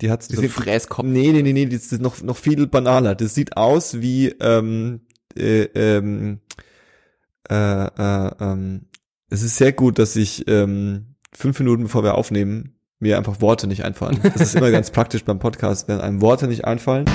Die hat So Fräskopf. Nee, nee, nee, nee, das ist noch, noch viel banaler. Das sieht aus wie, ähm, äh, ähm, äh, äh, ähm, es ist sehr gut, dass ich ähm, fünf Minuten bevor wir aufnehmen, mir einfach Worte nicht einfallen. Das ist immer ganz praktisch beim Podcast, wenn einem Worte nicht einfallen.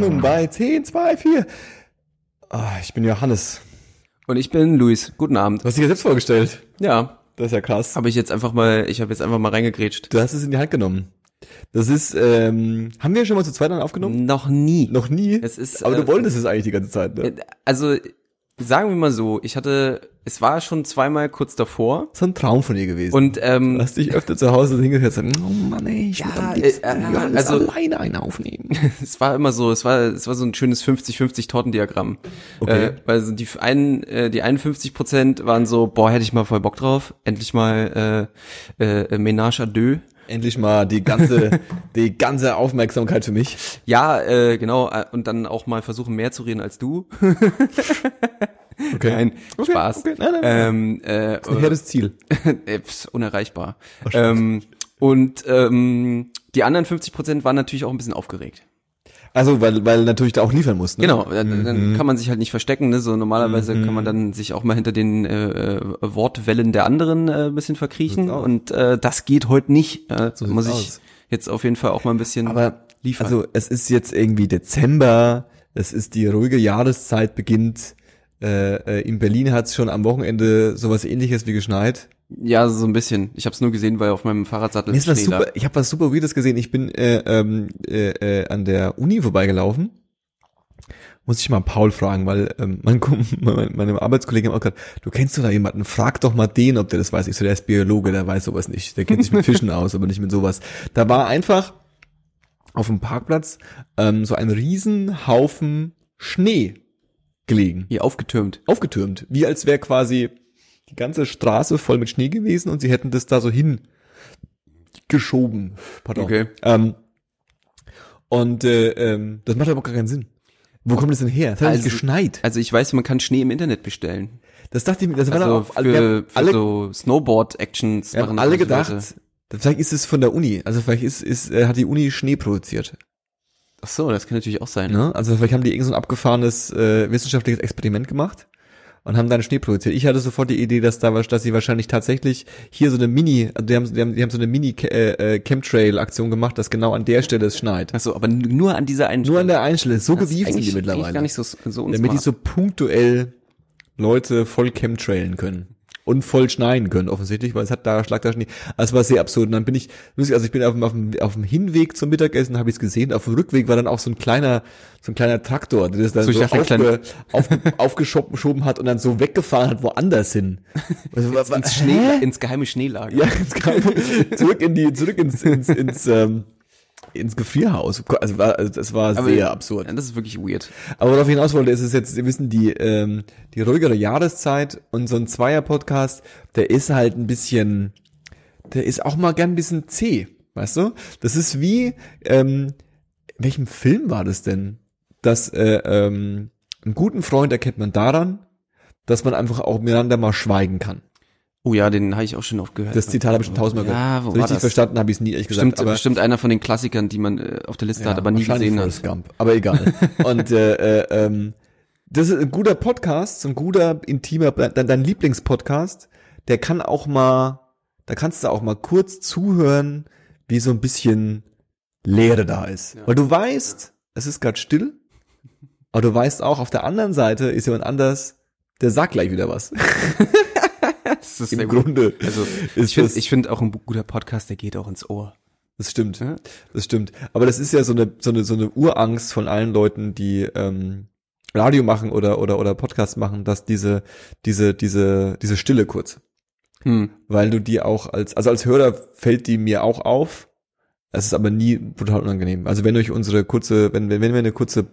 Willkommen bei 10, 2, 4. Ah, ich bin Johannes. Und ich bin Luis. Guten Abend. Du hast dich ja selbst vorgestellt. Ja, Das ist ja krass. habe ich jetzt einfach mal, ich habe jetzt einfach mal reingegrätscht. Du hast es in die Hand genommen. Das ist, ähm, haben wir schon mal zu zweit dann aufgenommen? Noch nie. Noch nie. Es ist, Aber äh, du wolltest es eigentlich die ganze Zeit, ne? Also, sagen wir mal so, ich hatte, es war schon zweimal kurz davor. Das ist ein Traum von dir gewesen. Und du ähm, hast dich öfter zu Hause hingesetzt und oh Mann, ey, ich Ja, würde am liebsten äh, äh, also- alleine einen aufnehmen. es war immer so, es war, es war so ein schönes 50-50 Tortendiagramm. Okay. Äh, weil so die einen, äh, die 51 Prozent waren so, boah, hätte ich mal voll Bock drauf, endlich mal äh, äh, Ménage à deux. Endlich mal die ganze, die ganze Aufmerksamkeit für mich. Ja, äh, genau, äh, und dann auch mal versuchen, mehr zu reden als du. Okay. Nein, Okay, Spaß. okay, nein, nein, Ähm, äh, das Ziel. äh, unerreichbar. Ähm, und ähm, die anderen 50 Prozent waren natürlich auch ein bisschen aufgeregt. Also, weil, weil natürlich da auch liefern musst, ne? Genau, dann, dann Mhm. kann man sich halt nicht verstecken. Ne? So normalerweise kann man dann sich auch mal hinter den äh, äh, Wortwellen der anderen äh, ein bisschen verkriechen. Und äh, das geht heute nicht. Äh, So muss ich aus. jetzt auf jeden Fall auch mal ein bisschen Aber liefern. Also es ist jetzt irgendwie Dezember, es ist die ruhige Jahreszeit beginnt. Äh, äh, in Berlin hat es schon am Wochenende sowas ähnliches wie geschneit. Ja, so ein bisschen. Ich habe es nur gesehen, weil auf meinem Fahrradsattel Mir ist was super, ich habe was super Weirdes gesehen. Ich bin äh, ähm, äh, äh, an der Uni vorbeigelaufen. Muss ich mal Paul fragen, weil ähm, mein, Kum- meine, Arbeitskollegen haben auch gesagt, du kennst doch da jemanden, frag doch mal den, ob der das weiß. Ich so, der ist Biologe, der weiß sowas nicht. Der kennt sich mit Fischen aus, aber nicht mit sowas. Da war einfach auf dem Parkplatz ähm, so ein Riesenhaufen Schnee gelegen, Hier aufgetürmt. aufgetürmt, wie als wäre quasi die ganze Straße voll mit Schnee gewesen und sie hätten das da so hin geschoben. Pardon. Okay. Ähm, und äh, ähm, das macht aber gar keinen Sinn. Wo kommt das denn her? Es hat Also- geschneit. Also ich weiß, man kann Schnee im Internet bestellen. Das dachte ich mir, das war dann Also auch, für, für alle, so Snowboard-Actions. wir haben alle gedacht, Leute. vielleicht ist es von der Uni. Also vielleicht ist, ist äh, hat die Uni Schnee produziert. Ach so, das kann natürlich auch sein. Ne? Also vielleicht haben die irgend so ein abgefahrenes äh, wissenschaftliches Experiment gemacht und haben dann Schnee produziert. Ich hatte sofort die Idee, dass da was- dass sie wahrscheinlich tatsächlich hier so eine Mini, also die haben, die haben, die haben so eine Mini äh, äh, Chemtrail-Aktion gemacht, dass genau an der Stelle es schneit. Ach so, aber nur an dieser einen Nur an der einen Stelle. So sind die mittlerweile. gar nicht so, so damit die so punktuell Leute voll chemtrailen können. Und voll schneien können, offensichtlich, weil es hat da Schlag da Schnee. Also es war sehr absurd. Und dann bin ich, lustig, also ich bin auf dem, auf dem, auf dem Hinweg zum Mittagessen, habe ich es gesehen. Auf dem Rückweg war dann auch so ein kleiner, so ein kleiner Traktor, der das dann So, so, aufge, auf, aufgeschoben hat und dann so weggefahren hat, woanders hin. Also, wa- wa- ins, Schnee, ins geheime Schneelager. ja, ins Geheime, zurück in die, zurück ins, ins, ins, ähm, ins Gefrierhaus. Also, war, also das war Aber- sehr absurd. Ja, das ist wirklich weird. Aber worauf ich hinaus wollte, ist es jetzt, Sie wissen, die, ähm, die ruhigere Jahreszeit und so ein Zweier-Podcast, der ist halt ein bisschen, der ist auch mal gern ein bisschen zäh, weißt du? Das ist wie, ähm, in welchem Film war das denn? Dass, äh, ähm, einen guten Freund erkennt man daran, dass man einfach auch miteinander mal schweigen kann. Oh ja, den habe ich auch schon oft gehört. Das Zitat habe ich schon tausendmal Ja, gehört. wo So richtig das? verstanden habe ich es nie, ehrlich gesagt. bestimmt, aber bestimmt einer von den Klassikern, die man äh, auf der Liste Ja, hat, aber nie gesehen hat. Gump, aber egal. Und äh, äh, ähm, das ist ein guter Podcast, so ein guter intimer, dein, dein Lieblingspodcast, der kann auch mal, da kannst du auch mal kurz zuhören, wie so ein bisschen Leere da ist. Weil du weißt, es ist gerade still, aber du weißt auch, auf der anderen Seite ist jemand anders, der sagt gleich wieder was. Das ist Im. Grunde Also ist ich finde, finde auch ein guter Podcast, der geht auch ins Ohr. Das stimmt. Ja. Das stimmt. Aber das ist ja so eine, so eine, so eine Urangst von allen Leuten, die ähm, Radio machen oder, oder, oder Podcast machen, dass diese, diese, diese, diese Stille kurz. Hm. Weil du die auch als, also als Hörer fällt die mir auch auf. Es ist aber nie brutal unangenehm. Also wenn durch unsere kurze, wenn, wenn, wenn wir eine kurze,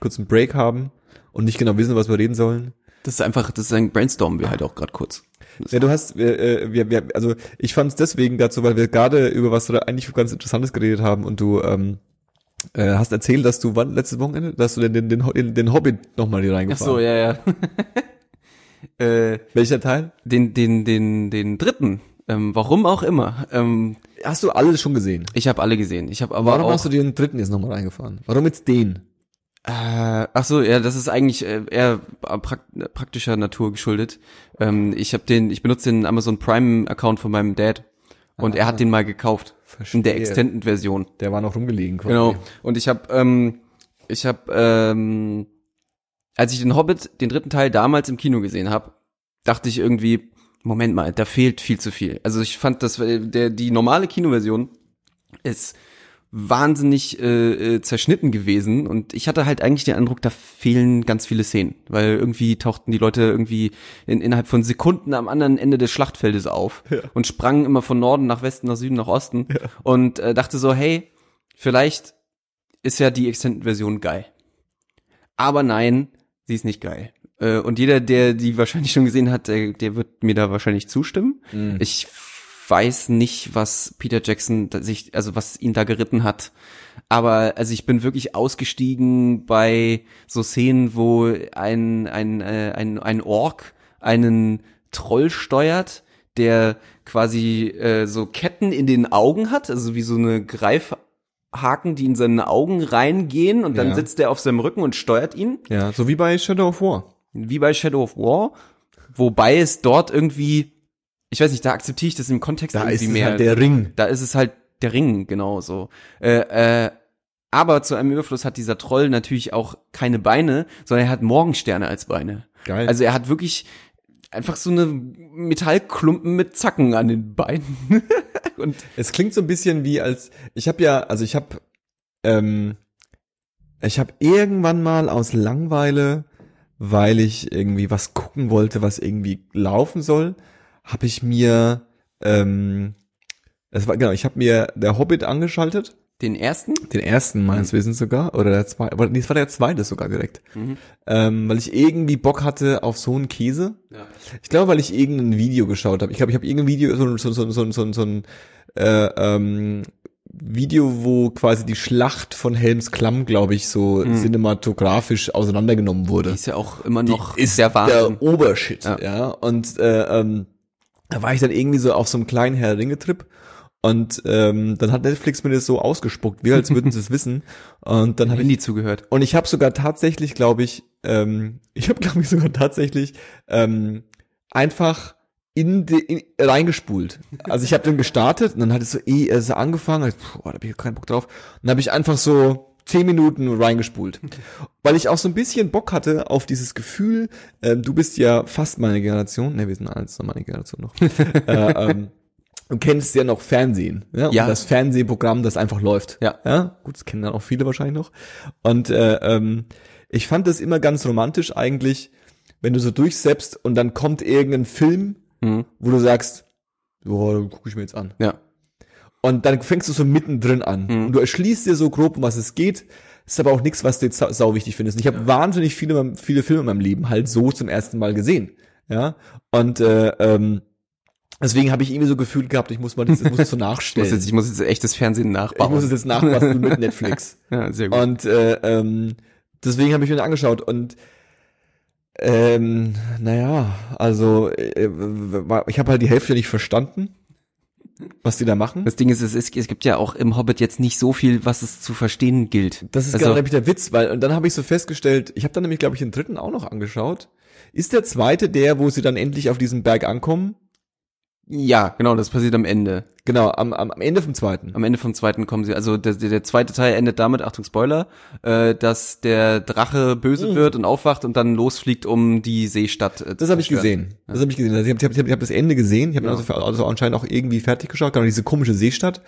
kurzen Break haben und nicht genau wissen, was wir reden sollen. Das ist einfach, das ist ein Brainstorm, wir halt auch gerade kurz. Ja, du hast, wir, äh, wir, wir also ich fand es deswegen dazu, weil wir gerade über was eigentlich ganz Interessantes geredet haben und du ähm, äh, hast erzählt, dass du wann letztes Wochenende, dass du den den den, den Hobbit nochmal hier Ach reingefahren. so, ja, ja. äh, Welcher Teil? den, den, den, den dritten. Ähm, warum auch immer. Ähm, Hast du alles schon gesehen? ich habe alle gesehen. Ich habe aber Warum auch. hast du den dritten jetzt nochmal reingefahren? Warum jetzt den? Äh, ach so, ja, das ist eigentlich äh, eher prak praktischer Natur geschuldet. Ähm, ich habe den, ich benutze den Amazon Prime Account von meinem Dad und er hat den mal gekauft in der Verstehe. Extended Version. Der war noch rumgelegen. quasi. Genau. Und ich habe, ähm, ich habe, ähm, als ich den Hobbit, den dritten Teil damals im Kino gesehen habe, dachte ich irgendwie, Moment mal, da fehlt viel zu viel. Also ich fand, dass äh, der die normale Kinoversion ist wahnsinnig äh, äh, zerschnitten gewesen und ich hatte halt eigentlich den Eindruck, da fehlen ganz viele Szenen, weil irgendwie tauchten die Leute irgendwie in, innerhalb von Sekunden am anderen Ende des Schlachtfeldes auf und sprangen immer von Norden nach Westen, nach Süden, nach Osten und äh, dachte so, hey, vielleicht ist ja die Extended-Version geil. Aber nein, sie ist nicht geil. Äh, und jeder, der die wahrscheinlich schon gesehen hat, der, der wird mir da wahrscheinlich zustimmen. Ich weiß nicht, was Peter Jackson sich, also was ihn da geritten hat. Aber also ich bin wirklich ausgestiegen bei so Szenen, wo ein ein äh, ein ein Ork einen Troll steuert, der quasi äh, so Ketten in den Augen hat, also wie so eine Greifhaken, die in seine Augen reingehen und dann Ja. sitzt er auf seinem Rücken und steuert ihn Ja, so wie bei Shadow of War. wie bei Shadow of War, wobei es dort irgendwie, ich weiß nicht, da akzeptiere ich das im Kontext Da irgendwie ist es mehr. halt der Ring. da ist es halt der Ring, genau so. Äh, äh, aber zu einem Überfluss hat dieser Troll natürlich auch keine Beine, sondern er hat Morgensterne als Beine. Geil. Also er hat wirklich einfach so eine Metallklumpen mit Zacken an den Beinen. Und Es klingt so ein bisschen wie als ich habe ja, also ich habe ähm, ich habe irgendwann mal aus Langweile, weil ich irgendwie was gucken wollte, was irgendwie laufen soll, habe ich mir ähm, es war genau, ich habe mir der Hobbit angeschaltet, den ersten? den ersten meines Wissens sogar oder der zweite, aber nee, es war der zweite sogar direkt, Mhm. ähm, weil ich irgendwie Bock hatte auf so einen Käse. Ja. Ich glaube, weil ich irgendein Video geschaut habe. Ich glaube, ich habe irgendein Video, so, so, so, so, so, so ein äh, ähm, Video, wo quasi die Schlacht von Helms Klamm, glaube ich, so cinematografisch auseinandergenommen wurde. Die ist ja auch immer noch ist der Wahnsinn. der Obershit, Ja. ja. Und äh, ähm, da war ich dann irgendwie so auf so einem kleinen Herr Ringe Trip und ähm, dann hat Netflix mir das so ausgespuckt, wie als würden sie es wissen. Und dann habe ich Handy zugehört. und ich habe sogar tatsächlich, glaube ich, ähm, ich habe, glaube ich, sogar tatsächlich ähm, einfach in, die, in reingespult. Also ich habe den gestartet und dann hat es so eh äh, so angefangen. Ich, puh, da habe ich keinen Bock drauf. Und dann habe ich einfach so zehn Minuten reingespult, weil ich auch so ein bisschen Bock hatte auf dieses Gefühl. Ähm, du bist ja fast meine Generation. Ne, wir sind alles noch meine Generation noch. äh, ähm, du kennst ja noch Fernsehen, ja? Ja. Und das Fernsehprogramm, das einfach läuft. Ja. Ja, gut, das kennen dann auch viele wahrscheinlich noch. Und äh, ähm, ich fand es immer ganz romantisch eigentlich, wenn du so durchseppst und dann kommt irgendein Film, Mhm. wo du sagst, boah, den gucke ich mir jetzt an. Ja. Und dann fängst du so mittendrin an. Mhm. Und du erschließt dir so grob, um was es geht. Ist aber auch nichts, was du jetzt sau, sau wichtig findest. Und ich habe wahnsinnig viele, viele Filme in meinem Leben halt so zum ersten Mal gesehen. Ja. Und äh, ähm, deswegen habe ich irgendwie so gefühlt gehabt, ich muss mal das, das muss ich so Ich muss, nachstellen. jetzt, ich muss jetzt echtes Fernsehen ich nachbauen. muss es jetzt nachbasteln mit Netflix. ja, sehr gut. Und äh, ähm, deswegen habe ich mir angeschaut und ähm, naja, also äh, war- ich habe halt die Hälfte nicht verstanden, was die da machen. Das Ding ist, es, ist, es gibt ja auch im Hobbit jetzt nicht so viel, was es zu verstehen gilt. Das ist also, genau nämlich der Witz, weil und dann habe ich so festgestellt, ich habe dann nämlich glaube ich den dritten auch noch angeschaut. Ist der zweite der, wo sie dann endlich auf diesem Berg ankommen? Ja, genau, das passiert am Ende. Genau, am, am, am Ende vom zweiten. Am Ende vom zweiten kommen sie, also der, der, zweite Teil endet damit, Achtung Spoiler, äh, dass der Drache böse wird und aufwacht und dann losfliegt, um die Seestadt äh, Das habe ich gesehen. Das habe ich gesehen. Also ich habe ich hab, ich hab das Ende gesehen. Ich habe Ja. also, also anscheinend auch irgendwie fertig geschaut. Genau diese komische Seestadt.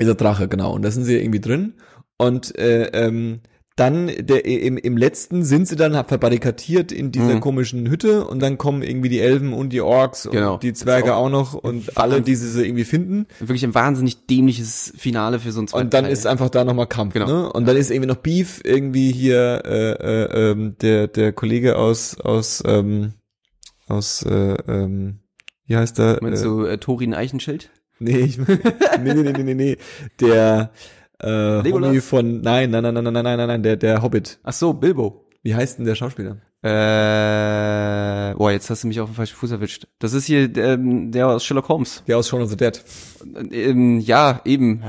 Der Drache, genau. Und da sind sie irgendwie drin. Und äh, ähm, dann der, im, im letzten sind sie dann verbarrikadiert in dieser Mhm. komischen Hütte und dann kommen irgendwie die Elfen und die Orks Genau. und die Zwerge ist auch, noch und alle, die sie so irgendwie finden. Wirklich ein wahnsinnig dämliches Finale für so ein Und dann Teil. ist einfach da nochmal Kampf. Genau. Ne? Und dann ist irgendwie noch Beef, irgendwie hier äh, äh, ähm, der, der Kollege aus, aus, ähm, aus äh, ähm, wie heißt der? Meinst Äh, du äh, Thorin Eichenschild? Nee, ich, nee, nee, nee, nee, nee, nee. Der äh, Legolas? Homie von nein, nein, nein, nein, nein, nein, nein, nein, der der Hobbit. Ach so, Bilbo. Wie heißt denn der Schauspieler? Äh, boah, jetzt hast du mich auf den falschen Fuß erwischt. Das ist hier ähm, der aus Sherlock Holmes. Der aus Shaun of the Dead. Ähm, ja, eben.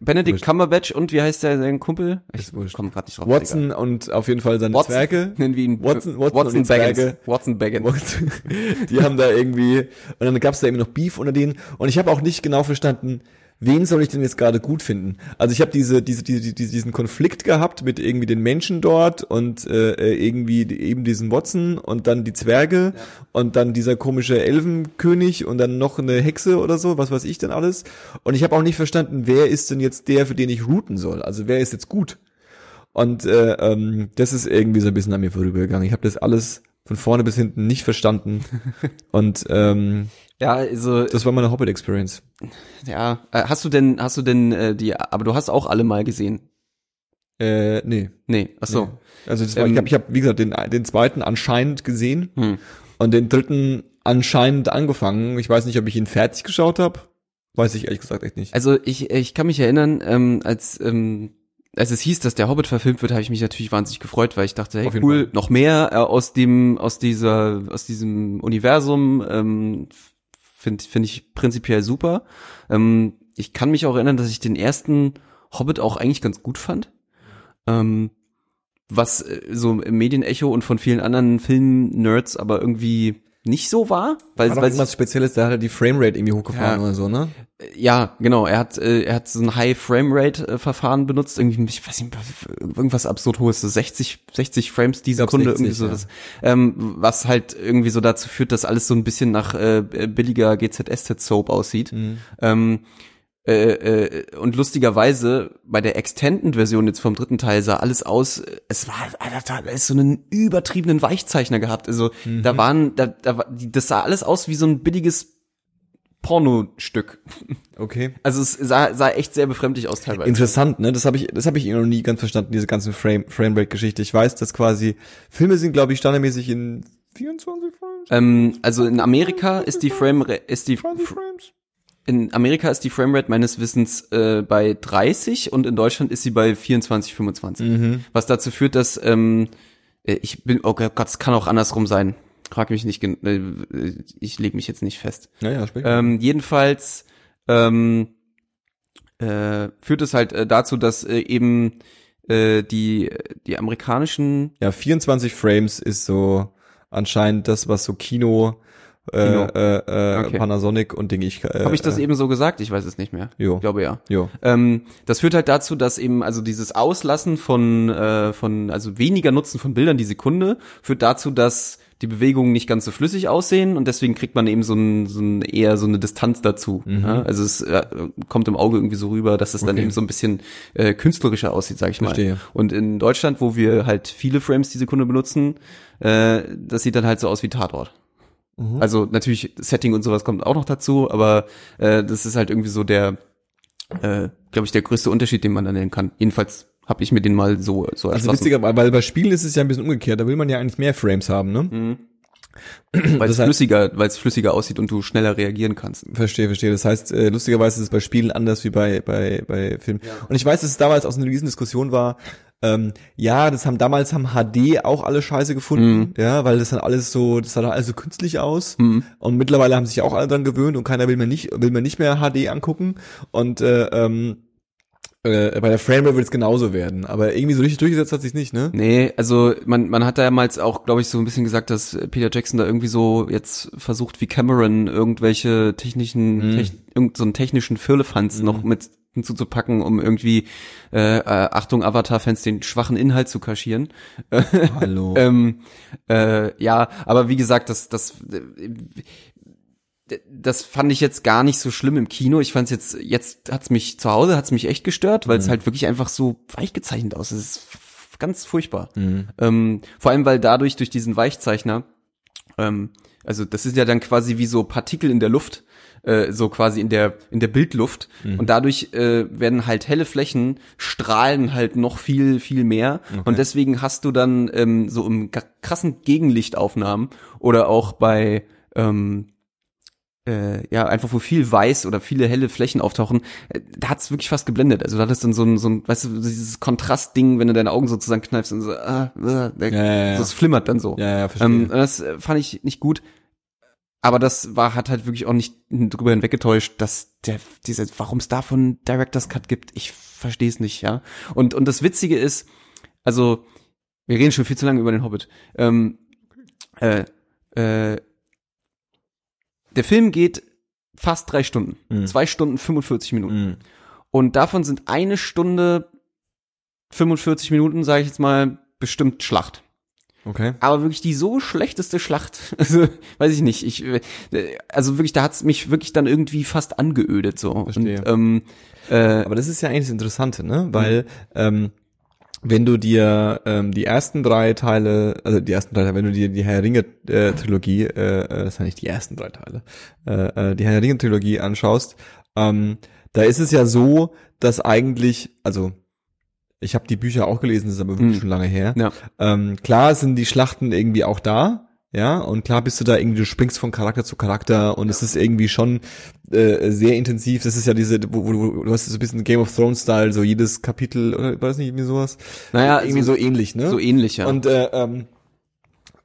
Benedict Wurscht. Cumberbatch und wie heißt der sein Kumpel? Ich Ist wurscht. komm grad nicht drauf. Watson und auf jeden Fall seine Watson. Zwerge. Nennen wir ihn Watson- Watson Watson Baggins. Zwerge. Watson Baggins. Und die haben da irgendwie, und dann gab's da eben noch Beef unter denen. Und ich habe auch nicht genau verstanden, wen soll ich denn jetzt gerade gut finden? Also ich habe diese, diese, diese, diese, diesen Konflikt gehabt mit irgendwie den Menschen dort und äh, irgendwie die- eben diesen Watson und dann die Zwerge und dann dieser komische Elfenkönig und dann noch eine Hexe oder so, was weiß ich denn alles. Und ich habe auch nicht verstanden, wer ist denn jetzt der, für den ich routen soll? Also wer ist jetzt gut? Und äh, ähm, das ist irgendwie so ein bisschen an mir vorübergegangen. Ich habe das alles von vorne bis hinten nicht verstanden. Und ähm, Ja, also das war meine Hobbit-Experience. ja, äh, hast du denn hast du denn äh, die aber du hast auch alle mal gesehen? Äh, nee. Nee, ach so. Nee. Also das war, Ähm, ich habe, ich hab, wie gesagt, den, den zweiten anscheinend gesehen Hm. und den dritten anscheinend angefangen. Ich weiß nicht, ob ich ihn fertig geschaut habe. Weiß ich ehrlich gesagt echt nicht. Also ich ich kann mich erinnern, ähm, als ähm, als es hieß, dass der Hobbit verfilmt wird, habe ich mich natürlich wahnsinnig gefreut, weil ich dachte, hey, cool, Fall. noch mehr äh, aus dem aus dieser aus diesem Universum ähm, finde finde ich prinzipiell super. Ähm, ich kann mich auch erinnern, dass ich den ersten Hobbit auch eigentlich ganz gut fand. Ähm, was äh, so im Medienecho und von vielen anderen Film-Nerds aber irgendwie nicht so war, weil, War weil irgendwas Spezielles, da hat er die Framerate irgendwie hochgefahren Ja. oder so, ne? ja, genau. Er hat, äh, er hat so ein High Frame Rate äh, Verfahren benutzt. Irgendwie, ich weiß nicht, irgendwas absurd hohes, so 60, 60 Frames die Sekunde, 60, irgendwie so ja. das, ähm, was halt irgendwie so dazu führt, dass alles so ein bisschen nach äh, billiger GZSZ Soap aussieht. Mhm. Ähm, äh, äh, und lustigerweise bei der Extended-Version jetzt vom dritten Teil sah alles aus, es war, Alter, da ist so einen übertriebenen Weichzeichner gehabt. Also Mhm. da waren, da, da das sah alles aus wie so ein billiges Pornostück. Okay. Also es sah, sah echt sehr befremdlich aus teilweise. Interessant, ne? Das habe ich, das habe ich noch nie ganz verstanden, diese ganze Frame, Framerate-Geschichte. Ich weiß, dass quasi Filme sind, glaube ich, standardmäßig in 24 Frames, ähm, also in Amerika ist die Frame ist die 20 Frames. In Amerika ist die Framerate meines Wissens äh, bei 30 und in Deutschland ist sie bei 24, 25. Mhm. Was dazu führt, dass ähm, äh, ich bin oh Gott, es kann auch andersrum sein. Frag mich nicht, äh, ich lege mich jetzt nicht fest. Naja. Ähm, jedenfalls ähm, äh, führt es halt äh, dazu, dass äh, eben äh, die die amerikanischen ja, 24 Frames ist so anscheinend das, was so Kino, äh. Äh, äh, Okay. Panasonic und Ding ich. Äh, Habe ich das äh, eben so gesagt? Ich weiß es nicht mehr. Jo. Ich glaube ja. Jo. Ähm, das führt halt dazu, dass eben also dieses Auslassen von äh, von also weniger Nutzen von Bildern die Sekunde führt dazu, dass die Bewegungen nicht ganz so flüssig aussehen und deswegen kriegt man eben so ein, so ein eher so eine Distanz dazu. Ja? Also es äh, kommt im Auge irgendwie so rüber, dass es dann Mhm. Okay. eben so ein bisschen äh, künstlerischer aussieht, sag ich mal. Verstehe. Und in Deutschland, wo wir halt viele Frames die Sekunde benutzen, äh, das sieht dann halt so aus wie Tatort. Mhm. Also natürlich Setting und sowas kommt auch noch dazu, aber äh, das ist halt irgendwie so der, äh, glaube ich, der größte Unterschied, den man dann nennen kann. Jedenfalls habe ich mir den mal so so Also witziger, weil weil bei Spielen ist es ja ein bisschen umgekehrt. Da will man ja eigentlich mehr Frames haben, ne? Mhm. Weil es das heißt- flüssiger, weil es flüssiger aussieht und du schneller reagieren kannst. Verstehe, verstehe. Das heißt, äh, lustigerweise ist es bei Spielen anders wie bei bei bei Filmen. Und ich weiß, dass es damals auch so eine Riesendiskussion war. Ähm, ja, das haben damals haben HD auch alle Scheiße gefunden, Mhm. ja, weil das dann alles so, das sah dann alles so künstlich aus. Mhm. Und mittlerweile haben sich auch alle dran gewöhnt und keiner will mir nicht will mir nicht mehr HD angucken. Und äh, ähm, äh, bei der Framerate wird es genauso werden. Aber irgendwie so richtig durchgesetzt hat sich nicht, ne? Nee, also man, man hat damals auch, glaube ich, so ein bisschen gesagt, dass Peter Jackson da irgendwie so jetzt versucht, wie Cameron irgendwelche technischen, Mhm. tech, irgend so einen technischen Firlefanz noch mit hinzuzupacken, um irgendwie, äh, äh, Achtung, Avatar-Fans, den schwachen Inhalt zu kaschieren. Hallo. Ähm, äh, ja, aber wie gesagt, das, das, äh, das fand ich jetzt gar nicht so schlimm im Kino. Ich fand es jetzt, jetzt hat's mich zu Hause, hat's mich echt gestört, weil es halt wirklich einfach so weich gezeichnet aus. Es ist ganz furchtbar. Ähm, vor allem, weil dadurch, durch diesen Weichzeichner, ähm, also das ist ja dann quasi wie so Partikel in der Luft, äh, so quasi in der in der Bildluft und dadurch äh, werden halt helle Flächen strahlen halt noch viel viel mehr und deswegen hast du dann ähm, so im krassen Gegenlichtaufnahmen oder auch bei ähm, äh, ja, einfach wo viel weiß oder viele helle Flächen auftauchen, äh, da hat's wirklich fast geblendet. Also da hat es dann so ein, so ein, weißt du, dieses Kontrastding, wenn du deine Augen sozusagen kneifst und so, ah, ah, der, Ja, ja, ja. so es flimmert dann so. Ja, ja, verstehe. Ähm, das äh, fand ich nicht gut. Aber das war, hat halt wirklich auch nicht drüber hinweggetäuscht, dass der, diese, warum es davon Director's Cut gibt, ich verstehe es nicht, ja. Und, und das Witzige ist, also, wir reden schon viel zu lange über den Hobbit. Ähm, äh, äh, der Film geht fast drei Stunden. Mhm. Zwei Stunden 45 Minuten. Mhm. Und davon sind eine Stunde 45 Minuten, sage ich jetzt mal, bestimmt Schlacht. Okay. Aber wirklich die so schlechteste Schlacht, also weiß ich nicht, ich äh, also wirklich, da hat's mich wirklich dann irgendwie fast angeödet so. Verstehe. Und, ähm, äh, Aber das ist ja eigentlich das Interessante, ne? Weil ähm, wenn du dir ähm, die ersten drei Teile, also die ersten drei Teile, wenn du dir die Herr Ringe äh, Trilogie, äh, äh, das sind nicht die ersten drei Teile, äh, äh, die Herr Ringe Trilogie anschaust, ähm, da ist es ja so, dass eigentlich, also ich habe die Bücher auch gelesen, das ist aber wirklich Hm. schon lange her. ja, Ähm, klar sind die Schlachten irgendwie auch da, ja, und klar bist du da irgendwie, du springst von Charakter zu Charakter und es ist irgendwie schon äh, sehr intensiv. Das ist ja diese, wo, wo, wo du hast so ein bisschen Game of Thrones Style, so jedes Kapitel oder das nicht irgendwie sowas? naja, irgendwie so, ähnlich, ne? so ähnlich, ja. Und äh, ähm,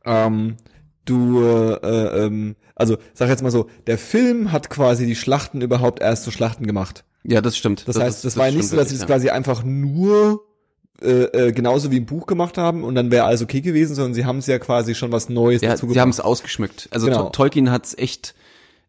ähm, du, äh, ähm, also sag jetzt mal so, der Film hat quasi die Schlachten überhaupt erst zu Schlachten gemacht. ja, das stimmt. Das, heißt, ist- das, war ja nicht so, dass sie das wirklich, quasi einfach nur äh, äh, genauso wie im Buch gemacht haben und dann wäre alles okay gewesen, sondern sie haben es ja quasi schon was Neues ja. dazu ja, sie haben es ausgeschmückt. Also Genau. To- Tolkien hat's echt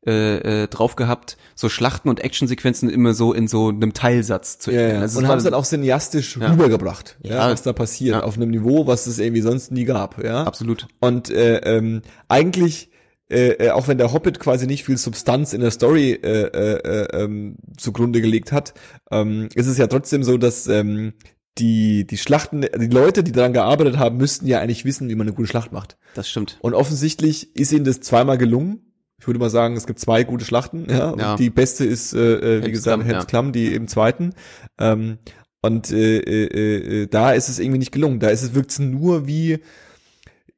äh, äh, drauf gehabt, so Schlachten und Actionsequenzen immer so in so einem Teilsatz zu Ja, erklären. ja. Also es und haben es dann auch cineastisch Ja. rübergebracht, ja, Ja. was da passiert, Ja. auf einem Niveau, was es irgendwie sonst nie gab, ja. absolut. Und äh, ähm, eigentlich, äh, äh, auch wenn der Hobbit quasi nicht viel Substanz in der Story äh, äh, äh, ähm, zugrunde gelegt hat, ähm, ist es ja trotzdem so, dass ähm, die die Schlachten, die Leute, die daran gearbeitet haben, müssten ja eigentlich wissen, wie man eine gute Schlacht macht. Das stimmt. Und offensichtlich ist ihnen das zweimal gelungen. Ich würde mal sagen, es gibt zwei gute Schlachten, ja. Und Ja. die beste ist, äh, äh, wie Helms gesagt, Klamm, Helms ja. Klamm, die im zweiten. Ähm, und äh, äh, äh, da ist es irgendwie nicht gelungen. Da ist es wirkt's nur wie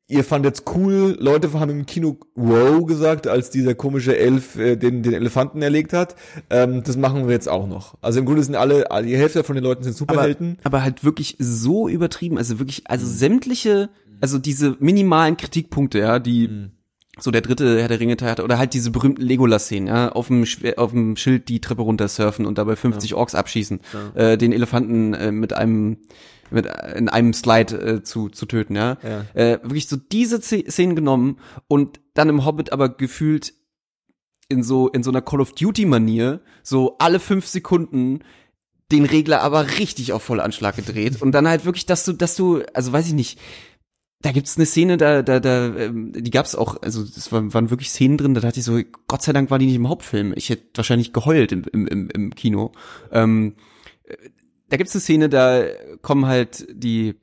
ihr fandet cool, Leute haben im Kino wow gesagt, als dieser komische Elf äh, den, den Elefanten erlegt hat. Ähm, das machen wir jetzt auch noch. Also im Grunde sind alle, die Hälfte von den Leuten sind aber, Superhelden. aber halt wirklich so übertrieben, also wirklich, also sämtliche, also diese minimalen Kritikpunkte, ja, die so der dritte Herr der Ringe Teil hat, oder halt diese berühmten Legolas-Szenen, ja, auf dem, Schwer- auf dem Schild die Treppe runter surfen und dabei 50 Orks abschießen, äh, den Elefanten äh, mit einem mit äh, in einem Slide äh, zu zu töten, ja. Ja. Äh, wirklich so diese Sz- Szenen genommen und dann im Hobbit aber gefühlt in so in so einer Call of Duty Manier so alle fünf Sekunden den Regler aber richtig auf Vollanschlag gedreht und dann halt wirklich, dass du, dass du, also weiß ich nicht, da gibt's eine Szene, da, da, da, ähm, die gab's auch, also es waren, waren wirklich Szenen drin, da dachte ich so, Gott sei Dank war die nicht im Hauptfilm. Ich hätte wahrscheinlich geheult im, im, im, im Kino. Ähm, äh, da gibt's eine Szene, da kommen halt die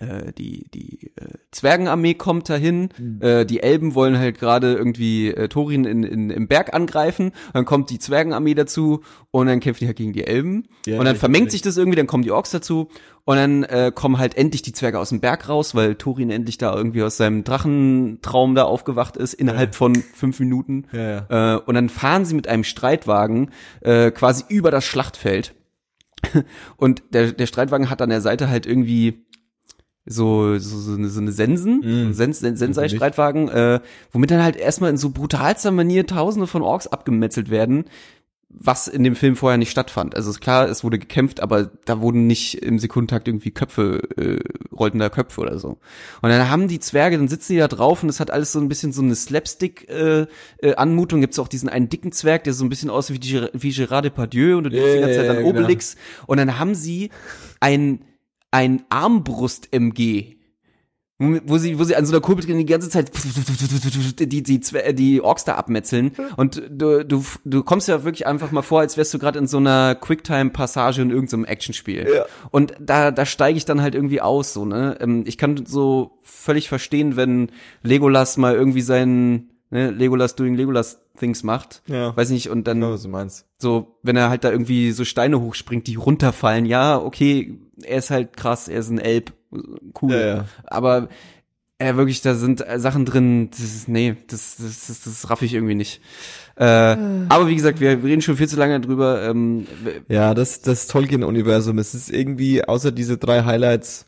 äh, die die äh, Zwergenarmee kommt dahin, äh, die Elben wollen halt gerade irgendwie äh, Thorin in, in, im Berg angreifen, dann kommt die Zwergenarmee dazu und dann kämpfen die halt gegen die Elben. Ja, und dann vermengt sich das irgendwie, dann kommen die Orks dazu. Und dann äh, kommen halt endlich die Zwerge aus dem Berg raus, weil Thorin endlich da irgendwie aus seinem Drachentraum da aufgewacht ist innerhalb von fünf Minuten. Ja, ja. äh, und dann fahren sie mit einem Streitwagen äh, quasi über das Schlachtfeld und der, der Streitwagen hat an der Seite halt irgendwie so, so, so, eine, so eine Sensen, Mm. Sens, Sen- Sensei-Streitwagen, äh, womit dann halt erstmal in so brutalster Manier Tausende von Orks abgemetzelt werden, was in dem Film vorher nicht stattfand. Also ist klar, es wurde gekämpft, aber da wurden nicht im Sekundentakt irgendwie Köpfe, äh, rollten da Köpfe oder so. Und dann haben die Zwerge, dann sitzen die da drauf und es hat alles so ein bisschen so eine Slapstick-Anmutung. Äh, äh, Anmutung. Gibt's auch diesen einen dicken Zwerg, der so ein bisschen aussieht wie, Ger- wie Gerard Depardieu und du denkst die ganze Zeit an genau. Obelix. Und dann haben sie ein, ein Armbrust-MG wo sie, wo sie an so einer Kurbel drin die ganze Zeit die, die, die, die Orks da abmetzeln. Und du, du, du kommst ja wirklich einfach mal vor, als wärst du gerade in so einer Quicktime-Passage in irgendeinem Actionspiel. Ja. Und da, da steige ich dann halt irgendwie aus, so, ne? Ähm, Ich kann so völlig verstehen, wenn Legolas mal irgendwie seinen, ne, Legolas doing Legolas Things macht. Ja. Weiß nicht, und dann Ja, was du meinst. so, wenn er halt da irgendwie so Steine hochspringt, die runterfallen, ja, okay, er ist halt krass, er ist ein Elb, cool. Ja, ja. Aber äh, wirklich, da sind äh, Sachen drin, das ist, nee, das, das, das, das raff ich irgendwie nicht. Äh, aber wie gesagt, wir, wir reden schon viel zu lange drüber. Ähm, Ja, das, das Tolkien-Universum, es ist irgendwie, außer diese drei Highlights,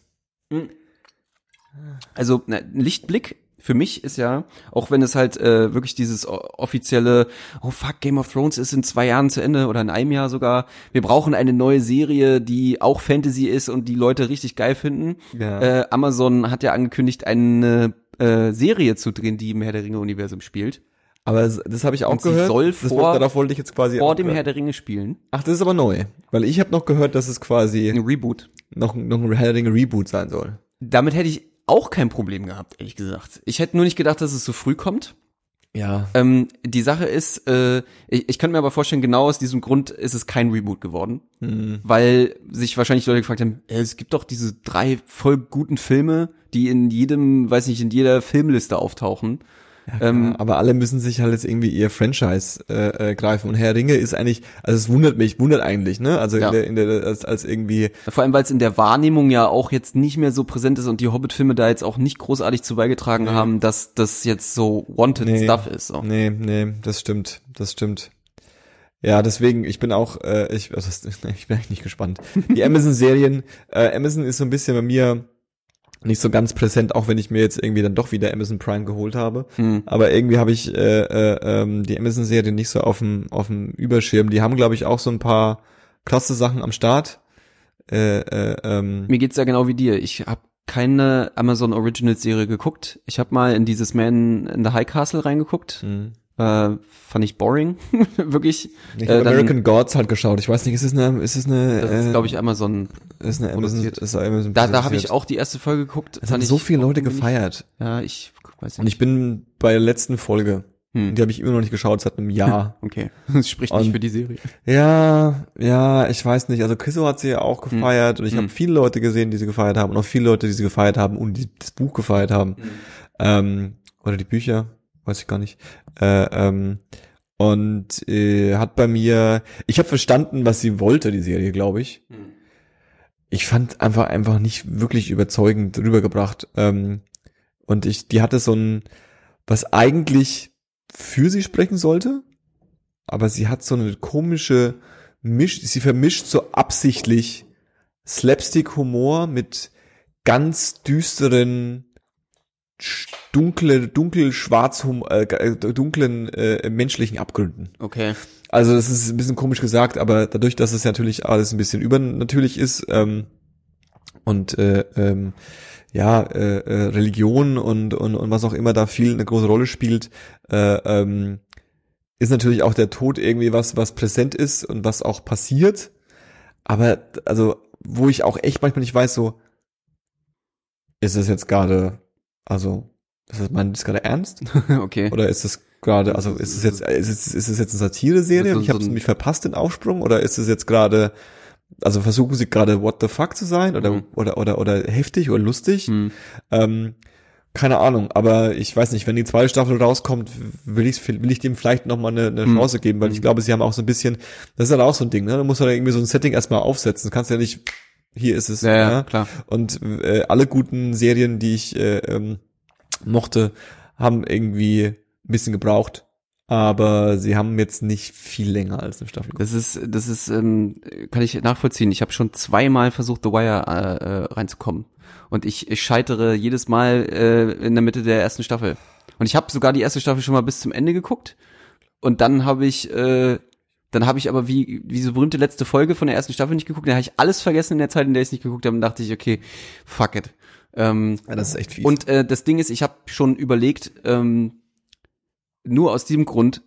also na, ein Lichtblick für mich ist ja, auch wenn es halt äh, wirklich dieses offizielle, oh fuck, Game of Thrones ist in zwei Jahren zu Ende oder in einem Jahr sogar, wir brauchen eine neue Serie, die auch Fantasy ist und die Leute richtig geil finden. Ja. Äh, Amazon hat ja angekündigt, eine äh, Serie zu drehen, die im Herr der Ringe-Universum spielt. aber das, das habe ich auch Und sie gehört. soll das, vor- darauf wollte ich jetzt quasi Vor dem Herr der Ringe spielen. Ach, das ist aber neu, weil ich habe noch gehört, dass es quasi Ein Reboot. noch, noch ein Herr der Ringe Reboot sein soll. Damit hätte ich auch kein Problem gehabt, ehrlich gesagt. Ich hätte nur nicht gedacht, dass es so früh kommt. Ja. Ähm, die Sache ist, äh, ich, ich kann mir aber vorstellen, genau aus diesem Grund ist es kein Reboot geworden. Hm. Weil sich wahrscheinlich Leute gefragt haben, äh, es gibt doch diese drei voll guten Filme, die in jedem, weiß nicht, in jeder Filmliste auftauchen. Ähm, aber alle müssen sich halt jetzt irgendwie ihr Franchise äh, äh, greifen. Und Herr Ringe ist eigentlich, also es wundert mich, wundert eigentlich, ne? Also Ja. in der, in der, als, als irgendwie, vor allem, weil es in der Wahrnehmung ja auch jetzt nicht mehr so präsent ist und die Hobbit-Filme da jetzt auch nicht großartig zu beigetragen haben, dass das jetzt so wanted Nee. Stuff ist. So. nee, nee, das stimmt, das stimmt. Ja, deswegen, ich bin auch, äh, ich, also, ich bin eigentlich nicht gespannt. Die Amazon-Serien, äh, Amazon ist so ein bisschen bei mir nicht so ganz präsent, auch wenn ich mir jetzt irgendwie dann doch wieder Amazon Prime geholt habe. Hm. Aber irgendwie habe ich äh, äh, ähm, die Amazon-Serie nicht so auf dem auf dem Überschirm. Die haben, glaube ich, auch so ein paar krasse Sachen am Start. Äh, äh, ähm, Mir geht's ja genau wie dir. Ich habe keine Amazon Originals Serie geguckt. Ich habe mal in dieses Man in the High Castle reingeguckt. mh. Äh, fand ich boring, wirklich. ich Äh, habe American Gods halt geschaut. Ich weiß nicht, ist es eine, ist es eine, Das ist, äh, glaube ich, Amazon. ist eine Amazon, produziert. ist Amazon Da, da habe ich auch die erste Folge geguckt. Es haben so viele Leute gefeiert. Ja, ich weiß Und nicht. ich bin bei der letzten Folge. Hm. Die habe ich immer noch nicht geschaut seit einem Jahr. Okay, das spricht nicht Und- für die Serie. ja, ja, ich weiß nicht. Also Chriso hat sie ja auch gefeiert und ich habe Hm. viele Leute gesehen, die sie gefeiert haben und auch viele Leute, die sie gefeiert haben und die das Buch gefeiert haben. Ähm, oder die Bücher, weiß ich gar nicht. Äh, ähm, und äh, hat bei mir, ich habe verstanden, was sie wollte, die Serie, glaube ich. Ich fand einfach einfach nicht wirklich überzeugend rübergebracht. Ähm, und ich, die hatte so ein, was eigentlich für sie sprechen sollte, aber sie hat so eine komische Misch, sie vermischt so absichtlich Slapstick-Humor mit ganz düsteren, dunkle, dunkel schwarz, äh, äh, dunklen äh, menschlichen Abgründen. Okay. Also das ist ein bisschen komisch gesagt, aber dadurch, dass es natürlich alles ein bisschen übernatürlich ist ähm, und äh, ähm, ja äh, äh, Religion und, und und was auch immer da viel eine große Rolle spielt, äh, ähm, ist natürlich auch der Tod irgendwie was was präsent ist und was auch passiert. Aber also wo ich auch echt manchmal nicht weiß, so ist es jetzt gerade also ist das mein ist gerade ernst? okay. Oder ist es gerade, also ist es jetzt, ist es, ist es jetzt eine Satire-Serie So- ich habe so mich verpasst, den Aufsprung? Oder ist es jetzt gerade, also versuchen sie gerade what the fuck zu sein oder, Mhm. oder, oder, oder heftig oder lustig? Hm. Ähm, keine Ahnung, aber ich weiß nicht, wenn die zweite Staffel rauskommt, will ich, will ich dem vielleicht nochmal eine, eine Mhm. Chance geben, weil ich Mhm. glaube, sie haben auch so ein bisschen, das ist halt auch so ein Ding, ne? Du musst halt irgendwie so ein Setting erstmal aufsetzen. Du kannst ja nicht, hier ist es, Ja, ja, ja. klar. Und äh, alle guten Serien, die ich äh, ähm, mochte, haben irgendwie ein bisschen gebraucht. Aber sie haben jetzt nicht viel länger als eine Staffel. Das ist, das ist, ähm, kann ich nachvollziehen. Ich habe schon zweimal versucht, The Wire äh, äh, reinzukommen. Und ich, ich scheitere jedes Mal äh, in der Mitte der ersten Staffel. Und ich habe sogar die erste Staffel schon mal bis zum Ende geguckt. Und dann habe ich, äh, dann habe ich aber wie, wie so berühmte letzte Folge von der ersten Staffel nicht geguckt. Dann habe ich alles vergessen in der Zeit, in der ich es nicht geguckt habe. Und dachte ich, okay, fuck it. Ähm, Ja, das ist echt fies. und äh, das Ding ist, ich habe schon überlegt, ähm, nur aus diesem Grund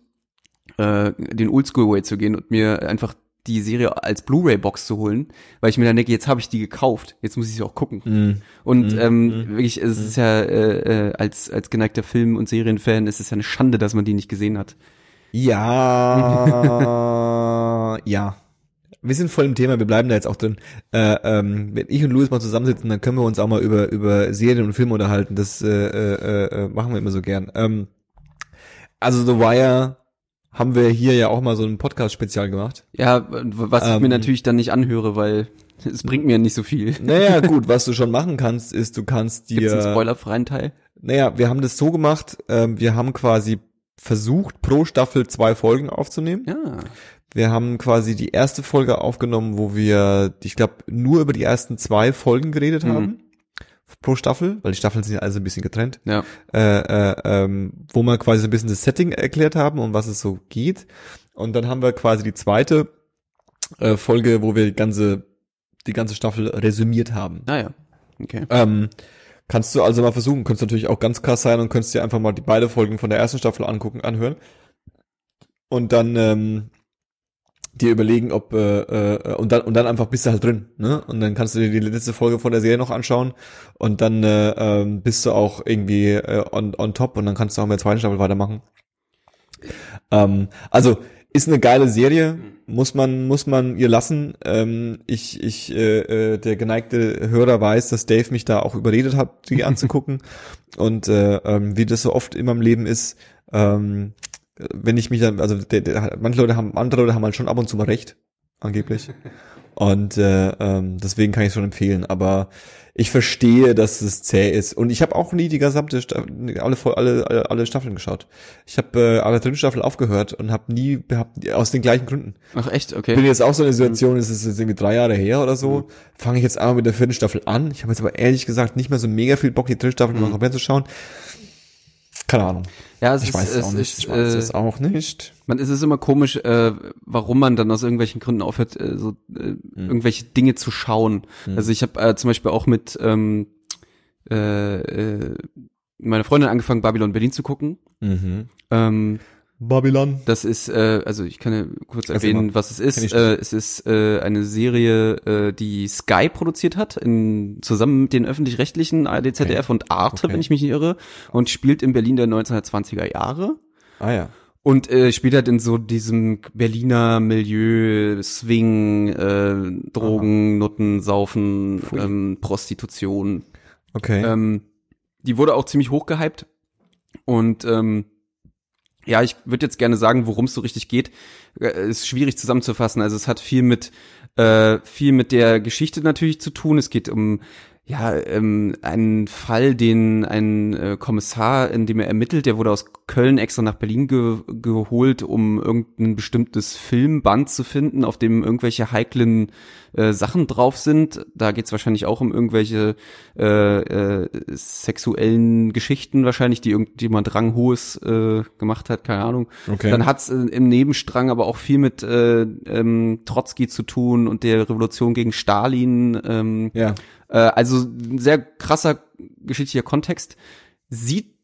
äh, den Oldschool Way zu gehen und mir einfach die Serie als Blu-ray-Box zu holen, weil ich mir dann denke, jetzt habe ich die gekauft, jetzt muss ich sie auch gucken. Mhm. Und ähm, wirklich, es ist ja äh, äh, als als geneigter Film- und Serienfan ist es ja eine Schande, dass man die nicht gesehen hat. Ja, ja. Wir sind voll im Thema, wir bleiben da jetzt auch drin. Äh, ähm, wenn ich und Louis mal zusammensitzen, dann können wir uns auch mal über über Serien und Filme unterhalten. Das äh, äh, äh, machen wir immer so gern. Ähm, also The Wire haben wir hier ja auch mal so ein Podcast-Spezial gemacht. Ja, was ich Ähm. mir natürlich dann nicht anhöre, weil es bringt mir nicht so viel. Naja, gut, was du schon machen kannst, ist, du kannst Gibt's einen dir. spoilerfreien Teil? Naja, wir haben das so gemacht, ähm, wir haben quasi versucht, pro Staffel zwei Folgen aufzunehmen. Ja. Wir haben quasi die erste Folge aufgenommen, wo wir, ich glaube, nur über die ersten zwei Folgen geredet Mhm. haben. Pro Staffel, weil die Staffeln sind ja also ein bisschen getrennt. Ja. Äh, äh, ähm, wo wir quasi so ein bisschen das Setting erklärt haben, um was es so geht. Und dann haben wir quasi die zweite äh, Folge, wo wir die ganze, die ganze Staffel resümiert haben. Naja. Okay. Ähm, kannst du also mal versuchen, könntest natürlich auch ganz krass sein und könntest dir einfach mal die beide Folgen von der ersten Staffel angucken, anhören. Und dann ähm, dir überlegen, ob äh, äh, und dann und dann einfach bist du halt drin, ne? Und dann kannst du dir die letzte Folge von der Serie noch anschauen und dann äh, ähm, bist du auch irgendwie äh, on, on top und dann kannst du auch mit der zweiten Staffel weitermachen. Ähm, also ist eine geile Serie, muss man muss man ihr lassen. Ähm, ich ich äh, äh, der geneigte Hörer weiß, dass Dave mich da auch überredet hat, die anzugucken und äh, ähm, wie das so oft in meinem Leben ist. Ähm, wenn ich mich dann, also der, der, manche Leute haben, andere Leute haben halt schon ab und zu mal recht, angeblich. Und äh, ähm, deswegen kann ich es schon empfehlen. Aber ich verstehe, dass es zäh ist. Und ich habe auch nie die gesamte Sta alle, alle, alle, Staffeln geschaut. Ich habe äh, alle dritten Staffel aufgehört und habe nie hab, aus den gleichen Gründen. Ach echt, Ich okay. bin jetzt auch so in der Situation, es ist jetzt irgendwie drei Jahre her oder so, fange ich jetzt einmal mit der vierten Staffel an. Ich habe jetzt aber ehrlich gesagt nicht mehr so mega viel Bock, die dritte Staffel mal komplett zu schauen. Keine Ahnung. Ja, es Ich ist, weiß es auch nicht. ist, Ich weiß äh, es auch nicht. Man es ist immer komisch, äh, warum man dann aus irgendwelchen Gründen aufhört, äh, so äh, irgendwelche Dinge zu schauen. Also ich habe äh, zum Beispiel auch mit ähm, äh, äh, meiner Freundin angefangen, Babylon Berlin zu gucken. Mhm. Ähm, Babylon. das ist, äh, also ich kann ja kurz erwähnen, mal. was es ist. Äh, es ist äh, eine Serie, äh, die Sky produziert hat, in, zusammen mit den öffentlich-rechtlichen ARD, ZDF und Arte, Okay. wenn ich mich nicht irre, und spielt in Berlin der 1920er Jahre. Ah ja. Und äh, spielt halt in so diesem Berliner Milieu, Swing, äh, Drogen, Nutten, Saufen, Pfui. ähm, Prostitution. Okay. Ähm, die wurde auch ziemlich hochgehypt. Und ähm, ja, ich würde jetzt gerne sagen, worum es so richtig geht. Äh, ist schwierig zusammenzufassen. Also es hat viel mit äh, viel mit der Geschichte natürlich zu tun. Es geht um ja ähm, einen Fall, den ein äh, Kommissar, in dem er ermittelt, der wurde aus Köln extra nach Berlin ge geholt, um irgendein bestimmtes Filmband zu finden, auf dem irgendwelche heiklen äh, Sachen drauf sind. Da geht es wahrscheinlich auch um irgendwelche äh, äh, sexuellen Geschichten wahrscheinlich, die irgendjemand Ranghohes äh, gemacht hat, keine Ahnung. Okay. Dann hat's äh, im Nebenstrang aber auch viel mit äh, ähm, Trotzki zu tun und der Revolution gegen Stalin. Ähm, ja. Äh, also ein sehr krasser geschichtlicher Kontext. Sieht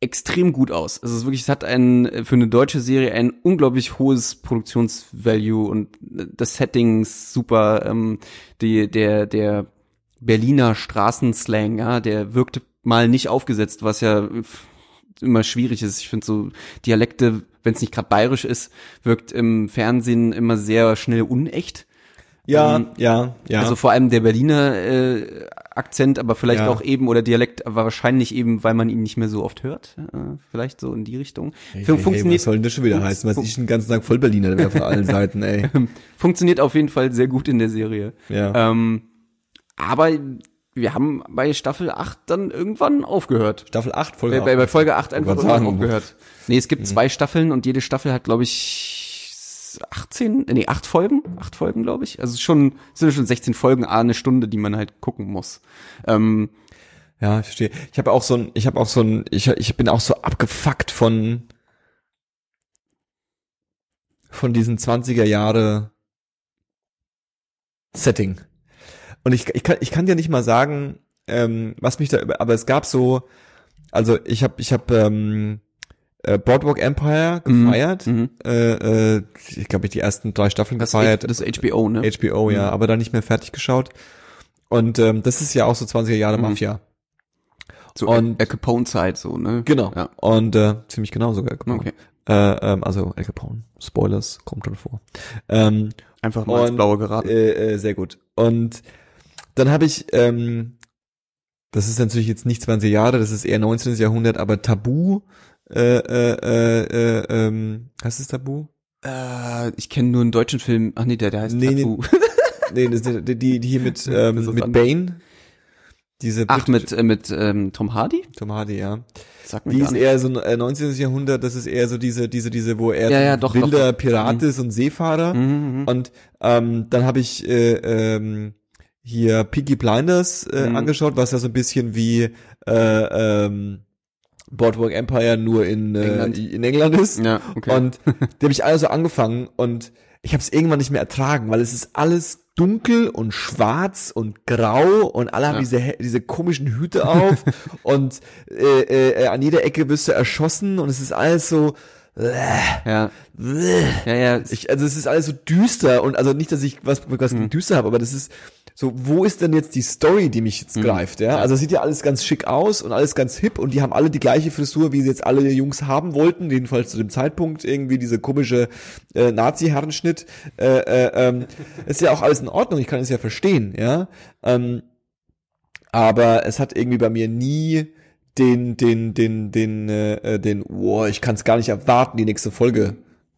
extrem gut aus. Also es ist wirklich, es hat ein für eine deutsche Serie ein unglaublich hohes Produktionsvalue und das Setting ist super. Ähm, die, der, der Berliner Straßenslang, ja, der wirkte mal nicht aufgesetzt, was ja immer schwierig ist. Ich finde so Dialekte, wenn es nicht gerade bayerisch ist, wirkt im Fernsehen immer sehr schnell unecht. Ja, Ähm, ja, ja. Also vor allem der Berliner äh, Akzent, aber vielleicht Ja. auch eben oder Dialekt, aber wahrscheinlich eben, weil man ihn nicht mehr so oft hört. Äh, vielleicht so in die Richtung. hey, hey, funktioniert, was soll denn das schon wieder heißen? Was fun- ich den ganzen Tag voll Berliner wäre von allen Seiten, ey. funktioniert auf jeden Fall sehr gut in der Serie. Ja. Ähm, aber wir haben bei Staffel 8 dann irgendwann aufgehört. Staffel 8, Folge Bei, bei, bei Folge 8 einfach sagen. aufgehört. Nee, es gibt Mhm. zwei Staffeln und jede Staffel hat, glaube ich, 18, nee, 8 Folgen, 8 Folgen, glaube ich. Also schon, sind schon 16 Folgen, a eine Stunde, die man halt gucken muss. Ähm, Ja, ich verstehe. Ich habe auch so ein, ich habe auch so ein, ich, ich bin auch so abgefuckt von von diesen 20er Jahre Setting. Und ich, ich kann, ich kann dir nicht mal sagen, ähm, was mich da, aber es gab so, also ich habe, ich habe ähm, äh, Boardwalk Empire gefeiert. Mhm. Äh, äh, ich glaube, ich die ersten drei Staffeln Das, gefeiert. das ist HBO, ne? HBO, ja, aber dann nicht mehr fertig geschaut. Und ähm, das ist ja auch so 20er Jahre Mhm. Mafia. so und- Al Capone-Zeit, so, ne? Genau. Ja. Und äh, ziemlich genau sogar. Al Capone. Okay. Äh, ähm, also Al Capone. Spoilers, kommt drin vor. Ähm, Einfach mal ins Und, Blaue geraten. äh, äh, sehr gut. Und dann habe ich, ähm, das ist natürlich jetzt nicht 20 Jahre, das ist eher 19. Jahrhundert, aber Tabu, äh, äh, äh, äh, ähm, heißt es Tabu? Äh, ich kenne nur einen deutschen Film. Ach nee, der, der heißt Nee, nee. Tattoo. Nee, ist die, die, die hier mit, ähm, mit. Bane. Diese Ach, mit, äh, mit ähm, Tom Hardy? Tom Hardy, ja. Sag mir Die ist nicht. eher so äh, 19. Jahrhundert, das ist eher so diese, diese, diese, wo er Ja, ja, doch, wilder doch. Pirat Mhm. ist und Seefahrer. Mhm, mhm. Und ähm, dann habe ich äh, ähm, hier Peaky Blinders äh, Mhm. angeschaut, was ja so ein bisschen wie äh, ähm, Boardwalk Empire nur in äh, England. in England ist. Ja, okay. Und die habe ich alle so angefangen und ich habe es irgendwann nicht mehr ertragen, weil es ist alles dunkel und schwarz und grau und alle haben Ja. diese hä- diese komischen Hüte auf und äh, äh, an jeder Ecke wirst du erschossen und es ist alles so äh, ja, äh. ja, ja. Ich, also es ist alles so düster und also nicht, dass ich was, was Mhm. düster habe, aber das ist so, wo ist denn jetzt die Story, die mich Mhm. jetzt greift, ja? Also es sieht ja alles ganz schick aus und alles ganz hip und die haben alle die gleiche Frisur, wie sie jetzt alle Jungs haben wollten, jedenfalls zu dem Zeitpunkt irgendwie diese komische äh, Nazi-Herrenschnitt. Äh, äh, ähm, ist ja auch alles in Ordnung, ich kann es ja verstehen, ja? Ähm, aber es hat irgendwie bei mir nie den, den, den, den, äh, äh, den, wow, ich kann es gar nicht erwarten, die nächste Folge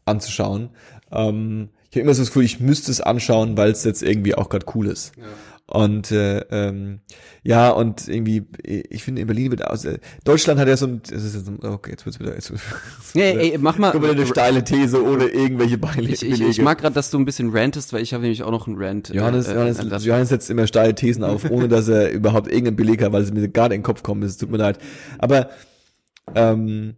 anzuschauen. Ähm, ich habe immer so das Gefühl, ich müsste es anschauen, weil es jetzt irgendwie auch gerade cool ist. Und äh, ähm, ja, und irgendwie, ich finde in Berlin wird aus. Äh, Deutschland hat ja so ein. Ist jetzt, okay, jetzt wird's wieder. Jetzt, Ja, ey, mach mal. Wieder eine steile These ohne irgendwelche Beile Ich, ich, ich mag gerade, dass du ein bisschen rantest, weil ich habe nämlich auch noch einen Rant. Johannes, äh, äh, Johannes, das- Johannes setzt immer steile Thesen auf, ohne dass er überhaupt irgendeinen Beleg hat, weil es mir gerade in den Kopf kommt. Es tut mir leid. Aber ähm,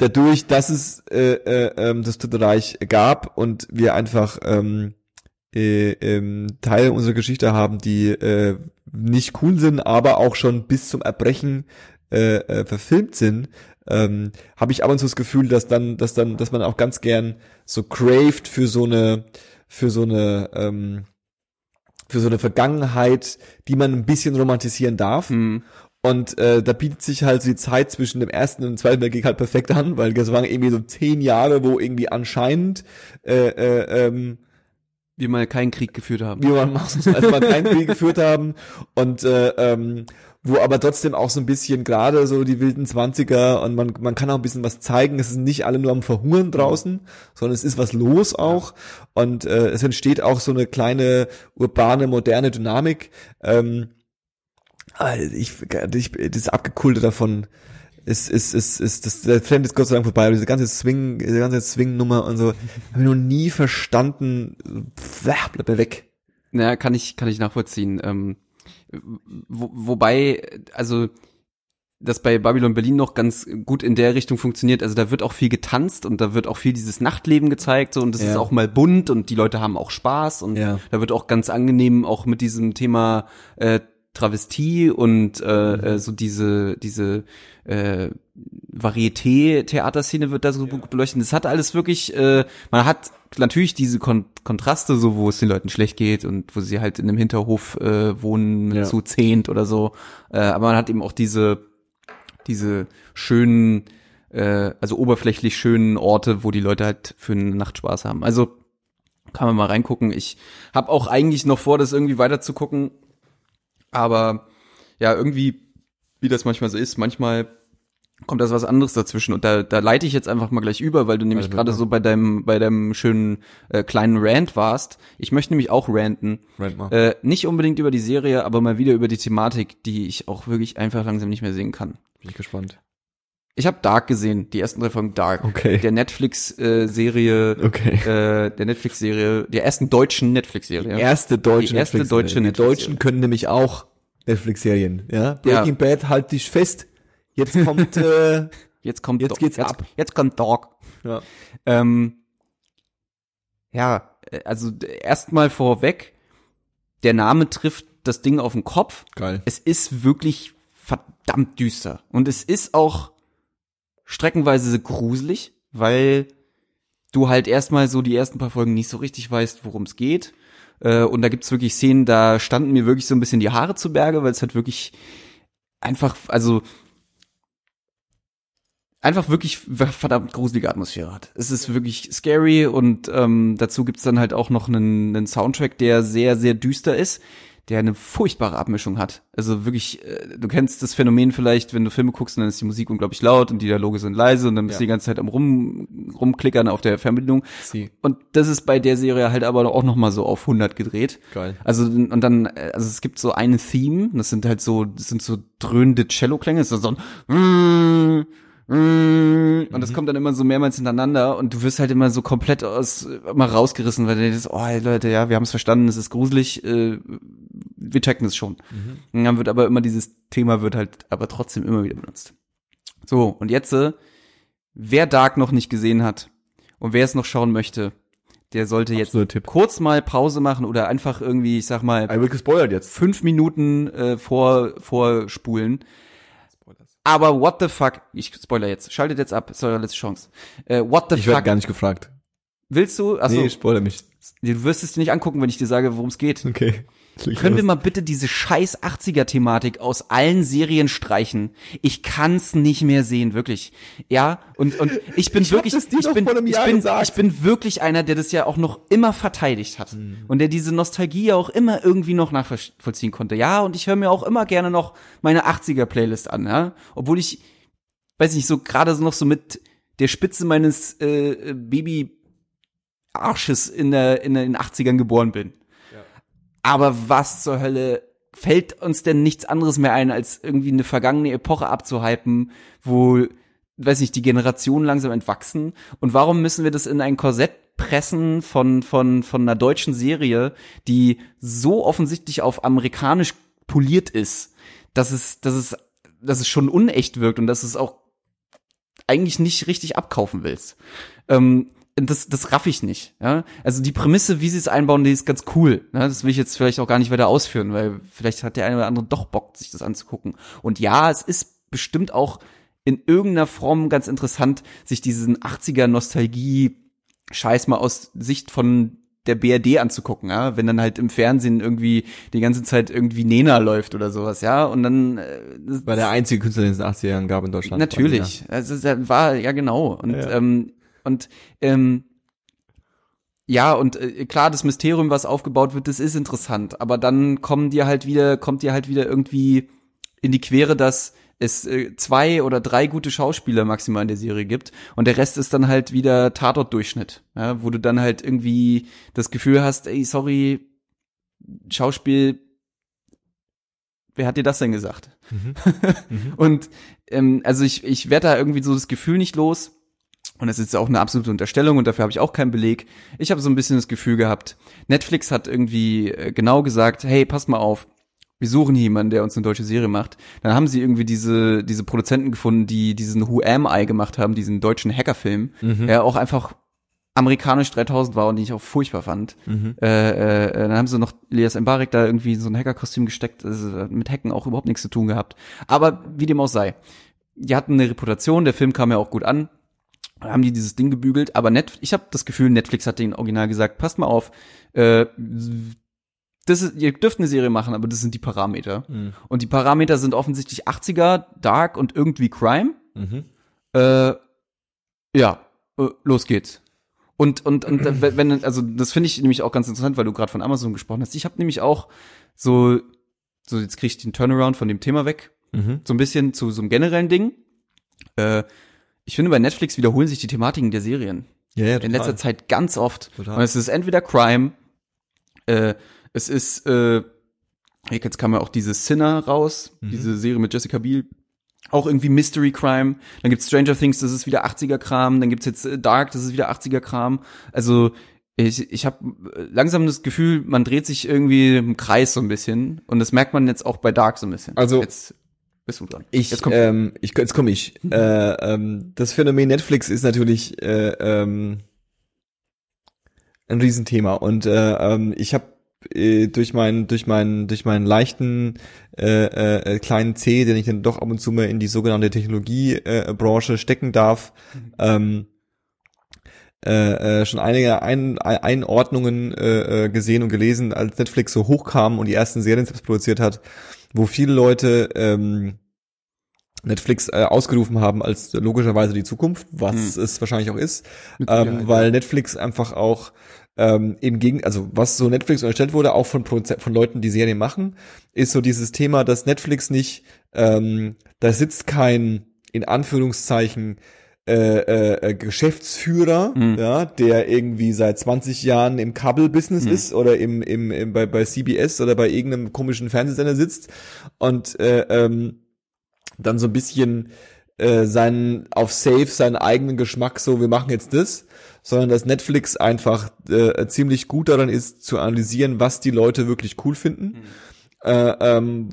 dadurch, dass es äh, äh, ähm, das Dritte Reich gab und wir einfach ähm, äh, ähm, Teile unserer Geschichte haben, die äh, nicht cool sind, aber auch schon bis zum Erbrechen äh, äh, verfilmt sind, ähm, habe ich ab und zu das Gefühl, dass dann, dass dann, dass man auch ganz gern so craved für so eine, für so eine, ähm, für so eine Vergangenheit, die man ein bisschen romantisieren darf. Hm. Und äh, da bietet sich halt so die Zeit zwischen dem ersten und dem zweiten Weltkrieg halt perfekt an, weil das waren irgendwie so zehn Jahre, wo irgendwie anscheinend äh, äh, ähm, wir mal keinen Krieg geführt haben. wie man macht, als man keinen Krieg geführt haben und äh, ähm, wo aber trotzdem auch so ein bisschen gerade so die wilden Zwanziger und man, man kann auch ein bisschen was zeigen. Es ist nicht alle nur am Verhungern draußen, sondern es ist was los auch und äh, es entsteht auch so eine kleine urbane, moderne Dynamik. Ähm, also ich, ich, das Abgekulte davon ist, ist, ist, ist, das, der Trend ist Gott sei Dank vorbei, aber diese ganze Swing, diese ganze Swing-Nummer und so, habe ich noch nie verstanden. Bleib mir weg. Naja, kann ich, kann ich nachvollziehen. Ähm, wo, wobei, also das bei Babylon Berlin noch ganz gut in der Richtung funktioniert. Also da wird auch viel getanzt und da wird auch viel dieses Nachtleben gezeigt so und das Ja. ist auch mal bunt und die Leute haben auch Spaß und Ja. da wird auch ganz angenehm auch mit diesem Thema äh, Travestie und äh, Mhm. äh, so diese diese äh, Varieté-Theaterszene wird da so gut beleuchtet. Es hat alles wirklich, äh, man hat natürlich diese Kon Kontraste, so wo es den Leuten schlecht geht und wo sie halt in einem Hinterhof äh, wohnen Ja. zu zehnt oder so. Äh, aber man hat eben auch diese diese schönen, äh, also oberflächlich schönen Orte, wo die Leute halt für eine Nacht Spaß haben. Also kann man mal reingucken. Ich habe auch eigentlich noch vor, das irgendwie weiter zu gucken, aber ja, irgendwie, wie das manchmal so ist, manchmal kommt das was anderes dazwischen und da, da leite ich jetzt einfach mal gleich über, weil du nämlich Also, gerade ja. so bei deinem bei deinem schönen äh, kleinen Rant warst. Ich möchte nämlich auch ranten. Rant mal. Äh, nicht unbedingt über die Serie, aber mal wieder über die Thematik, die ich auch wirklich einfach langsam nicht mehr sehen kann. Bin ich gespannt. Ich habe Dark gesehen, die ersten drei Folgen Dark. Okay. Der Netflix-Serie, Okay. äh, der Netflix-Serie, der ersten deutschen Netflix-Serie. Die erste deutsche Die erste Netflix-Serie. deutsche Die Netflix-Serie. Deutschen können nämlich auch Netflix-Serien, ja. Breaking Bad, halt dich fest. Jetzt kommt, äh, Jetzt kommt Jetzt geht's jetzt, ab. Jetzt kommt Dog. ja. Ähm, ja, äh, also erstmal vorweg, der Name trifft das Ding auf den Kopf. Geil. Es ist wirklich verdammt düster. Und es ist auch streckenweise gruselig, weil du halt erstmal so die ersten paar Folgen nicht so richtig weißt, worum es geht. Äh, und da gibt's wirklich Szenen, da standen mir wirklich so ein bisschen die Haare zu Berge, weil es halt wirklich einfach, also einfach wirklich verdammt gruselige Atmosphäre hat. Es ist wirklich scary und ähm, dazu gibt's dann halt auch noch einen, einen Soundtrack, der sehr, sehr düster ist, der eine furchtbare Abmischung hat. Also wirklich, äh, du kennst das Phänomen vielleicht, wenn du Filme guckst, dann ist die Musik unglaublich laut und die Dialoge sind leise und dann bist du die ganze Zeit am rum, rumklickern auf der Fernbedienung. Sie. Und das ist bei der Serie halt aber auch noch mal so auf 100 gedreht. Geil. Also und dann, äh, also es gibt so eine Theme, das sind halt so, das sind so dröhnende Cello-Klänge, das ist so ein und das kommt dann immer so mehrmals hintereinander und du wirst halt immer so komplett aus immer rausgerissen, weil du denkst, oh hey, Leute, ja, wir haben es verstanden, es ist gruselig, äh, wir checken es schon. Und dann wird aber immer dieses Thema wird halt aber trotzdem immer wieder benutzt. So, und jetzt, äh, wer Dark noch nicht gesehen hat und wer es noch schauen möchte, der sollte jetzt Tipp. kurz mal Pause machen oder einfach irgendwie, ich sag mal, I will gespoilert jetzt. fünf Minuten äh, vor vorspulen. Aber what the fuck? Ich spoiler jetzt. Schaltet jetzt ab. Ist eure letzte Chance. Äh, what the Ich werde fuck? gar nicht gefragt. Willst du? Also nee, spoiler mich. du wirst es dir nicht angucken, wenn ich dir sage, worum es geht. Okay. Können wir mal bitte diese scheiß 80er-Thematik aus allen Serien streichen? Ich kann's nicht mehr sehen, wirklich. Ja, und, und ich bin Ich wirklich, ich bin, ich bin, ich bin wirklich einer, der das ja auch noch immer verteidigt hat. Mhm. Und der diese Nostalgie ja auch immer irgendwie noch nachvollziehen konnte. Ja, und ich höre mir auch immer gerne noch meine 80er-Playlist an, ja. Obwohl ich, weiß nicht, so gerade so noch so mit der Spitze meines äh, Baby Arsches in der, in den 80ern geboren bin. Aber was zur Hölle fällt uns denn nichts anderes mehr ein, als irgendwie eine vergangene Epoche abzuhypen, wo, weiß nicht, die Generationen langsam entwachsen? Und warum müssen wir das in ein Korsett pressen von, von, von einer deutschen Serie, die so offensichtlich auf amerikanisch poliert ist, dass es, dass es, dass es schon unecht wirkt und dass es auch eigentlich nicht richtig abkaufen willst. Ähm, das, das raff ich nicht. Ja? Also die Prämisse, wie sie es einbauen, die ist ganz cool. Ne? Das will ich jetzt vielleicht auch gar nicht weiter ausführen, weil vielleicht hat der eine oder andere doch Bock, sich das anzugucken. Und ja, es ist bestimmt auch in irgendeiner Form ganz interessant, sich diesen 80er Nostalgie Scheiß mal aus Sicht von der BRD anzugucken, ja, wenn dann halt im Fernsehen irgendwie die ganze Zeit irgendwie Nena läuft oder sowas, ja, und dann äh, War der einzige Künstler, den es in den 80er Jahren gab in Deutschland. Natürlich. Also es war ja genau. Und Ja. ähm, und ähm, ja, und äh, klar, das Mysterium, was aufgebaut wird, das ist interessant, aber dann kommen dir halt wieder, kommt dir halt wieder irgendwie in die Quere, dass es äh, zwei oder drei gute Schauspieler maximal in der Serie gibt und der Rest ist dann halt wieder Tatort-Durchschnitt, ja, wo du dann halt irgendwie das Gefühl hast, ey, sorry, Schauspiel, wer hat dir das denn gesagt? Und ähm, also ich, ich werde da irgendwie so das Gefühl nicht los. Und das ist auch eine absolute Unterstellung und dafür habe ich auch keinen Beleg. Ich habe so ein bisschen das Gefühl gehabt, Netflix hat irgendwie äh, genau gesagt, hey, passt mal auf, wir suchen hier jemanden, der uns eine deutsche Serie macht. Dann haben sie irgendwie diese, diese Produzenten gefunden, die diesen Who Am I gemacht haben, diesen deutschen Hackerfilm, der auch einfach amerikanisch 3000 war und den ich auch furchtbar fand. Äh, äh, dann haben sie noch Elias Mbarek da irgendwie in so ein Hackerkostüm gesteckt, also hat mit Hacken auch überhaupt nichts zu tun gehabt. Aber wie dem auch sei. Die hatten eine Reputation, der Film kam ja auch gut an. Haben die dieses Ding gebügelt, aber Net ich habe das Gefühl, Netflix hat den Original gesagt, passt mal auf, äh, das ist, ihr dürft eine Serie machen, aber das sind die Parameter. Und die Parameter sind offensichtlich 80er, Dark und irgendwie Crime. Mhm. Äh, ja, äh, los geht's. Und und und äh, wenn also das finde ich nämlich auch ganz interessant, weil du gerade von Amazon gesprochen hast. Ich habe nämlich auch so so jetzt kriege ich den Turnaround von dem Thema weg, Mhm. so ein bisschen zu so einem generellen Ding. Äh, ich finde bei Netflix wiederholen sich die Thematiken der Serien Ja, ja, in letzter Zeit ganz oft. Total. Und es ist entweder Crime, äh, es ist, äh, jetzt kam ja auch diese Sinner raus, Mhm. diese Serie mit Jessica Biel. Auch irgendwie Mystery Crime. Dann gibt's Stranger Things, das ist wieder 80er Kram. Dann gibt's jetzt äh, Dark, das ist wieder 80er Kram. Also ich, ich habe langsam das Gefühl, man dreht sich irgendwie im Kreis so ein bisschen. Und das merkt man jetzt auch bei Dark so ein bisschen. Also- jetzt bist du dran. Ich, jetzt ähm, ich, jetzt komme ich. Äh, ähm, das Phänomen Netflix ist natürlich äh, ähm, ein Riesenthema. Und äh, ähm, ich habe äh, durch meinen durch meinen durch meinen leichten äh, äh, kleinen C, den ich dann doch ab und zu mal in die sogenannte Technologiebranche äh, Branche stecken darf, ähm, äh, äh, schon einige Ein Einordnungen äh, äh, gesehen und gelesen, als Netflix so hochkam und die ersten Serien selbst produziert hat, wo viele Leute ähm, Netflix äh, ausgerufen haben als logischerweise die Zukunft, was hm. es wahrscheinlich auch ist, ähm, weil Netflix einfach auch ähm, im Gegen, also was so Netflix unterstellt wurde, auch von von Leuten, die Serien machen, ist so dieses Thema, dass Netflix nicht, ähm, da sitzt kein in Anführungszeichen äh, äh, äh, Geschäftsführer, mhm. ja, der irgendwie seit 20 Jahren im Kabelbusiness mhm. ist oder im, im, im bei, bei CBS oder bei irgendeinem komischen Fernsehsender sitzt und äh, ähm, dann so ein bisschen äh, seinen auf Safe seinen eigenen Geschmack so wir machen jetzt das, sondern dass Netflix einfach äh, ziemlich gut daran ist zu analysieren, was die Leute wirklich cool finden. Mhm. Äh, ähm,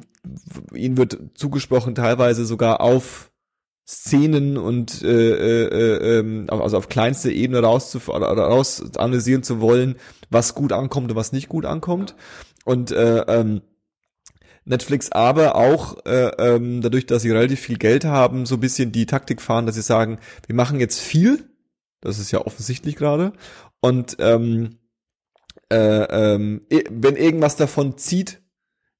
ihnen wird zugesprochen teilweise sogar auf Szenen und äh, äh, äh, also auf kleinste Ebene raus, raus analysieren zu wollen, was gut ankommt und was nicht gut ankommt. Und äh, ähm, Netflix aber auch äh, ähm, dadurch, dass sie relativ viel Geld haben, so bisschen die Taktik fahren, dass sie sagen, wir machen jetzt viel, das ist ja offensichtlich gerade, und ähm, äh, ähm, wenn irgendwas davon zieht,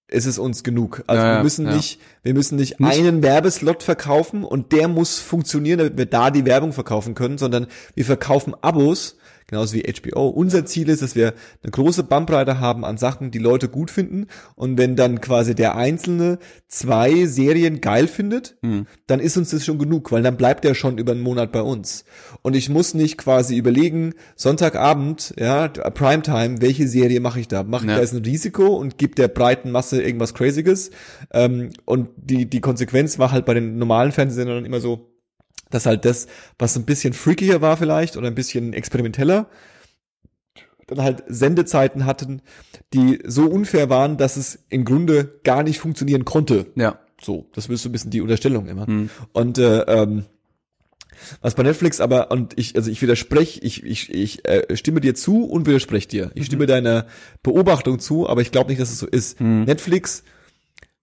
ist es uns genug. Also ja, wir müssen ja. nicht, wir müssen nicht, nicht einen Werbeslot verkaufen und der muss funktionieren, damit wir da die Werbung verkaufen können, sondern wir verkaufen Abos genauso wie HBO. Unser Ziel ist, dass wir eine große Bandbreite haben an Sachen, die Leute gut finden. Und wenn dann quasi der Einzelne zwei Serien geil findet, mhm. dann ist uns das schon genug, weil dann bleibt er schon über einen Monat bei uns. Und ich muss nicht quasi überlegen, Sonntagabend, ja, Primetime, welche Serie mache ich da? Mache ich ja. da jetzt ein Risiko und gebe der breiten Masse irgendwas Crazyes? Ähm, und die, die Konsequenz war halt bei den normalen Fernsehsendern immer so, dass halt das, was ein bisschen freakier war vielleicht oder ein bisschen experimenteller, dann halt Sendezeiten hatten, die so unfair waren, dass es im Grunde gar nicht funktionieren konnte. Ja. So, das ist so ein bisschen die Unterstellung immer. Hm. Und äh, ähm, was bei Netflix aber, und ich, also ich widerspreche, ich, ich, ich äh, stimme dir zu und widerspreche dir. Ich mhm. stimme deiner Beobachtung zu, aber ich glaube nicht, dass es so ist. Mhm. Netflix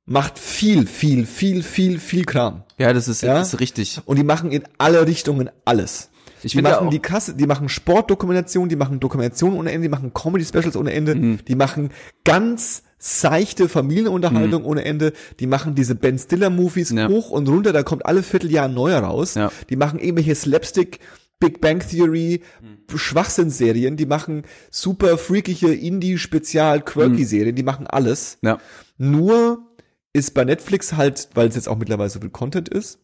macht viel, viel, viel, viel, viel Kram. Ja, das ist, ja? Das ist richtig. Und die machen in alle Richtungen alles. Ich die machen die Kasse, die machen Sportdokumentation, die machen Dokumentation ohne Ende, die machen Comedy Specials ohne Ende, mhm. die machen ganz seichte Familienunterhaltung mhm. ohne Ende, die machen diese Ben Stiller Movies ja. hoch und runter, da kommt alle Vierteljahr ein neuer raus. Ja. Die machen irgendwelche Slapstick Big Bang Theory mhm. Schwachsinnsserien, die machen super freakige Indie Spezial Quirky mhm. Serien, die machen alles. Ja. Nur ist bei Netflix halt, weil es jetzt auch mittlerweile so viel Content ist,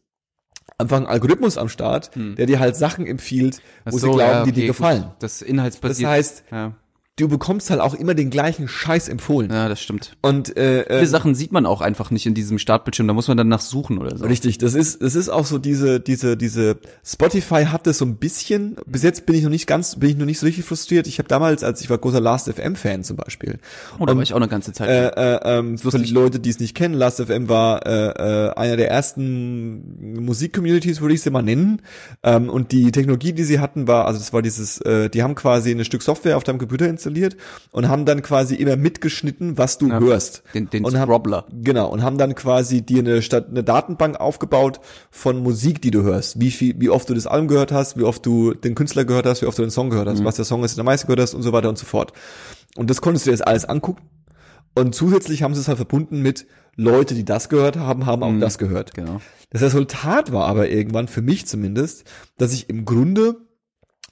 einfach ein Algorithmus am Start, hm. der dir halt Sachen empfiehlt, wo so, sie glauben, ja, okay, die dir gefallen. Gut. Das inhaltsbasiert. Das heißt, ja du bekommst halt auch immer den gleichen Scheiß empfohlen. Ja, das stimmt. Und äh, viele äh, Sachen sieht man auch einfach nicht in diesem Startbildschirm, da muss man dann nach suchen oder so. Richtig, das ist das ist auch so diese diese diese Spotify hat das so ein bisschen. Bis jetzt bin ich noch nicht ganz bin ich noch nicht so richtig frustriert. Ich habe damals, als ich war großer Last FM Fan zum Beispiel. Oh, da war ich auch eine ganze Zeit. Äh, äh, ähm, für die Leute, die es nicht kennen, Last FM war äh, äh, einer der ersten Musikcommunities, würde ich sie mal nennen. Ähm, und die Technologie, die sie hatten, war also das war dieses, äh, die haben quasi ein Stück Software auf deinem Computer installiert installiert und haben dann quasi immer mitgeschnitten, was du ja, hörst. Den, den und Scrobbler. Haben, genau, und haben dann quasi dir eine, eine Datenbank aufgebaut von Musik, die du hörst. Wie viel, wie oft du das Album gehört hast, wie oft du den Künstler gehört hast, wie oft du den Song gehört hast, mhm. was der Song ist, den du am meisten gehört hast und so weiter und so fort. Und das konntest du jetzt alles angucken. Und zusätzlich haben sie es halt verbunden mit Leute, die das gehört haben, haben auch mhm, das gehört. Genau. Das Resultat war aber irgendwann, für mich zumindest, dass ich im Grunde,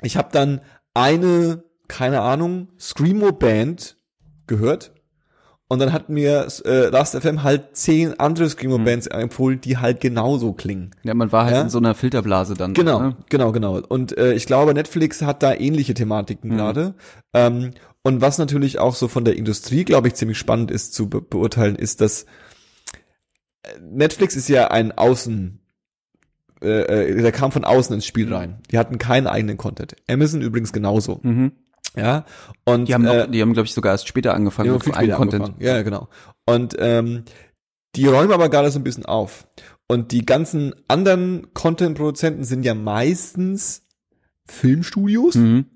ich habe dann eine keine Ahnung, Screamo Band gehört. Und dann hat mir äh, Last FM halt zehn andere Screamo Bands mhm. empfohlen, die halt genauso klingen. Ja, man war halt ja? in so einer Filterblase dann. Genau, ne? genau, genau. Und äh, ich glaube, Netflix hat da ähnliche Thematiken mhm. gerade. Ähm, und was natürlich auch so von der Industrie, glaube ich, ziemlich spannend ist zu be beurteilen, ist, dass äh, Netflix ist ja ein Außen äh, äh, der kam von außen ins Spiel rein. Die hatten keinen eigenen Content. Amazon übrigens genauso. Mhm. Ja, und die haben, äh, die haben glaube ich sogar erst später angefangen mit eigenen Content. Angefangen. Ja, genau. Und ähm, die räumen aber gerade so ein bisschen auf. Und die ganzen anderen Content-Produzenten sind ja meistens Filmstudios. Mhm.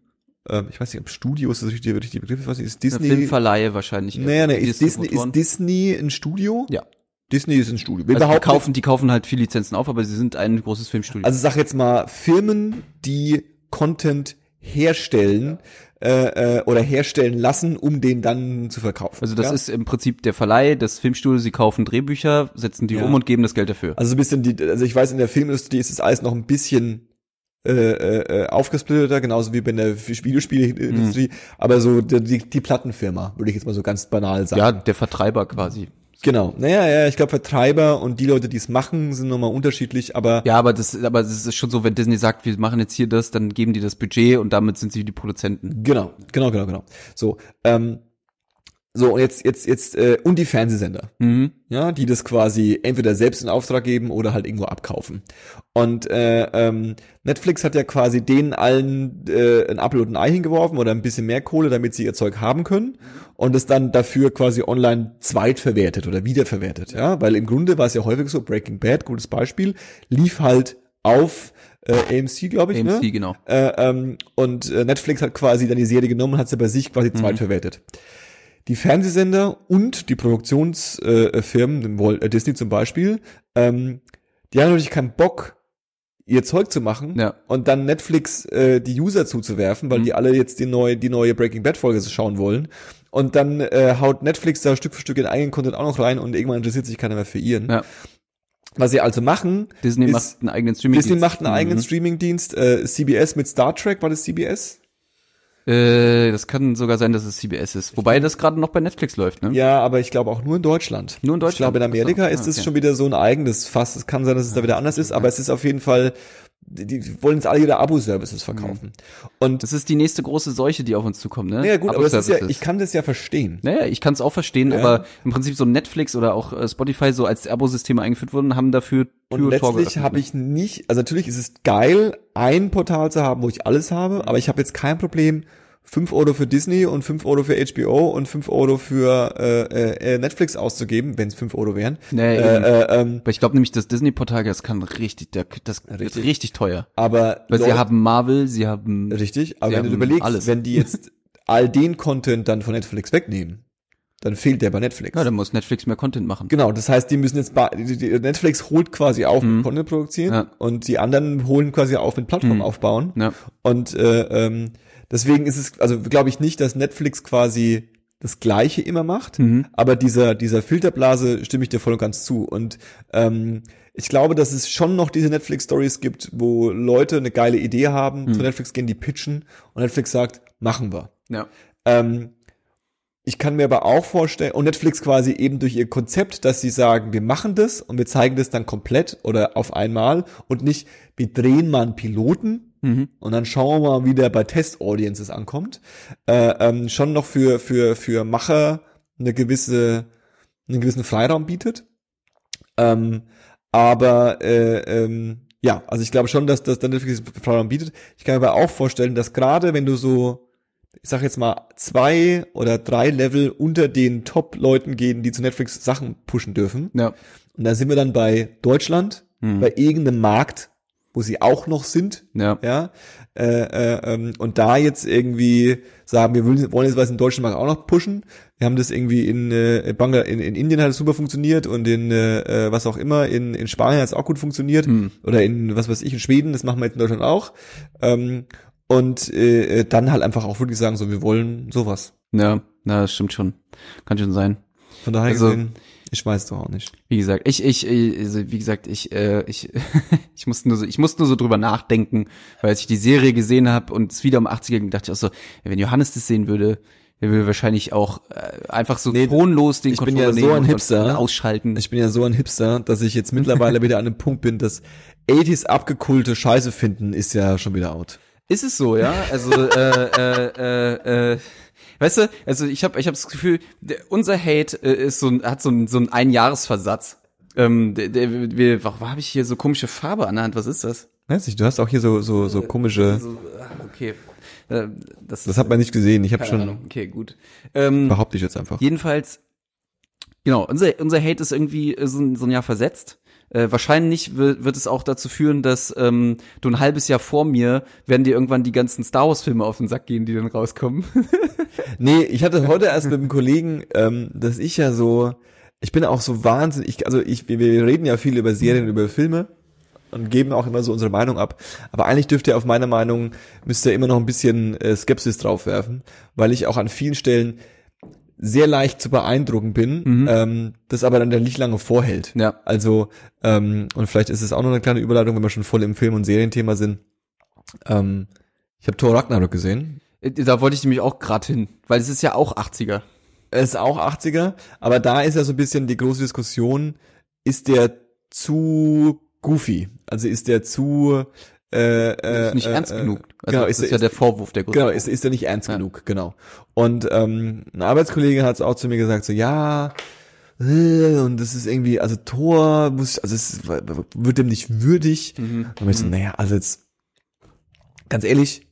ähm, ich weiß nicht, ob Studio ist das richtige, richtige Begriff, ich weiß nicht, ist Eine Disney, Filmverleihe wahrscheinlich. naja, nee, Die ist Disney, ist Disney ein Studio? Ja. Disney ist ein Studio. Wir Also die kaufen, die kaufen halt viel Lizenzen auf, aber sie sind ein großes Filmstudio. Also sag jetzt mal Firmen, die Content herstellen äh, äh, oder herstellen lassen, um den dann zu verkaufen. Also das ja? ist im Prinzip der Verleih, das Filmstudio, sie kaufen Drehbücher, setzen die Ja. um und geben das Geld dafür. also so ein bisschen die, also ich weiß in der Filmindustrie ist das alles noch ein bisschen äh, äh, aufgesplitterter, genauso wie bei der Videospielindustrie, Mhm. aber so die, die Plattenfirma, würde ich jetzt mal so ganz banal sagen. Ja, der Vertreiber quasi. Genau. Naja, ja, ich glaube Vertreiber und die Leute, die es machen, sind nochmal unterschiedlich, aber Ja, aber das, aber das ist schon so, wenn Disney sagt, wir machen jetzt hier das, dann geben die das Budget und damit sind sie die Produzenten. Genau, genau, genau, genau. So, ähm, so und jetzt, jetzt, jetzt äh, und die Fernsehsender, Mhm. ja, die das quasi entweder selbst in Auftrag geben oder halt irgendwo abkaufen. Und äh, ähm, Netflix hat ja quasi denen allen äh, ein Apfel und ein Ei hingeworfen oder ein bisschen mehr Kohle, damit sie ihr Zeug haben können und es dann dafür quasi online zweitverwertet oder wiederverwertet, ja, weil im Grunde war es ja häufig so, Breaking Bad, gutes Beispiel, lief halt auf äh, AMC, glaube ich, AMC, ne? genau. Äh, ähm, und äh, Netflix hat quasi dann die Serie genommen und hat sie bei sich quasi zweitverwertet. Die Fernsehsender und die Produktionsfirmen, äh, äh, Disney zum Beispiel, ähm, die haben natürlich keinen Bock, ihr Zeug zu machen Ja. und dann Netflix äh, die User zuzuwerfen, weil Mhm. die alle jetzt die neue, die neue Breaking Bad Folge schauen wollen. Und dann äh, haut Netflix da Stück für Stück den eigenen Content auch noch rein und irgendwann interessiert sich keiner mehr für ihren. Ja. Was sie also machen, Disney ist, macht einen eigenen Streaming. Disney macht einen eigenen Mhm. Streamingdienst, äh, CBS mit Star Trek, war das CBS? Äh, das kann sogar sein, dass es CBS ist. Wobei das gerade noch bei Netflix läuft, ne? Ja, aber ich glaube auch nur in Deutschland. Nur in Ich glaube, in Deutschland? Amerika Ach so, ist es okay. schon wieder so ein eigenes Fass. Es kann sein, dass es da wieder anders ist, aber es ist auf jeden Fall, die, wollen jetzt alle ihre Abo-Services verkaufen. Und, Das ist die nächste große Seuche, die auf uns zukommt, ne? ja gut, aber das ist ja, ich kann das ja verstehen. Naja, ich kann es auch verstehen, Ja. aber im Prinzip so Netflix oder auch äh, Spotify so als Abo-Systeme eingeführt wurden, haben dafür Und letztlich habe ich nicht, also natürlich ist es geil, ein Portal zu haben, wo ich alles habe, aber ich habe jetzt kein Problem, 5 Euro für Disney und 5 Euro für HBO und 5 Euro für äh, äh, Netflix auszugeben, wenn es 5 Euro wären. Nee, äh, äh, ähm, Aber ich glaube nämlich, das Disney-Portal, das kann richtig, der- das Richtig. richtig. richtig teuer. aber Weil sie Leute- haben Marvel, sie haben Richtig, aber Sie wenn du überlegst, alles. wenn die jetzt all den Content dann von Netflix wegnehmen, dann fehlt der bei Netflix. Ja, dann muss Netflix mehr Content machen. Genau, das heißt, die müssen jetzt, die, die, Netflix holt quasi auf mit Content produzieren Mhm. Ja. und die anderen holen quasi auf mit Plattform Mhm. aufbauen. Ja. Und äh, ähm, deswegen ist es, also glaube ich nicht, dass Netflix quasi das Gleiche immer macht, Mhm. aber dieser dieser Filterblase stimme ich dir voll und ganz zu. Und ähm, ich glaube, dass es schon noch diese Netflix-Stories gibt, wo Leute eine geile Idee haben, Mhm. zu Netflix gehen, die pitchen und Netflix sagt, machen wir. Ja. Ähm, ich kann mir aber auch vorstellen, und Netflix quasi eben durch ihr Konzept, dass sie sagen, wir machen das und wir zeigen das dann komplett oder auf einmal und nicht, wir drehen mal einen Piloten Mhm. und dann schauen wir mal, wie der bei Test-Audiences ankommt. Äh, ähm, schon noch für, für, für Macher eine gewisse, einen gewissen Freiraum bietet. Ähm, aber äh, ähm, ja, also ich glaube schon, dass das dann Netflix Freiraum bietet. Ich kann mir aber auch vorstellen, dass gerade wenn du so ich sag jetzt mal, zwei oder drei Level unter den Top-Leuten gehen, die zu Netflix Sachen pushen dürfen. Ja. Und da sind wir dann bei Deutschland, Mhm. bei irgendeinem Markt, wo sie auch noch sind, Ja. ja. Äh, äh, ähm, und da jetzt irgendwie sagen, wir wollen, wollen jetzt was in deutschen Markt auch noch pushen. Wir haben das irgendwie in äh, Bangla in, in Indien hat es super funktioniert und in äh, was auch immer, in, in Spanien hat es auch gut funktioniert. Mhm. Oder in, was weiß ich, in Schweden, das machen wir jetzt in Deutschland auch. Ähm, und äh, dann halt einfach auch wirklich sagen, so, wir wollen sowas. Ja, na, das stimmt schon. Kann schon sein. Von daher Also- gesehen, ich weiß doch auch nicht. Wie gesagt, ich, ich, äh, also wie gesagt, ich, äh, ich, ich musste nur so, ich musste nur so drüber nachdenken, weil als ich die Serie gesehen habe und es wieder um 80er ging, dachte ich auch so, wenn Johannes das sehen würde, der würde wahrscheinlich auch äh, einfach so Nee, tonlos den ich bin ja so ein Hipster. ausschalten. Ich bin ja so ein Hipster, dass ich jetzt mittlerweile wieder an einem Punkt bin, dass 80s abgekulte Scheiße finden ist ja schon wieder out. Ist es so, ja? Also, äh, äh, äh, äh, weißt du, also ich habe ich hab das Gefühl, der, unser Hate äh, ist so ein, hat so ein, so ein Einjahresversatz. Ähm, der, der, wir, warum habe ich hier so komische Farbe an der Hand? Was ist das? Weiß nicht, du hast auch hier so so so komische. So, ah, okay. Äh, das, Das hat man nicht gesehen. Ich habe schon Ahnung. Okay, gut. Ähm, behaupte ich jetzt einfach. jedenfalls, genau, unser, unser Hate ist irgendwie äh, so, ein- so ein Jahr versetzt. Äh, wahrscheinlich wird, es auch dazu führen, dass ähm, du ein halbes Jahr vor mir werden dir irgendwann die ganzen Star Wars Filme auf den Sack gehen, die dann rauskommen. Nee, ich hatte heute erst mit einem Kollegen, ähm, dass ich ja so, ich bin auch so wahnsinnig, ich, also ich, wir, wir reden ja viel über Serien, über Filme und geben auch immer so unsere Meinung ab. Aber eigentlich dürfte ihr auf meine Meinung, müsst ihr immer noch ein bisschen äh, Skepsis draufwerfen, weil ich auch an vielen Stellen sehr leicht zu beeindrucken bin, Mhm. ähm, das aber dann nicht lange vorhält. ja. Also, ähm, und vielleicht ist es auch noch eine kleine Überleitung, wenn wir schon voll im Film- und Serienthema sind. Ähm, ich habe Thor Ragnarok gesehen. Äh, Da wollte ich nämlich auch gerade hin, weil es ist ja auch 80er. Es ist auch 80er, aber da ist ja so ein bisschen die große Diskussion, ist der zu goofy? Also ist der zu äh, äh, ist nicht äh, ernst äh, genug. Also genau, das ist, ja der Vorwurf der größte. Genau, ist, ist er nicht ernst Ja. genug, genau. Und ähm, ein Arbeitskollege hat es auch zu mir gesagt, so ja, äh, und das ist irgendwie, also Tor muss, also es ist- wird dem nicht würdig. Mhm. Und ich so, naja, also jetzt, ganz ehrlich,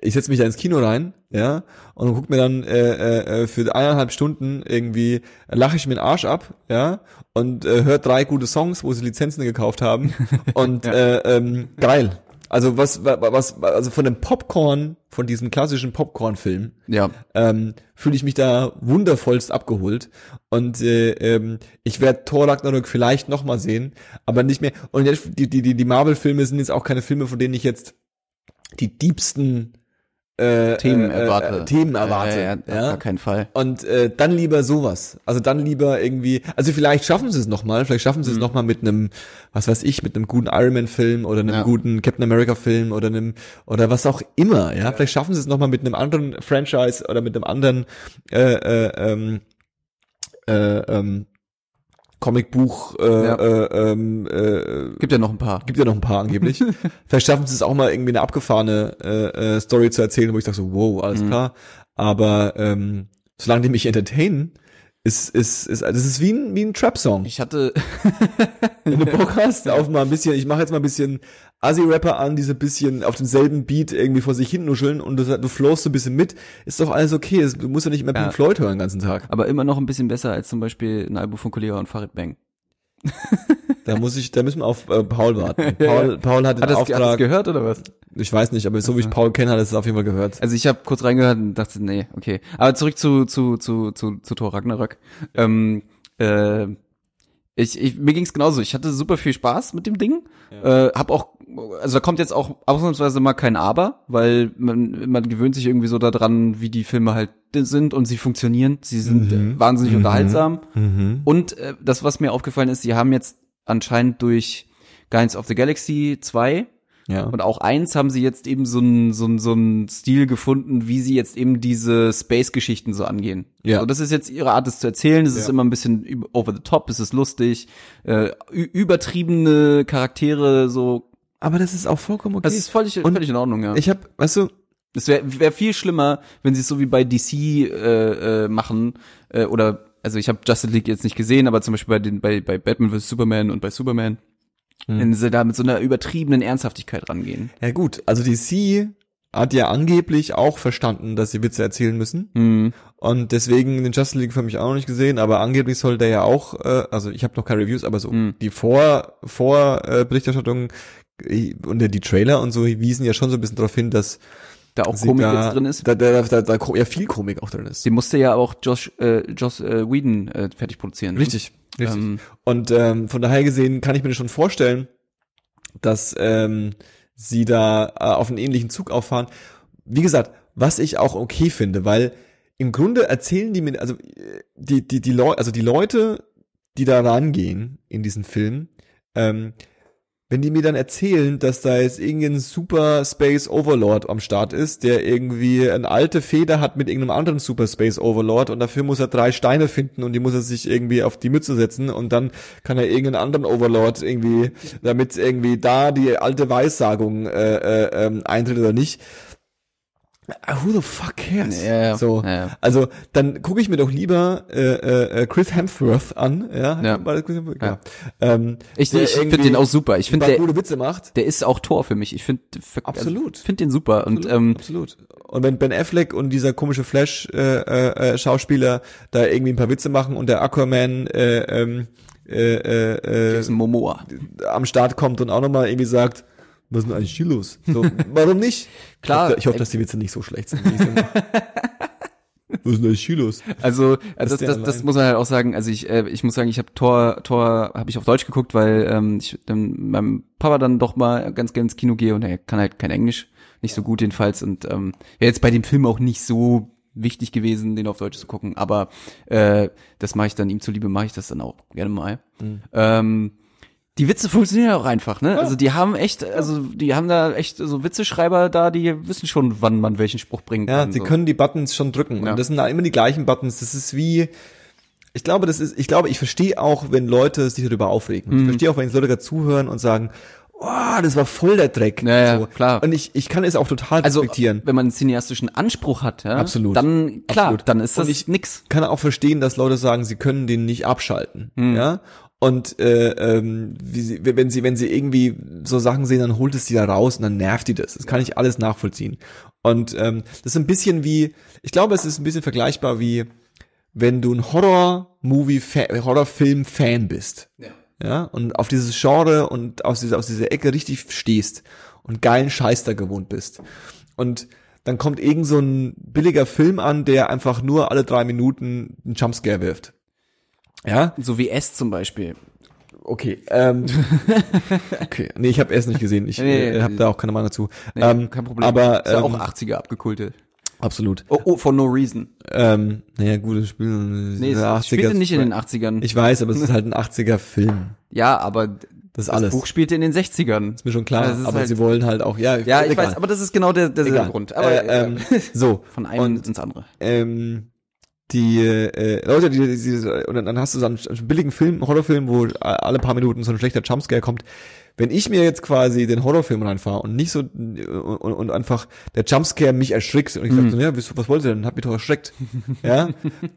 ich setze mich da ins Kino rein, ja, und guck mir dann äh, äh, für eineinhalb Stunden irgendwie, lache ich mir den Arsch ab, ja, und äh, hört drei gute Songs, wo sie Lizenzen gekauft haben. Und äh, ähm, geil. Also was, wa- was, also von dem Popcorn, von diesem klassischen Popcorn-Film, Ja. ähm, fühle ich mich da wundervollst abgeholt. Und äh, ähm, ich werde Thor Ragnarök vielleicht noch mal sehen, aber nicht mehr. Und jetzt, die, die, die, die Marvel-Filme sind jetzt auch keine Filme, von denen ich jetzt die diebsten äh, Themen äh, erwarte. Äh, Themen erwarte. Ja, ja, auf gar keinen Fall. Und äh, dann lieber sowas. Also dann lieber irgendwie, also vielleicht schaffen sie es nochmal, vielleicht schaffen sie es Mhm. noch mal mit einem, was weiß ich, mit einem guten Iron Man Film oder einem Ja. guten Captain America Film oder einem oder was auch immer, ja. Vielleicht schaffen sie es nochmal mit einem anderen Franchise oder mit einem anderen äh, äh, ähm, äh, ähm, Comicbuch äh, Ja. äh, ähm, äh, Gibt ja noch ein paar. gibt ja noch ein paar angeblich. Vielleicht schaffen sie es auch mal irgendwie eine abgefahrene äh, äh, Story zu erzählen, wo ich sage so, wow, alles Mhm. klar. Aber ähm, solange die mich entertainen, ist ist ist das ist wie ein wie ein Trap Song. Ich hatte Wenn du Bock hast auf mal ein bisschen, ich mache jetzt mal ein bisschen Assi Rapper an, diese bisschen auf demselben Beat irgendwie vor sich hin nuscheln und du, du flowst so ein bisschen mit, ist doch alles okay. Es- Du musst ja nicht immer Ja. Pink Floyd hören den ganzen Tag. aber immer noch ein bisschen besser als zum Beispiel ein Album von Kollega und Farid Bang. Da muss ich, da müssen wir auf äh, Paul warten. Paul, Paul hat den Hat das, hat das Auftrag, gehört oder was? ich weiß nicht, aber so wie ich Paul kenne, hat er es auf jeden Fall gehört. Also ich habe kurz reingehört und dachte, nee, okay. Aber zurück zu zu zu zu, zu Thor Ragnarök. Ähm, äh, ich, ich mir ging's genauso. Ich hatte super viel Spaß mit dem Ding. Äh, hab auch, also da kommt jetzt auch ausnahmsweise mal kein Aber, weil man man gewöhnt sich irgendwie so daran, wie die Filme halt sind und sie funktionieren. Sie sind Mhm. wahnsinnig Mhm. unterhaltsam. Mhm. Und äh, das, was mir aufgefallen ist, sie haben jetzt anscheinend durch Guardians of the Galaxy 2 Ja. und auch eins haben sie jetzt eben so einen so einen so einen Stil gefunden, wie sie jetzt eben diese Space-Geschichten so angehen. Ja. Also das ist jetzt ihre Art, es zu erzählen. Es ist Ja. immer ein bisschen over the top, es ist lustig, äh, übertriebene Charaktere, so. Aber das ist auch vollkommen okay. Das ist völlig, völlig in Ordnung, ja. ich habe, weißt du, Es wäre wär viel schlimmer, wenn sie es so wie bei DC äh, äh, machen äh, oder also ich habe Justice League jetzt nicht gesehen, aber zum Beispiel bei den bei bei Batman vs Superman und bei Superman, Hm. wenn sie da mit so einer übertriebenen Ernsthaftigkeit rangehen. ja gut, also DC hat ja angeblich auch verstanden, dass sie Witze erzählen müssen Hm. und deswegen den Justice League für mich auch noch nicht gesehen, aber angeblich soll der ja auch, äh, also ich habe noch keine Reviews, aber so Hm. die Vor Vor äh, Berichterstattung äh, und die Trailer und so wiesen ja schon so ein bisschen darauf hin, dass Da auch sie Komik da, jetzt drin ist. Da, da, da, da, ja viel Komik auch drin ist. Die musste ja auch Josh äh, Joss äh, Whedon äh, fertig produzieren. ne? Richtig, richtig. Ähm, Und ähm, von daher gesehen kann ich mir schon vorstellen, dass ähm, sie da äh, auf einen ähnlichen Zug auffahren. Wie gesagt, was ich auch okay finde, weil im Grunde erzählen die mir, also äh, die die die Leute, also die Leute, die da rangehen in diesen Film, ähm, wenn die mir dann erzählen, dass da jetzt irgendein Super Space Overlord am Start ist, der irgendwie eine alte Feder hat mit irgendeinem anderen Super Space Overlord und dafür muss er drei Steine finden und die muss er sich irgendwie auf die Mütze setzen und dann kann er irgendeinen anderen Overlord irgendwie, damit irgendwie da die alte Weissagung äh, äh, ähm, eintritt oder nicht. Who the fuck cares? Ja, so, ja, also dann gucke ich mir doch lieber äh, äh, Chris Hemsworth an, ja, Ja. War das Chris Hemsworth? Ja. Ja. Ähm, ich ich finde den auch super. Ich finde der gute Witze macht. der ist auch Tor für mich. Ich finde Absolut. Also, finde den super und Absolut, ähm, absolut. Und wenn Ben Affleck und dieser komische Flash äh, äh, äh, Schauspieler da irgendwie ein paar Witze machen und der Aquaman äh, ähm, äh, äh, äh, Jason Momoa. am Start kommt und auch nochmal irgendwie sagt, was ist denn eigentlich hier los? So, warum nicht? Klar. Ich hoffe, ich hoffe, dass die Witze nicht so schlecht sind. was ist denn eigentlich hier los? Also äh, das, das, das allein. muss man halt auch sagen. Also ich, äh, ich muss sagen, ich habe Tor, Tor habe ich auf Deutsch geguckt, weil ähm, ich dann meinem Papa dann doch mal ganz gerne ins Kino gehe und er kann halt kein Englisch, nicht so gut jedenfalls und ähm, wäre jetzt bei dem Film auch nicht so wichtig gewesen, den auf Deutsch zu gucken. Aber äh, das mache ich dann ihm zuliebe, mache ich das dann auch gerne mal. Mhm. Ähm, die Witze funktionieren auch einfach, ne? Also die haben echt, also die haben da echt so Witzeschreiber da, die wissen schon, wann man welchen Spruch bringen Ja, kann. sie so. können die Buttons schon drücken. Ja. Und das sind da immer die gleichen Buttons. Das ist wie, ich glaube, das ist, ich glaube, ich verstehe auch, wenn Leute sich darüber aufregen. Mhm. Ich verstehe auch, wenn Leute gerade zuhören und sagen, oh, das war voll der Dreck. Ja, ja, klar. Und ich, ich kann es auch total also respektieren. wenn man einen cineastischen Anspruch hat, ja, Absolut. dann klar, Absolut. dann ist das Und ich- nix. kann auch verstehen, dass Leute sagen, sie können den nicht abschalten. Hm. Ja. Und äh, ähm, sie, wenn sie, wenn sie irgendwie so Sachen sehen, dann holt es die da raus und dann nervt die das. Das kann ich alles nachvollziehen. Und ähm, das ist ein bisschen wie, ich glaube, es ist ein bisschen vergleichbar wie, wenn du ein Horror-Movie, Horrorfilm-Fan bist. Ja. Ja, und auf dieses Genre und aus dieser, aus dieser Ecke richtig stehst und geilen Scheiß da gewohnt bist. Und dann kommt irgend so ein billiger Film an, der einfach nur alle drei Minuten einen Jumpscare wirft. Ja, So wie S zum Beispiel. okay. Ähm, okay, nee, ich habe erst nicht gesehen. Ich Nee, äh, habe da auch keine Meinung dazu. Nee, ähm, kein Problem. Aber ist ja ähm, auch 80er abgekultet. absolut. Oh, oh, for no reason. Ähm, naja, gutes Spiel. Nee, es spielte nicht in den 80ern. Ich weiß, aber es ist halt ein 80er Film. ja, aber Das ist das alles. Buch spielte in den 60ern. Ist mir schon klar. Das ist aber halt- sie wollen halt auch, ja. Ja, ich egal. weiß, aber das ist genau der, der. Grund. Aber äh, ähm, so. von einem und ins andere. ähm, die äh, Leute, die, die, die und dann- hast du so einen billigen Film, Horrorfilm, wo alle paar Minuten so ein schlechter Jumpscare kommt. Wenn ich mir jetzt quasi den Horrorfilm reinfahre und nicht so und, und, einfach der Jumpscare mich erschrickt und ich sag so, ja, wieso- was wollt ihr denn? Hat mich doch erschreckt. ja,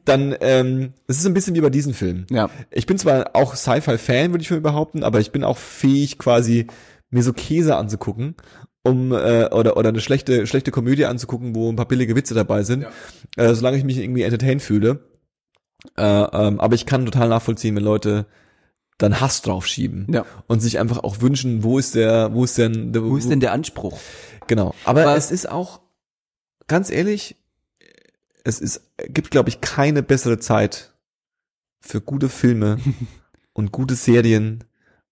dann ähm, das ist ein bisschen wie bei diesem Film. Ja. Ich bin zwar auch Sci-Fi-Fan, würde ich mal behaupten, aber ich bin auch fähig, quasi mir so Käse anzugucken, um äh, oder oder eine schlechte schlechte Komödie anzugucken, wo ein paar billige Witze dabei sind, äh, solange ich mich irgendwie entertained fühle. Äh, ähm, aber ich kann total nachvollziehen, wenn Leute dann Hass draufschieben Ja. und sich einfach auch wünschen, wo ist der, wo ist denn, der, Wo ist denn der Anspruch? Genau. Aber Aber- es ist auch, ganz ehrlich, es ist, gibt, glaube ich, keine bessere Zeit für gute Filme und gute Serien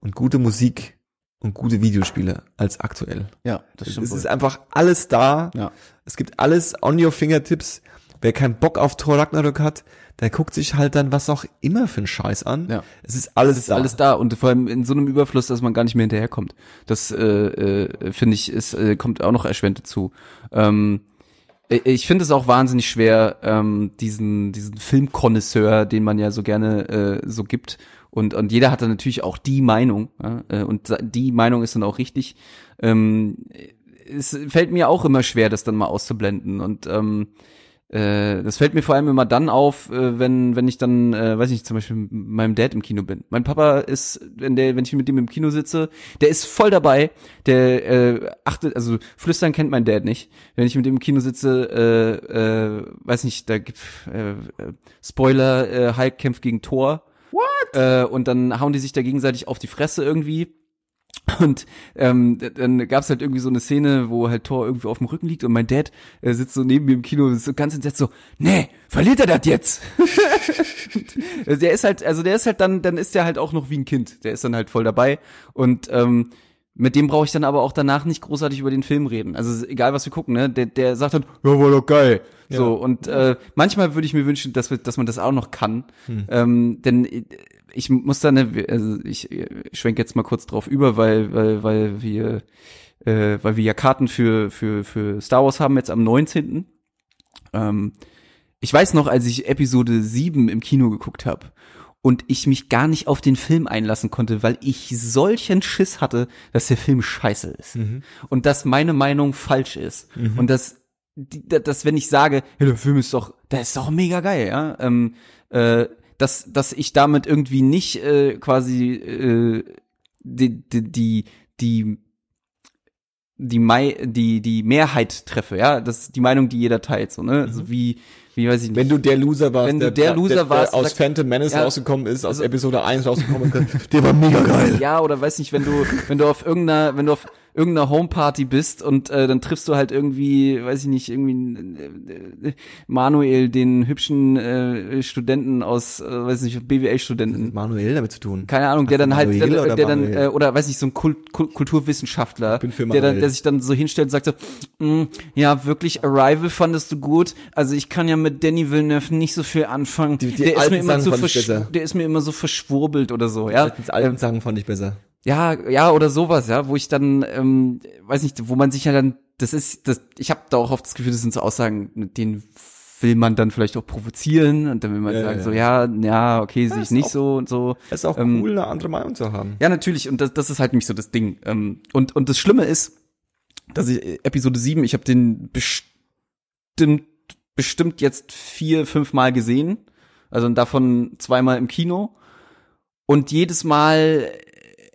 und gute Musik und gute Videospiele als aktuell. Ja, das stimmt. Es wohl. ist einfach alles da. Ja. Es gibt alles on your fingertips. Wer keinen Bock auf Thor Ragnarök hat, der guckt sich halt dann was auch immer für einen Scheiß an. Ja. Es ist alles Es ist da. alles da und vor allem in so einem Überfluss, dass man gar nicht mehr hinterherkommt. Das äh, äh, finde ich, ist äh, kommt auch noch erschwert dazu. Ähm, ich- ich finde es auch wahnsinnig schwer, ähm, diesen diesen Filmkonnoisseur, den man ja so gerne äh, so gibt. Und und jeder hat dann natürlich auch die Meinung. Ja? äh, Und die Meinung ist dann auch richtig. Ähm, es fällt mir auch immer schwer, das dann mal auszublenden. Und ähm, äh, das fällt mir vor allem immer dann auf, äh, wenn wenn ich dann, äh, weiß nicht, zum Beispiel mit meinem Dad im Kino bin. Mein Papa ist, wenn der, wenn ich mit dem im Kino sitze, der ist voll dabei. Der äh, achtet, also Flüstern kennt mein Dad nicht. Wenn ich mit dem im Kino sitze, äh, äh, weiß nicht, da gibt äh, äh, Spoiler, äh, Hulk kämpft gegen Thor. What? Äh, und dann hauen die sich da gegenseitig auf die Fresse irgendwie. Und ähm, dann gab's halt irgendwie so eine Szene, wo halt Thor irgendwie auf dem Rücken liegt und mein Dad äh, sitzt so neben mir im Kino und ist so ganz entsetzt so, nee, verliert er das jetzt? Und der ist halt, also der ist halt dann, dann ist der halt auch noch wie ein Kind. Der ist dann halt voll dabei und ähm, mit dem brauche ich dann aber auch danach nicht großartig über den Film reden. Also egal was wir gucken, ne? Der, der sagt dann, ja, war doch geil. So, und äh, manchmal würde ich mir wünschen, dass, wir, dass man das auch noch kann. Ähm, denn ich muss da ne, also ich äh, schwenke jetzt mal kurz drauf über, weil, weil, weil wir, äh, weil wir ja Karten für, für, für Star Wars haben jetzt am 19. Ähm, ich weiß noch, als ich Episode 7 im Kino geguckt habe und ich mich gar nicht auf den Film einlassen konnte, weil ich solchen Schiss hatte, dass der Film scheiße ist. Und dass meine Meinung falsch ist. Und dass, dass wenn ich sage, ja, der Film ist doch, der ist doch mega geil, ja, ähm, äh, dass, dass ich damit irgendwie nicht äh, quasi äh, die, die, die, die die Mai, die die Mehrheit treffe, ja, das ist die Meinung, die jeder teilt, so ne, also wie wie weiß ich nicht. Wenn du der Loser warst, Wenn du der Loser warst, aus sag- Phantom Menace Ja. rausgekommen ist, aus Also- Episode 1 rausgekommen ist, der war mega geil. Ja, oder weiß nicht, wenn du, wenn du auf irgendeiner, wenn du auf irgendeiner Homeparty bist und äh, dann triffst du halt irgendwie, weiß ich nicht, irgendwie äh, Manuel, den hübschen äh, Studenten aus, äh, weiß nicht, BWL-Studenten. Manuel damit zu tun. Keine Ahnung, der dann halt, Manuel der, oder der dann, äh, oder weiß nicht, so ein Kult, Kult, Kulturwissenschaftler, bin für der dann, der sich dann so hinstellt und sagt so, "Mm, ja, wirklich, Arrival fandest du gut, also ich kann ja mit Danny Villeneuve nicht so viel anfangen, Die- die der ist mir immer so ich der ist mir immer so verschwurbelt oder so, ja. Die alten Sachen fand ich besser. Ja, ja, oder sowas, ja, wo ich dann, ähm, weiß nicht, wo man sich ja dann, das ist, das, ich habe da auch oft das Gefühl, das sind so Aussagen, mit denen will man dann vielleicht auch provozieren und dann will man Ja, sagen ja. so, ja, ja, okay, sehe ich ist nicht auch- so und so. Es ist auch Ähm, cool, eine andere Meinung zu haben. Ja, natürlich, und das, das ist halt nämlich so das Ding. Ähm, und, und das Schlimme ist, dass ich äh, Episode 7, ich habe den bestimmt, bestimmt jetzt vier, fünf Mal gesehen. Also davon zweimal im Kino. Und jedes Mal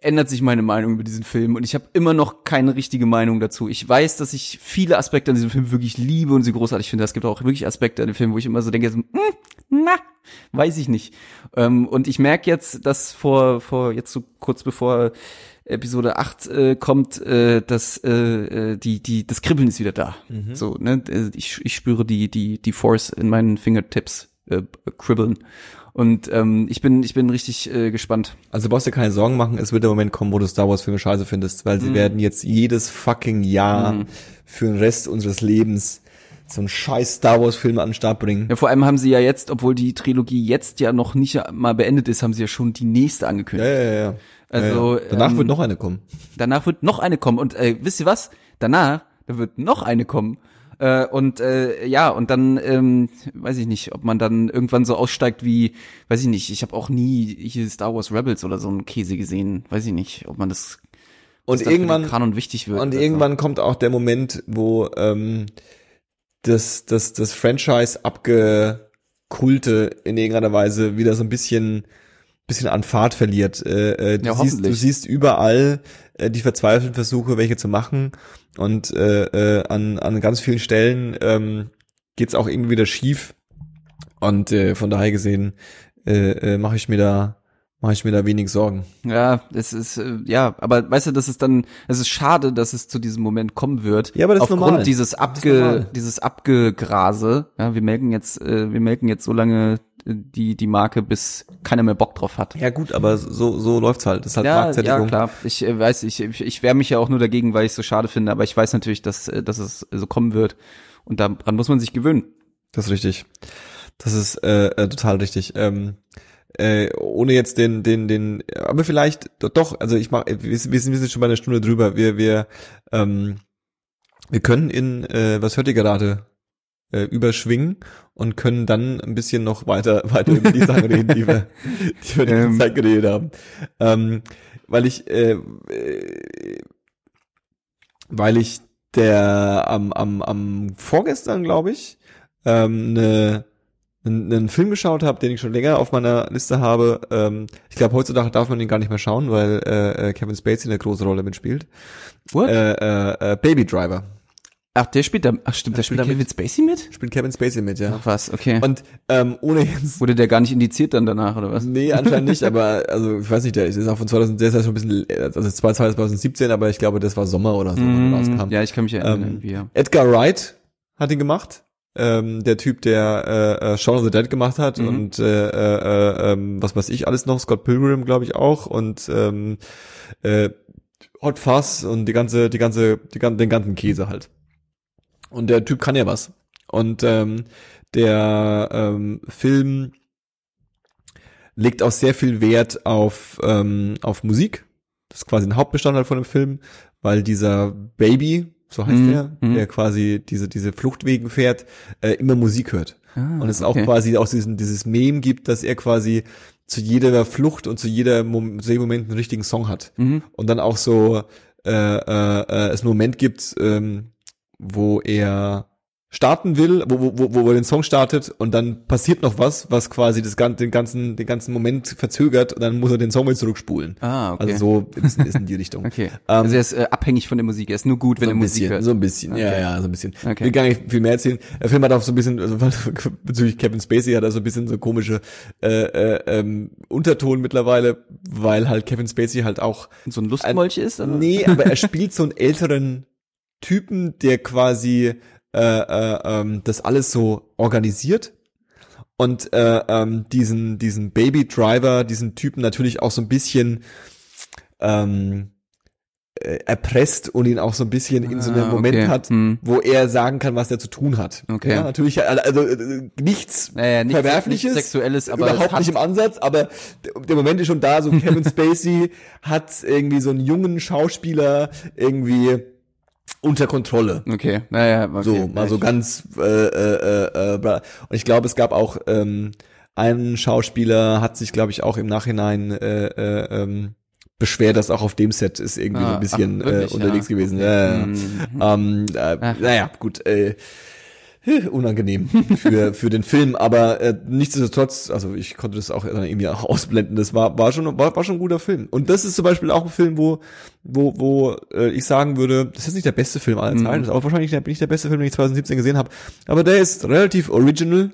ändert sich meine Meinung über diesen Film und ich habe immer noch keine richtige Meinung dazu. Ich weiß, dass ich viele Aspekte an diesem Film wirklich liebe und sie großartig finde. Es gibt auch wirklich Aspekte an dem Film, wo ich immer so denke, so, hm, na, weiß ich nicht. Ähm, und ich merke jetzt, dass vor, vor jetzt so kurz bevor Episode 8 äh, kommt, äh, dass äh, äh, die, die, das Kribbeln ist wieder da. So, ne? Äh, Ich, ich spüre die, die, die Force in meinen Fingertips äh, kribbeln. Und ähm, ich bin, ich bin richtig äh, gespannt. Also brauchst dir keine Sorgen machen, es wird der Moment kommen, wo du Star Wars Filme scheiße findest, weil sie werden jetzt jedes fucking Jahr für den Rest unseres Lebens so einen scheiß Star Wars Film an den Start bringen. Ja, vor allem haben sie ja jetzt, obwohl die Trilogie jetzt ja noch nicht mal beendet ist, haben sie ja schon die nächste angekündigt. ja, ja. ja. Also, ja, ja. Danach ähm, wird noch eine kommen. Danach wird noch eine kommen. Und äh, wisst ihr was? Danach, da wird noch eine kommen. Äh, und äh, ja, und dann ähm, weiß ich nicht, ob man dann irgendwann so aussteigt wie, weiß ich nicht, ich habe auch nie hier Star Wars Rebels oder so einen Käse gesehen. Weiß ich nicht, ob man das Und irgendwann Kanon wichtig wird. Und oder irgendwann kommt auch der Moment, wo ähm, das, das, das Franchise abgekulte in irgendeiner Weise wieder so ein bisschen, bisschen an Fahrt verliert. Äh, äh, du, Ja, siehst, du siehst überall äh, die verzweifelten Versuche, welche zu machen. Und äh, äh, an, an ganz vielen Stellen ähm, geht's auch irgendwie wieder schief. Und äh, von daher gesehen äh, äh, mache ich mir da mache ich mir da wenig Sorgen. Ja, es ist äh, ja, aber weißt du, das ist dann, es ist schade, dass es zu diesem Moment kommen wird. Ja, aber das ist aufgrund normal. dieses ist abge, normal. dieses abgegrase. Ja, wir melken jetzt, äh, wir melken jetzt so lange die die Marke, bis keiner mehr Bock drauf hat. Ja gut, aber so so läuft's halt. Das ist halt Ja, ja, Marktsättigung. klar. Ich äh, weiß, ich, ich, ich wehre mich ja auch nur dagegen, weil ich es so schade finde, aber ich weiß natürlich, dass, äh, dass es so kommen wird. Und daran muss man sich gewöhnen. Das ist richtig. Das ist äh, äh, total richtig. Ähm, äh, ohne jetzt den, den, den, aber vielleicht doch, also ich mach, wir, wir sind wir sind schon bei einer Stunde drüber. Wir, wir, ähm, wir können in, äh, was hört ihr gerade, äh, überschwingen und können dann ein bisschen noch weiter, weiter über die Sachen reden, die wir, die wir die ganze Ähm. Zeit geredet haben. Ähm, weil ich, äh, äh, weil ich der am, am, am vorgestern, glaube ich, ähm, ne, einen, einen Film geschaut habe, den ich schon länger auf meiner Liste habe. Ähm, ich glaube, heutzutage darf man den gar nicht mehr schauen, weil äh, äh, Kevin Spacey eine große Rolle mitspielt. What? Äh, äh, äh, Baby Driver. Ach, der spielt da, ach stimmt, der spielt spielt da Kevin Spacey mit? Spielt Kevin Spacey mit, ja. Ach was, okay. Und ähm, ohne jetzt Wurde der gar nicht indiziert dann danach, oder was? Nee, anscheinend nicht, aber also ich weiß nicht, der ist auch von 2000, der ist ja schon ein bisschen, also es war 2017, aber ich glaube, das war Sommer oder so, wann er rauskam. Mm, ja, ich kann mich erinnern, Ähm, ja. Edgar Wright hat ihn gemacht. Ähm, der Typ, der äh, äh, Shaun of the Dead gemacht hat Mhm. und äh, äh, ähm, was weiß ich alles noch, Scott Pilgrim, glaube ich auch und ähm, äh, Hot Fuzz und die ganze, die ganze, die ganze, den ganzen Käse halt. Und der Typ kann ja was. Und ähm, der ähm, Film legt auch sehr viel Wert auf ähm, auf Musik. Das ist quasi ein Hauptbestandteil von dem Film, weil dieser Baby, so heißt Mhm, der, mhm. der quasi diese, diese Fluchtwegen fährt, äh, immer Musik hört. Ah, Und es okay. auch quasi auch diesen, dieses Meme gibt, dass er quasi zu jeder Flucht und zu jeder Mom zu jedem Moment einen richtigen Song hat. Mhm. Und dann auch so äh, äh, äh, es einen Moment gibt, ähm, wo er starten will, wo, wo, wo, wo er den Song startet und dann passiert noch was, was quasi das, den ganzen, den ganzen Moment verzögert und dann muss er den Song wieder zurückspulen. Ah, okay. Also so ist, ist in die Richtung. Okay. Ähm, also er ist äh, abhängig von der Musik. Er ist nur gut, wenn so er ein Musik bisschen, hört. so ein bisschen, ja, Okay. ja, so ein bisschen. Okay. Ich will gar nicht viel mehr erzählen. Der Film hat auch so ein bisschen, also bezüglich Kevin Spacey hat er so ein bisschen so komische äh, äh, ähm, Unterton mittlerweile, weil halt Kevin Spacey halt auch So ein Lustmolch ist? Oder? Nee, aber er spielt so einen älteren Typen, der quasi äh, äh, ähm, das alles so organisiert und äh, ähm, diesen diesen Baby Driver, diesen Typen natürlich auch so ein bisschen ähm, äh, erpresst und ihn auch so ein bisschen in so einem Ah, Moment okay. hat, Hm. wo er sagen kann, was er zu tun hat. Okay. Ja, natürlich, also äh, nichts Naja, nichts- Verwerfliches, nichts Sexuelles, aber überhaupt nicht im Ansatz, aber der Moment ist schon da, so Kevin Spacey hat irgendwie so einen jungen Schauspieler irgendwie unter Kontrolle. Okay, naja, okay. So, mal so ganz äh, äh, äh, äh, bla. und ich glaube, es gab auch ähm, einen Schauspieler, hat sich, glaube ich, auch im Nachhinein äh, äh, ähm, beschwert, dass auch auf dem Set ist irgendwie so Ah, ein bisschen ach, wirklich? äh, unterwegs Ja, gewesen. okay. Ja. Mhm. Ähm, äh, naja, gut, äh, unangenehm für für den Film, aber äh, nichtsdestotrotz, also ich konnte das auch dann irgendwie auch ausblenden. Das war war schon war, war schon ein guter Film. Und das ist zum Beispiel auch ein Film, wo wo wo äh, ich sagen würde, das ist nicht der beste Film aller Zeiten, das ist auch wahrscheinlich nicht der beste Film, den ich 2017 gesehen habe. Aber der ist relativ original.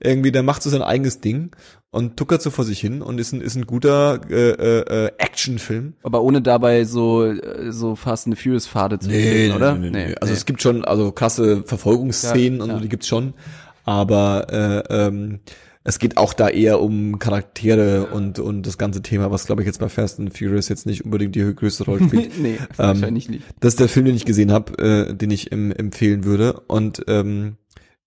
Irgendwie, der macht so sein eigenes Ding und tuckert so vor sich hin und ist ein ist ein guter äh, äh, äh, Actionfilm. Aber ohne dabei so äh, so Fast and Furious Pfade zu treten, oder? Nee, nee, nee. Also es gibt schon also krasse Verfolgungsszenen Ja, und ja. so, die gibt's schon, aber äh, ähm, es geht auch da eher um Charaktere und und das ganze Thema, was glaube ich jetzt bei Fast and Furious jetzt nicht unbedingt die größte Rolle spielt. nee, wahrscheinlich nicht. Das ist der Film, den ich gesehen habe, äh, den ich em empfehlen würde und ähm,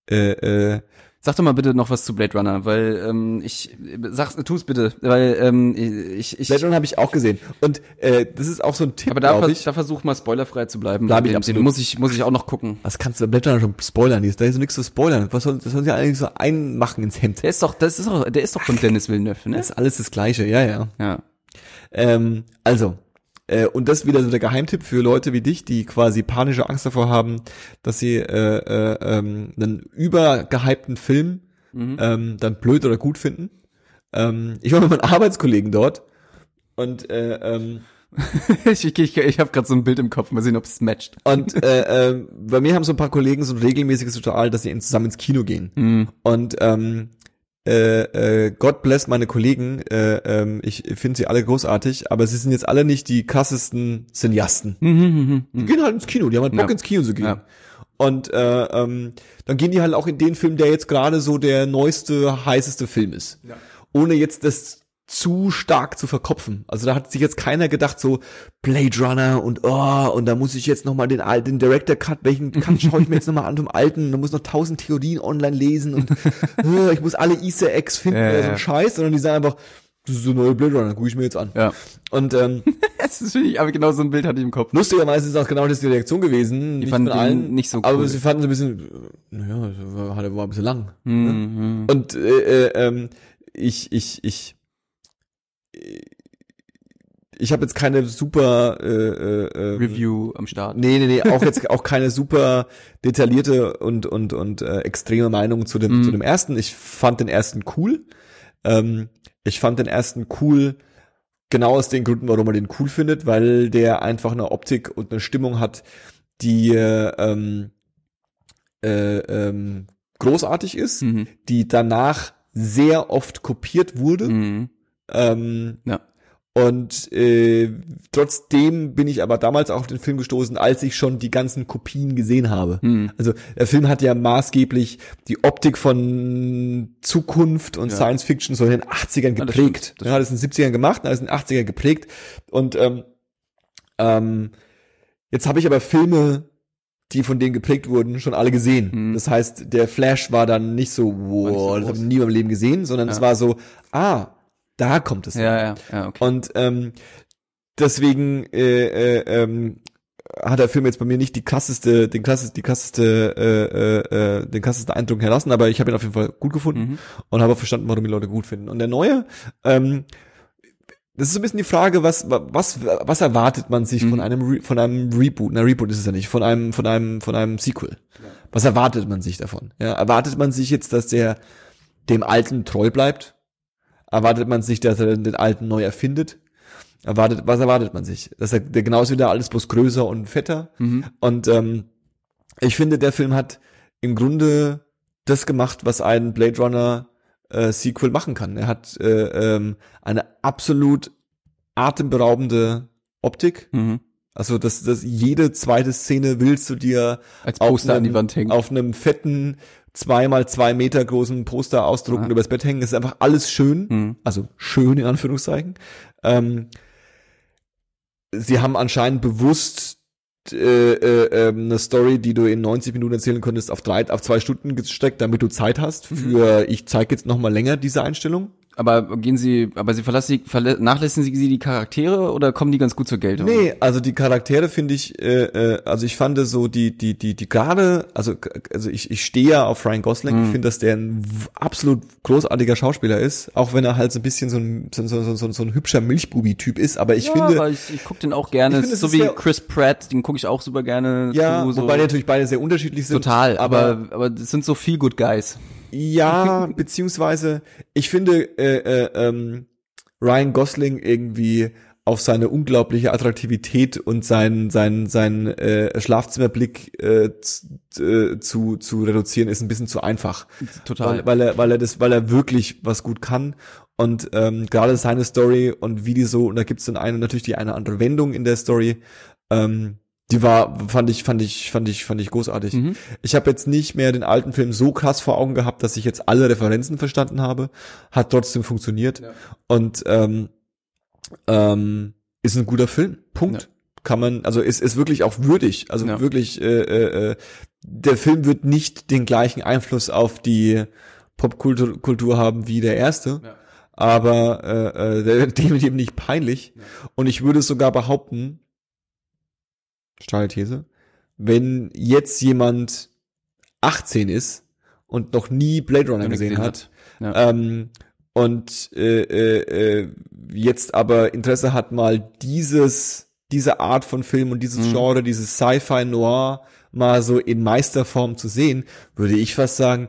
äh, äh, Sag doch mal bitte noch was zu Blade Runner, weil ähm, ich sag's, tu's bitte, weil ähm, ich ich Blade Runner habe ich auch gesehen und äh, das ist auch so ein Tipp, aber da, vers ich. da versuch mal spoilerfrei zu bleiben. Bleib ich Den- absolut. Muss ich muss ich auch noch gucken. Was kannst du Blade Runner schon spoilern? Da ist so nichts zu spoilern. Was soll, das soll sie eigentlich so einmachen ins Hemd? Der ist doch, das ist doch, der ist doch von Dennis Villeneuve, ne? Das ist alles das Gleiche, ja, ja. Ja. Ähm, also, äh, und das wieder so der Geheimtipp für Leute wie dich, die quasi panische Angst davor haben, dass sie äh, äh, ähm, einen übergehypten Film ähm, dann blöd oder gut finden. Ähm, ich war mit meinen Arbeitskollegen dort und äh, ähm, ich ich, ich, ich habe gerade so ein Bild im Kopf, mal sehen, ob es matcht. und äh, äh, bei mir haben so ein paar Kollegen so ein regelmäßiges Ritual, dass sie zusammen ins Kino gehen. Und ähm, äh, äh, God bless meine Kollegen, äh, ähm, ich finde sie alle großartig, aber sie sind jetzt alle nicht die krassesten Cineasten. Die gehen halt ins Kino, die haben halt Bock Ja. ins Kino zu gehen. Ja. Und äh, ähm, dann gehen die halt auch in den Film, der jetzt gerade so der neueste, heißeste Film ist. Ohne jetzt das zu stark zu verkopfen. Also da hat sich jetzt keiner gedacht so Blade Runner und oh und da muss ich jetzt noch mal den alten Director Cut, welchen Cut schaue ich mir jetzt noch mal an vom alten, da muss noch tausend Theorien online lesen und äh, ich muss alle Easter Eggs finden Ja, oder so ja. ein Scheiß, sondern die sagen einfach das ist so neue Blade Runner, gucke ich mir jetzt an. Ja. Und ähm, Das ist finde ich, aber genau so ein Bild hatte ich im Kopf. Lustigerweise ist auch genau das die Reaktion gewesen. nicht fanden allen, nicht so Aber cool. sie fanden es ein bisschen, äh, naja, war, war ein bisschen lang. Mhm. Und äh, äh, ähm, ich, ich, ich, ich habe jetzt keine super äh, äh, äh, Review am Start. Nee, nee, nee, auch jetzt auch keine super detaillierte und und und äh, extreme Meinung zu dem Mhm. zu dem ersten. Ich fand den ersten cool. Ähm, ich fand den ersten cool genau aus den Gründen, warum man den cool findet, weil der einfach eine Optik und eine Stimmung hat, die äh, ähm, äh, ähm, großartig ist, Mhm. die danach sehr oft kopiert wurde. Mhm. Ähm, Ja. und äh, trotzdem bin ich aber damals auch auf den Film gestoßen, als ich schon die ganzen Kopien gesehen habe. Mhm. Also der Film hat ja maßgeblich die Optik von Zukunft und Ja. Science Fiction so in den 80ern Ja, das geprägt. stimmt, das ja, das ist in den 70ern gemacht, dann ist in den 80ern geprägt. Und ähm, ähm, jetzt habe ich aber Filme, die von denen geprägt wurden, schon alle gesehen. Mhm. Das heißt, der Flash war dann nicht so, wow, das habe ich nie in meinem Leben gesehen, sondern es Ja. war so, ah, da kommt es. Ja, ja, ja, okay. Und ähm, deswegen äh, äh, ähm, hat der Film jetzt bei mir nicht die krasseste, den krasseste, die krasseste, äh, äh, äh, den krassesten Eindruck hinterlassen, aber ich habe ihn auf jeden Fall gut gefunden Mhm. und habe auch verstanden, warum die Leute gut finden. Und der neue, ähm, das ist so ein bisschen die Frage, was, was, was erwartet man sich Mhm. von einem, Re von einem Reboot? Na, Reboot ist es ja nicht, von einem, von einem, von einem Sequel. Was erwartet man sich davon? Ja, erwartet man sich jetzt, dass der dem Alten treu bleibt? Erwartet man sich, dass er den Alten neu erfindet? Erwartet, was erwartet man sich? Dass er der genauso wieder alles bloß größer und fetter? Mhm. Und ähm, ich finde, der Film hat im Grunde das gemacht, was ein Blade Runner äh, Sequel machen kann. Er hat äh, ähm, eine absolut atemberaubende Optik. Mhm. Also das, das jede zweite Szene willst du dir Als auf Poster an einem, die Wand hängen. auf einem fetten zweimal zwei Meter großen Poster ausdrucken und übers Bett hängen. Es ist einfach alles schön. Mhm. Also schön in Anführungszeichen. Ähm, sie haben anscheinend bewusst äh, äh, ähm, eine Story, die du in 90 Minuten erzählen könntest, auf drei, auf zwei Stunden gestreckt, damit du Zeit hast Mhm. für, ich zeige jetzt noch mal länger diese Einstellung. Aber gehen Sie, aber Sie verlassen, verla nachlässen Sie die Charaktere oder kommen die ganz gut zur Geltung? Nee, also die Charaktere finde ich, äh, äh, also ich fand so die, die, die, die gerade, also, also ich, ich stehe ja auf Ryan Gosling, Mhm. ich finde, dass der ein absolut großartiger Schauspieler ist, auch wenn er halt so ein bisschen so ein, so, so, so, so, so ein hübscher Milchbubi-Typ ist, aber ich ja, finde, aber ich, ich gucke den auch gerne. Finde, so wie ja- Chris Pratt, den gucke ich auch super gerne. ja, zu, so wobei die natürlich beide sehr unterschiedlich sind. total. Aber aber das sind so viel Good Guys. Ja, beziehungsweise ich finde äh, äh, ähm, Ryan Gosling irgendwie auf seine unglaubliche Attraktivität und seinen seinen seinen äh, Schlafzimmerblick äh, äh, zu zu reduzieren ist ein bisschen zu einfach, Total. weil, weil er weil er das weil er wirklich was gut kann. Und ähm, gerade seine Story und wie die so und da gibt's dann eine natürlich die eine andere Wendung in der Story. Ähm, die war fand ich fand ich fand ich fand ich großartig Mhm. ich habe jetzt nicht mehr den alten Film so krass vor Augen gehabt, dass ich jetzt alle Referenzen verstanden habe. Hat trotzdem funktioniert. Ja. Und ähm, ähm, ist ein guter Film. Punkt. Ja. Kann man, also ist, ist wirklich auch würdig. Also Ja. wirklich, äh, äh, äh, der Film wird nicht den gleichen Einfluss auf die Popkultur Kultur haben wie der erste. Ja. Aber äh, äh, wird definitiv nicht peinlich. Und ich würde sogar behaupten, steile These, wenn jetzt jemand 18 ist und noch nie Blade Runner gesehen hat, Ja. ähm, und äh, äh, äh, jetzt aber Interesse hat, mal dieses, diese Art von Film und dieses Mhm. Genre, dieses Sci-Fi Noir mal so in Meisterform zu sehen, würde ich fast sagen,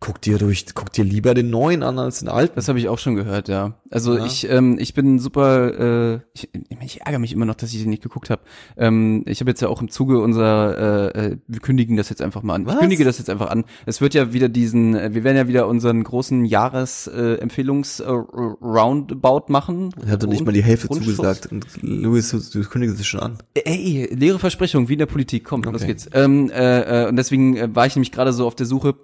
guck dir durch, guck dir lieber den neuen an als den alten. Das habe ich auch schon gehört, ja. Also Ja. ich, ähm, ich bin super, äh, ich, ich ärgere mich immer noch, dass ich den nicht geguckt habe. Ähm, ich habe jetzt ja auch im Zuge unserer, äh, äh, wir kündigen das jetzt einfach mal an. Was? Ich kündige das jetzt einfach an. Es wird ja wieder diesen, äh, wir werden ja wieder unseren großen Jahresempfehlungs äh, äh, machen. Ich hatte nicht mal die Hälfte zugesagt und Louis, du, du kündigst es schon an. Ey, leere Versprechung, wie in der Politik. Komm, los Okay. geht's. Ähm, äh, äh, und deswegen war ich nämlich gerade so auf der Suche,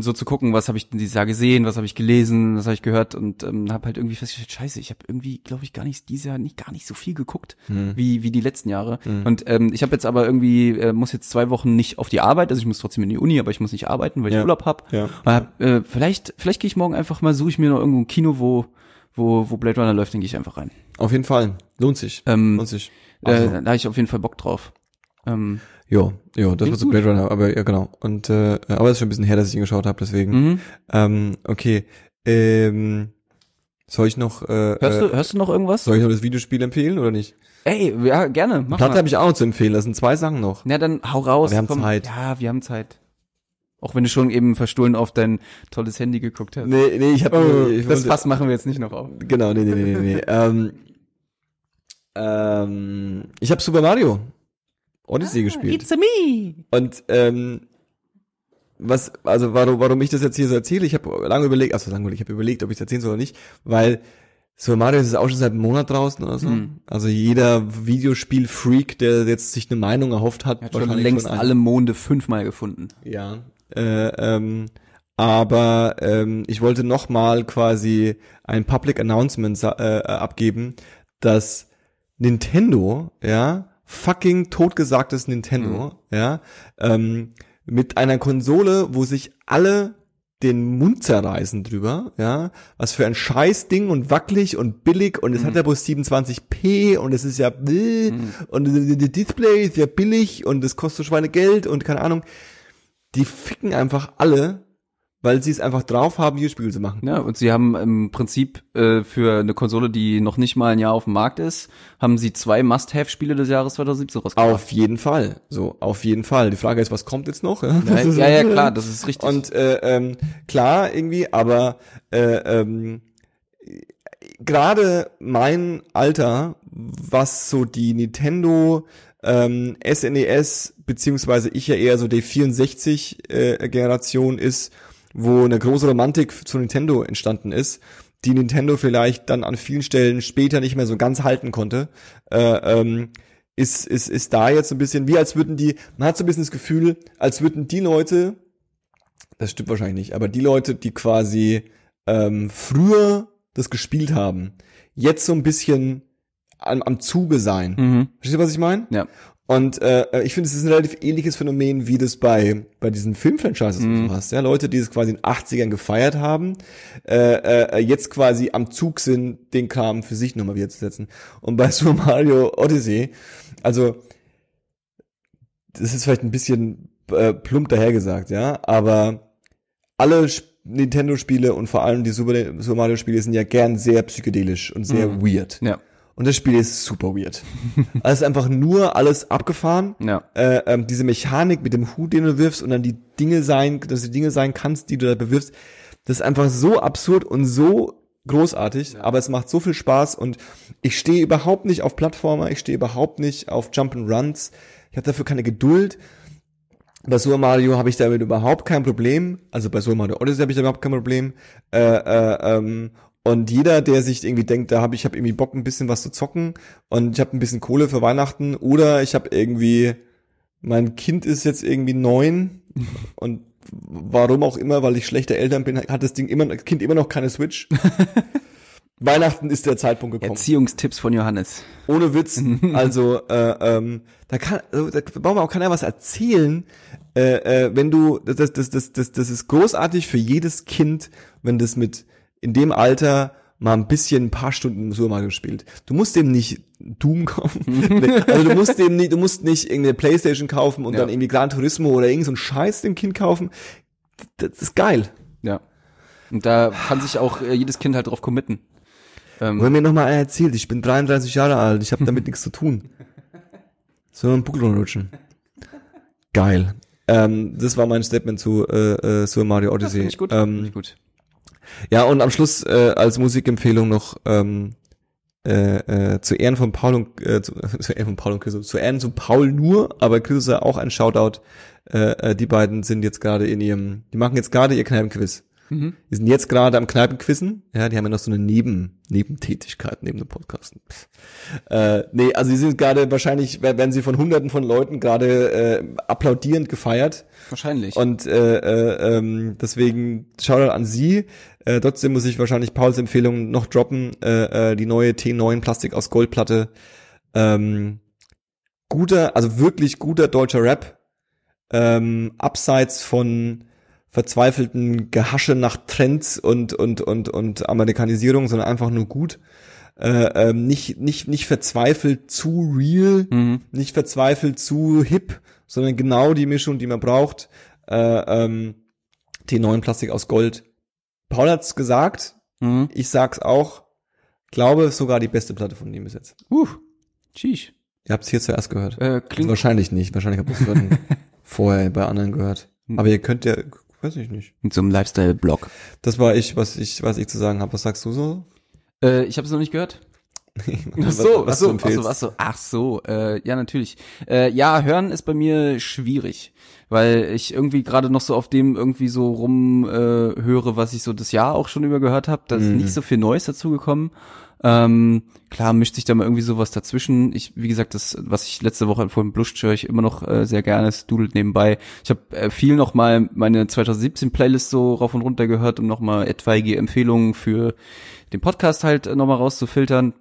so zu gucken, was habe ich denn dieses Jahr gesehen, was habe ich gelesen, was habe ich gehört und ähm, habe halt irgendwie festgestellt, scheiße, ich habe irgendwie, glaube ich, gar nicht dieses Jahr nicht gar nicht so viel geguckt Hm. wie wie die letzten Jahre. Und ähm, ich habe jetzt aber irgendwie äh, muss jetzt zwei Wochen nicht auf die Arbeit, also ich muss trotzdem in die Uni, aber ich muss nicht arbeiten, weil ich Ja. Urlaub hab. Ja. Hab, äh, vielleicht vielleicht gehe ich morgen einfach mal, suche ich mir noch irgendwo ein Kino, wo wo wo Blade Runner läuft, dann gehe ich einfach rein. Auf jeden Fall. Lohnt sich. Ähm, Lohnt sich. äh, Also, da habe ich auf jeden Fall Bock drauf. Ähm, jo, jo, das klingt war so. Blade Runner, aber ja genau. Und äh, aber es ist schon ein bisschen her, dass ich ihn geschaut habe, deswegen. mhm. Ähm, okay. Ähm, soll ich noch äh, Hörst du, äh, hörst du noch irgendwas? soll ich noch das Videospiel empfehlen oder nicht? Ey, ja, gerne, mach Platte habe ich auch noch zu empfehlen. Das sind zwei Sachen noch. Na, dann hau raus. Aber wir haben Zeit. Ja, wir haben Zeit. Auch wenn du schon eben verstohlen auf dein tolles Handy geguckt hast. Nee, nee, ich habe Oh, ich das Fass machen wir jetzt nicht noch auf. Genau, nee, nee, nee, nee, nee. ähm, ähm, ich habe Super Mario Odyssey gespielt. a me. Und ähm, was, also warum, warum ich das jetzt hier so erzähle, ich habe lange überlegt, also lange überlegt, ich habe überlegt, ob ich es erzählen soll oder nicht, weil Super Mario ist auch schon seit einem Monat draußen oder so. Hm. Also jeder Videospiel-Freak, der jetzt sich eine Meinung erhofft hat, hat schon längst eine. alle Monde fünfmal gefunden. Ja. Äh, ähm, aber ähm, ich wollte noch mal quasi ein Public Announcement äh, abgeben, dass Nintendo, ja, fucking totgesagtes Nintendo, ja, ähm, mit einer Konsole, wo sich alle den Mund zerreißen drüber, ja, was für ein Scheißding und wackelig und billig und es hat ja bloß 27p und es ist ja bläh, und das Display ist ja billig und es kostet Schweinegeld und keine Ahnung. Die ficken einfach alle weil sie es einfach drauf haben, Videospiele zu machen. Ja, und sie haben im Prinzip äh, für eine Konsole, die noch nicht mal ein Jahr auf dem Markt ist, haben sie zwei Must-Have-Spiele des Jahres 2017 rausgebracht. Auf jeden Fall. So, auf jeden Fall. Die Frage ist, was kommt jetzt noch? Ja, ja, ja, klar, das ist richtig. Und äh, ähm, klar, irgendwie, aber äh, ähm, gerade mein Alter, was so die Nintendo ähm, SNES, beziehungsweise ich ja eher so die 64-Generation ist, wo eine große Romantik zu Nintendo entstanden ist, die Nintendo vielleicht dann an vielen Stellen später nicht mehr so ganz halten konnte, äh, ähm, ist, ist, ist da jetzt so ein bisschen, wie als würden die, man hat so ein bisschen das Gefühl, als würden die Leute, das stimmt wahrscheinlich nicht, aber die Leute, die quasi ähm, früher das gespielt haben, jetzt so ein bisschen am, am Zuge sein. mhm. Verstehst du, was ich meine? Ja. Und äh, ich finde, es ist ein relativ ähnliches Phänomen, wie das bei bei diesen Filmfranchises Mhm. und so hast. Ja, Leute, die es quasi in den 80ern gefeiert haben, äh, äh, jetzt quasi am Zug sind, den Kram für sich nochmal wieder zu setzen. Und bei Super Mario Odyssey, also das ist vielleicht ein bisschen äh, plump dahergesagt, ja, aber alle Sp- Nintendo-Spiele und vor allem die Super, Super Mario-Spiele sind ja gern sehr psychedelisch und sehr Mhm. weird. Ja. Und das Spiel ist super weird. also es ist einfach nur alles abgefahren. Ja. Äh, ähm, diese Mechanik mit dem Hut, den du wirfst und dann die Dinge sein, dass du Dinge sein kannst, die du da bewirfst, das ist einfach so absurd und so großartig, aber es macht so viel Spaß und ich stehe überhaupt nicht auf Plattformer, ich stehe überhaupt nicht auf Jump'n'Runs, ich habe dafür keine Geduld. Bei Super Mario habe ich damit überhaupt kein Problem. Also bei Super Mario Odyssey habe ich da überhaupt kein Problem. Äh, äh, ähm, und jeder, der sich irgendwie denkt, da habe ich habe irgendwie Bock, ein bisschen was zu zocken und ich habe ein bisschen Kohle für Weihnachten oder ich habe irgendwie mein Kind ist jetzt irgendwie neun und warum auch immer, weil ich schlechte Eltern bin, hat das Ding immer das Kind immer noch keine Switch. Weihnachten ist der Zeitpunkt gekommen. Erziehungstipps von Johannes. Ohne Witz. Also, äh, ähm, da kann, also, da braucht man auch keiner was erzählen, äh, äh, wenn du, das, das, das, das, das ist großartig für jedes Kind, wenn das mit in dem Alter mal ein bisschen ein paar Stunden Super Mario spielt. Du musst dem nicht Doom kaufen. Also du musst dem nicht, du musst nicht irgendeine Playstation kaufen und Ja. dann irgendwie Gran Turismo oder irgend so einen Scheiß dem Kind kaufen. Das ist geil. Ja. Und da kann sich auch äh, jedes Kind halt drauf committen. Ähm, Weil mir noch mal einer erzählt, ich bin 33 Jahre alt, ich habe damit nichts zu tun. So einen Buckel runterrutschen. Geil. Ähm, das war mein Statement zu äh, äh, Super Mario Odyssey. finde ich gut. Ähm, ich gut. Ja, und am Schluss äh, als Musikempfehlung noch ähm, äh, äh, zu Ehren von Paul und äh, zu, zu Ehren von Paul und Christoph, zu Ehren zu Paul nur, aber Christoph auch ein Shoutout. Äh, äh, die beiden sind jetzt gerade in ihrem, die machen jetzt gerade ihr Kneipenquiz. Mhm. Die sind jetzt gerade am Kneipenquissen. Ja, die haben ja noch so eine Neben Nebentätigkeit neben dem Podcasten. Äh, nee, also sie sind gerade wahrscheinlich, wer- werden sie von hunderten von Leuten gerade äh, applaudierend gefeiert. Wahrscheinlich. Und äh, äh, ähm, deswegen Shoutout an sie. Äh, trotzdem muss ich wahrscheinlich Pauls Empfehlung noch droppen. Äh, äh, die neue T9 Plastik aus Goldplatte. Ähm, guter, also wirklich guter deutscher Rap. Ähm, abseits von verzweifelten Gehasche nach Trends und und und und Amerikanisierung, sondern einfach nur gut. Äh, ähm, nicht nicht nicht verzweifelt zu real, mhm. nicht verzweifelt zu hip, sondern genau die Mischung, die man braucht. Äh, ähm, T9 Plastik aus Gold. Paul hat's gesagt, Mhm. ich sag's auch. Glaube sogar die beste Platte von ihm bis jetzt. Uh, Sheesh. Ihr habt's hier zuerst gehört. Äh, Also klingt, wahrscheinlich nicht. Wahrscheinlich habt ihr es vorher bei anderen gehört. Aber ihr könnt ja, weiß ich nicht. mit so einem Lifestyle-Blog. Das war ich, was ich, was ich zu sagen habe. Was sagst du so? Äh, ich habe es noch nicht gehört. Ach so, was ach so, ach so, ach so, ach so, äh, ja natürlich. Äh, ja, hören ist bei mir schwierig, weil ich irgendwie gerade noch so auf dem irgendwie so rum äh, höre, was ich so das Jahr auch schon über gehört habe. Da ist Mhm. nicht so viel Neues dazugekommen. Ähm, klar mischt sich da mal irgendwie sowas dazwischen. Ich, wie gesagt, das, was ich letzte Woche empfohlen Bluscht höre ich immer noch äh, sehr gerne. Es dudelt nebenbei. Ich habe äh, viel noch mal meine 2017 Playlist so rauf und runter gehört, um noch mal etwaige Empfehlungen für den Podcast halt äh, noch mal rauszufiltern.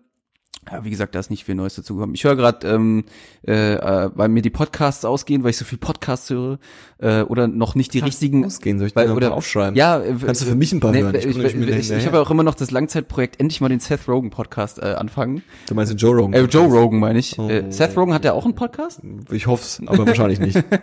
Ja, wie gesagt, da ist nicht viel Neues dazugekommen. Ich höre gerade, ähm, äh, äh, weil mir die Podcasts ausgehen, weil ich so viel Podcasts höre, äh, oder noch nicht die richtigen. Ausgehen, soll ich weil, oder aufschreiben? Ja, äh, Kannst du für mich ein paar nee, hören? Ich, ich, mit ich, ich, hinterher. habe ja auch immer noch das Langzeitprojekt, endlich mal den Seth Rogen Podcast äh, anfangen. Du meinst den Joe Rogan? Äh, Joe Rogan meine ich. Oh. Äh, Seth Rogen hat ja auch einen Podcast. Ich hoff's, aber wahrscheinlich nicht.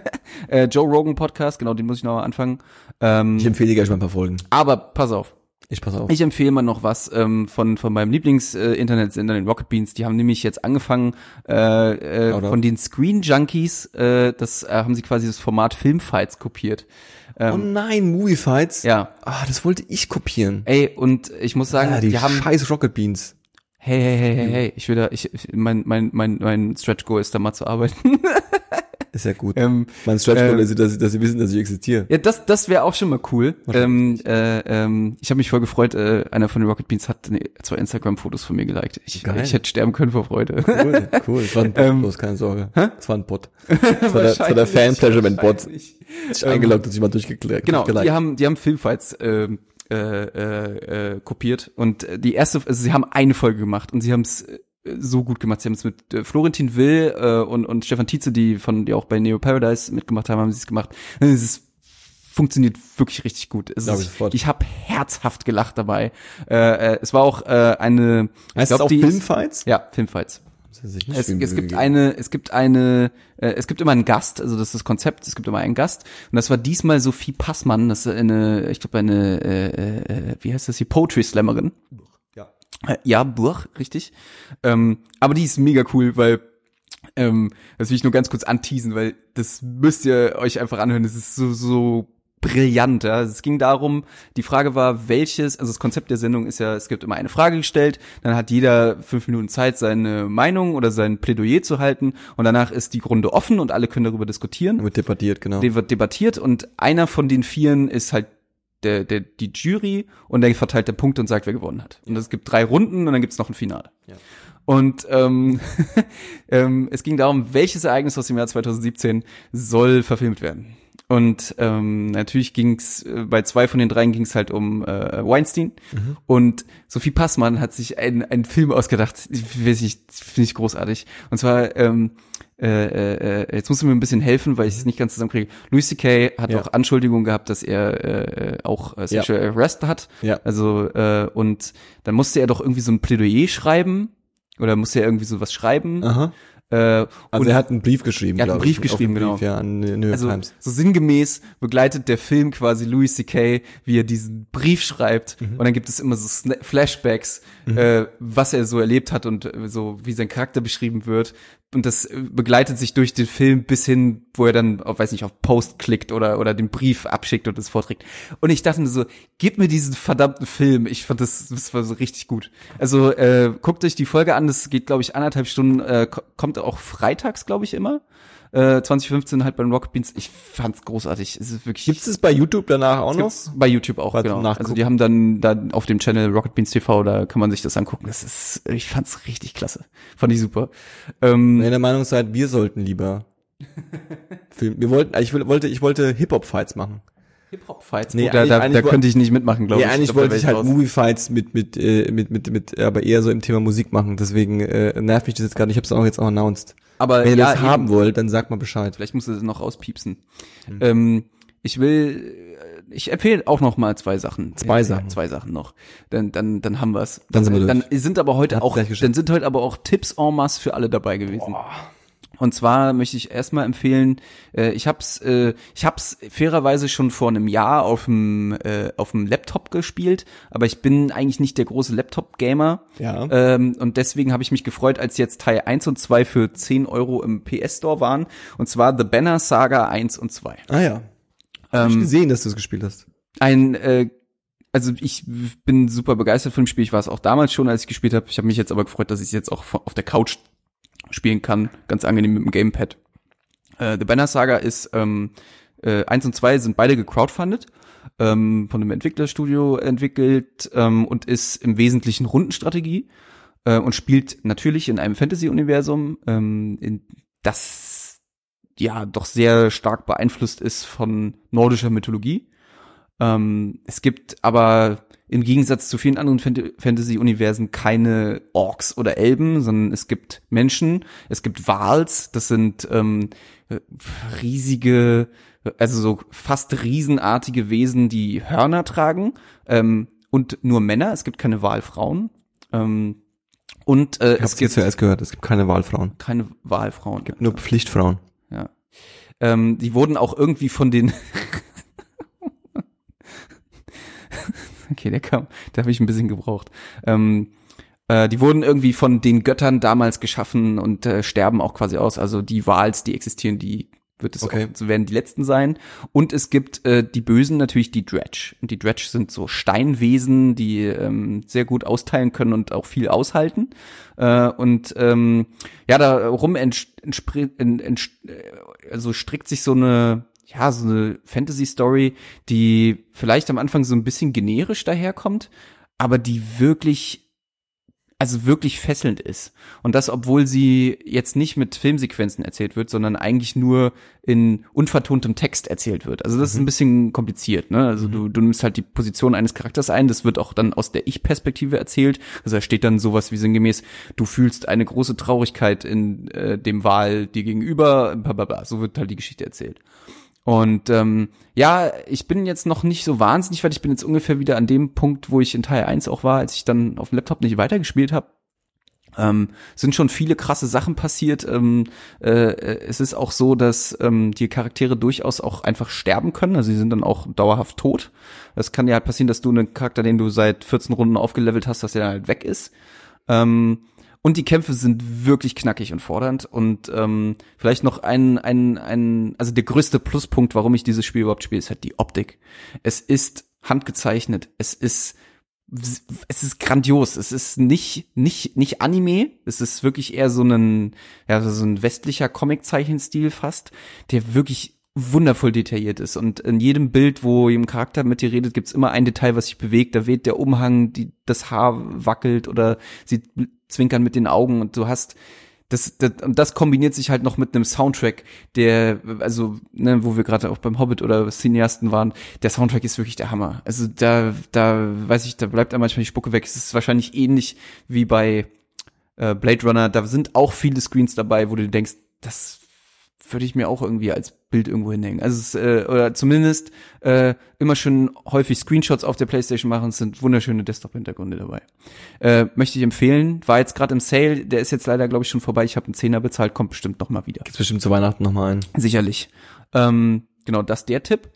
Äh, Joe Rogan Podcast, genau, den muss ich noch mal anfangen. Ähm, Ich empfehle dir gleich mal ein paar Folgen. aber pass auf. Ich pass auf. Ich empfehle mal noch was ähm, von von meinem Lieblings-Internetsender, den Rocket Beans. Die haben nämlich jetzt angefangen äh, äh, von den Screen Junkies. Äh, das äh, haben sie quasi das Format Filmfights kopiert. oh nein, Movie Fights. Ja, Ah, das wollte ich kopieren. ey und ich muss sagen, Ah, die, die haben scheiß Rocket Beans. hey hey hey hey hey, ich will da ich ich- mein mein mein mein Stretch Goal ist da mal zu arbeiten. Ist ja gut. ähm, mein Stretch Goal ähm, ist, dass, sie- dass sie wissen, dass ich existiere. Ja, das, das wäre auch schon mal cool. Ähm, äh, ähm, ich habe mich voll gefreut, äh, einer von den Rocket Beans hat ne, zwei Instagram-Fotos von mir geliked. Ich, Geil. ich hätte sterben können vor Freude. Cool, cool. Es war ein Bot, Ähm, bloß keine Sorge. Es war ein Bot. Es war der, es war der Wahrscheinlich, Fan-Pleasure, wenn Bot wahrscheinlich. sich eingeloggt und sich mal durchgeklickt. Genau, die haben, die haben Filmfights ähm, äh, äh, äh, kopiert und äh, die erste, also sie haben eine Folge gemacht und sie haben es äh, so gut gemacht. Sie haben es mit äh, Florentin Will äh, und, und Stefan Tietze, die von die auch bei Neo Paradise mitgemacht haben, haben sie es gemacht. Und Es ist funktioniert wirklich richtig gut. Es ich ist, sofort. ich habe herzhaft gelacht dabei. Äh, äh, es war auch äh, eine, ich Heißt das glaub, auch die ist- Filmfights? Ja, Filmfights. Es, es gibt eine, es gibt eine, äh, es gibt immer einen Gast, also das ist das Konzept, es gibt immer einen Gast. Und das war diesmal Sophie Passmann, das ist eine, ich glaube eine, äh, äh, wie heißt das hier, Poetry Slammerin. Ja. Äh, Ja, Burch, richtig. Ähm, aber die ist mega cool, weil ähm, das will ich nur ganz kurz anteasen, weil das müsst ihr euch einfach anhören. Das ist so so brillant. Ja? Es ging darum, die Frage war, welches, also das Konzept der Sendung ist ja, es gibt immer eine Frage gestellt, dann hat jeder fünf Minuten Zeit, seine Meinung oder sein Plädoyer zu halten und danach ist die Runde offen und alle können darüber diskutieren. Wird debattiert, genau. Wird debattiert und einer von den Vieren ist halt der, der, die Jury und der verteilt der Punkte und sagt, wer gewonnen hat. Und es gibt drei Runden und dann gibt's noch ein Finale. Ja. Und ähm, ähm, es ging darum, welches Ereignis aus dem Jahr 2017 soll verfilmt werden. Und ähm, natürlich ging's äh, bei zwei von den dreien ging's halt um äh, Weinstein. Und Sophie Passmann hat sich einen, einen Film ausgedacht, ich weiß nicht, finde ich großartig. Und zwar, ähm, äh, äh, jetzt musst du mir ein bisschen helfen, weil ich es nicht ganz zusammenkriege. Louis C.K. hat Ja. auch Anschuldigungen gehabt, dass er äh, auch äh, Sexual Arrest hat. Ja. Also, äh, und dann musste er doch irgendwie so ein Plädoyer schreiben. Oder musste er irgendwie sowas schreiben. Aha. Äh, Also und er hat einen Brief geschrieben, Er hat einen Brief ich. geschrieben, genau. Brief, Ja, an New York also Times. so sinngemäß begleitet der Film quasi Louis C.K., wie er diesen Brief schreibt Mhm. und dann gibt es immer so Sna- Flashbacks, äh, was er so erlebt hat und äh, so wie sein Charakter beschrieben wird und das äh, begleitet sich durch den Film bis hin, wo er dann, auf, weiß nicht, auf Post klickt oder oder den Brief abschickt und es vorträgt. Und ich dachte mir so, gib mir diesen verdammten Film. Ich fand das, das war so richtig gut. Also äh, guckt euch die Folge an. Das geht, glaube ich, anderthalb Stunden. Äh, ko- kommt auch freitags, glaube ich, immer. Äh, 2015 halt beim Rocket Beans. Ich fand's großartig. Es ist wirklich. Gibt's es bei YouTube danach auch noch? Bei YouTube auch, genau. Nachgucken. Also die haben dann, dann auf dem Channel Rocket Beans TV, da kann man sich das angucken. Das ist, ich fand's richtig klasse. Fand ich super. Ähm, Wenn ihr der Meinung seid, wir sollten lieber Film. Wir wollten, ich wollte, ich wollte Hip-Hop-Fights machen. Hip-Hop-Fights. Nee, Nee, da, da, da könnte ich nicht mitmachen, glaube Nee, ich. eigentlich glaub, wollte ich halt. Movie-Fights mit, mit, äh, mit, mit, mit, aber eher so im Thema Musik machen. Deswegen äh, nervt mich das jetzt gerade. Ich habe es auch jetzt auch announced. Aber Wenn ihr ja, das eben. haben wollt, dann sagt mal Bescheid. Vielleicht musst du das noch rauspiepsen. Hm. Ähm, ich will, äh, ich empfehle auch noch mal zwei Sachen. Zwei Äh, Sachen. Zwei Sachen noch. Dann, dann, dann haben wir's. Dann sind wir Dann durch. sind aber heute Hat's auch, dann sind heute aber auch Tipps en masse für alle dabei gewesen. Und zwar möchte ich erstmal empfehlen, äh, ich hab's, äh, ich hab's fairerweise schon vor einem Jahr auf dem äh, auf dem Laptop gespielt, aber ich bin eigentlich nicht der große Laptop-Gamer. Ja. Ähm, und deswegen habe ich mich gefreut, als jetzt Teil 1 und 2 für 10 Euro im PS Store waren. Und zwar The Banner Saga 1 und 2. Ah ja. Hab ich Ähm, gesehen, dass du es gespielt hast. ein, äh, also ich bin super begeistert von dem Spiel. Ich war es auch damals schon, als ich gespielt habe. Ich habe mich jetzt aber gefreut, dass ich es jetzt auch auf der Couch spielen kann. Ganz angenehm mit dem Gamepad. Äh, The Banner Saga ist ähm, äh, eins und zwei sind beide gecrowdfundet, ähm, von einem Entwicklerstudio entwickelt ähm, und ist im Wesentlichen Rundenstrategie äh, und spielt natürlich in einem Fantasy-Universum, ähm, in das ja doch sehr stark beeinflusst ist von nordischer Mythologie. Ähm, es gibt aber im Gegensatz zu vielen anderen Fant- Fantasy-Universen keine Orks oder Elben, sondern es gibt Menschen, es gibt Wals, das sind ähm, äh, riesige, also so fast riesenartige Wesen, die Hörner tragen ähm, und nur Männer, es gibt keine Wahlfrauen. Ähm, und äh, Ich es gibt zuerst gehört, es gibt keine Wahlfrauen. keine Wahlfrauen. Nur Pflichtfrauen. Ja. Ähm, die wurden auch irgendwie von den. okay, der kam, da habe ich ein bisschen gebraucht. Ähm, äh, die wurden irgendwie von den Göttern damals geschaffen und äh, sterben auch quasi aus. Also die Wals, die existieren, die wird es Okay. auch, werden die letzten sein. Und es gibt äh, die Bösen natürlich die Dredge. Und die Dredge sind so Steinwesen, die ähm, sehr gut austeilen können und auch viel aushalten. Äh, und ähm, ja, darum ents entspri- en- ents äh, also strickt sich so eine ja, so eine Fantasy-Story, die vielleicht am Anfang so ein bisschen generisch daherkommt, aber die wirklich also wirklich fesselnd ist. Und das, obwohl sie jetzt nicht mit Filmsequenzen erzählt wird, sondern eigentlich nur in unvertontem Text erzählt wird. Also das ist ein bisschen kompliziert. Ne? Also du, du nimmst halt die Position eines Charakters ein, das wird auch dann aus der Ich-Perspektive erzählt. Also da steht dann sowas wie sinngemäß, du fühlst eine große Traurigkeit in äh, dem Wahl dir gegenüber, bla bla bla. So wird halt die Geschichte erzählt. Und ähm, ja, ich bin jetzt noch nicht so wahnsinnig weit. Ich bin jetzt ungefähr wieder an dem Punkt, wo ich in Teil 1 auch war, als ich dann auf dem Laptop nicht weitergespielt habe. Ähm, sind schon viele krasse Sachen passiert. Ähm, äh, es ist auch so, dass ähm, die Charaktere durchaus auch einfach sterben können. Also sie sind dann auch dauerhaft tot. Es kann ja halt passieren, dass du einen Charakter, den du seit 14 Runden aufgelevelt hast, dass der dann halt weg ist. Ähm, und die Kämpfe sind wirklich knackig und fordernd. Und ähm, vielleicht noch ein, ein, ein, also der größte Pluspunkt, warum ich dieses Spiel überhaupt spiele, ist halt die Optik. Es ist handgezeichnet. Es ist es ist grandios. Es ist nicht nicht nicht Anime. Es ist wirklich eher so ein ja so ein westlicher Comic-Zeichenstil fast, der wirklich wundervoll detailliert ist und in jedem Bild, wo ein Charakter mit dir redet, gibt's immer ein Detail, was sich bewegt. Da weht der Umhang, die, das Haar wackelt oder sie zwinkern mit den Augen und du hast das, das, das kombiniert sich halt noch mit einem Soundtrack, der, also, ne, wo wir gerade auch beim Hobbit oder Cineasten waren, der Soundtrack ist wirklich der Hammer. Also da, da, weiß ich, da bleibt einem manchmal die Spucke weg. Es ist wahrscheinlich ähnlich wie bei äh, Blade Runner. Da sind auch viele Screens dabei, wo du denkst, das würde ich mir auch irgendwie als Bild irgendwo hinhängen. Also es, äh, oder zumindest äh, immer schön häufig Screenshots auf der Playstation machen. Es sind wunderschöne Desktop-Hintergründe dabei. Äh, möchte ich empfehlen. War jetzt gerade im Sale. Der ist jetzt leider, glaube ich, schon vorbei. Ich habe einen Zehner bezahlt. Kommt bestimmt noch mal wieder. Gibt's bestimmt zu Weihnachten nochmal ein. Sicherlich. Ähm, genau, das der Tipp.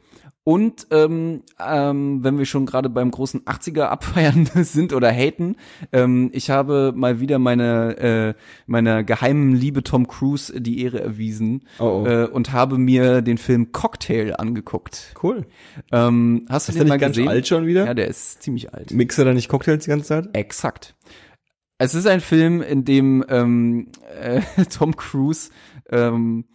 Und ähm, ähm, wenn wir schon gerade beim großen 80er abfeiern sind oder haten, ähm, ich habe mal wieder meine äh, meiner geheimen Liebe Tom Cruise die Ehre erwiesen Oh, oh. Äh, und habe mir den Film Cocktail angeguckt. Cool. Ähm, hast du Ist den der mal nicht ganz gesehen? alt schon wieder? Ja, der ist ziemlich alt. Mixt er da nicht Cocktails die ganze Zeit? Exakt. Es ist ein Film, in dem ähm, äh, Tom Cruise ähm,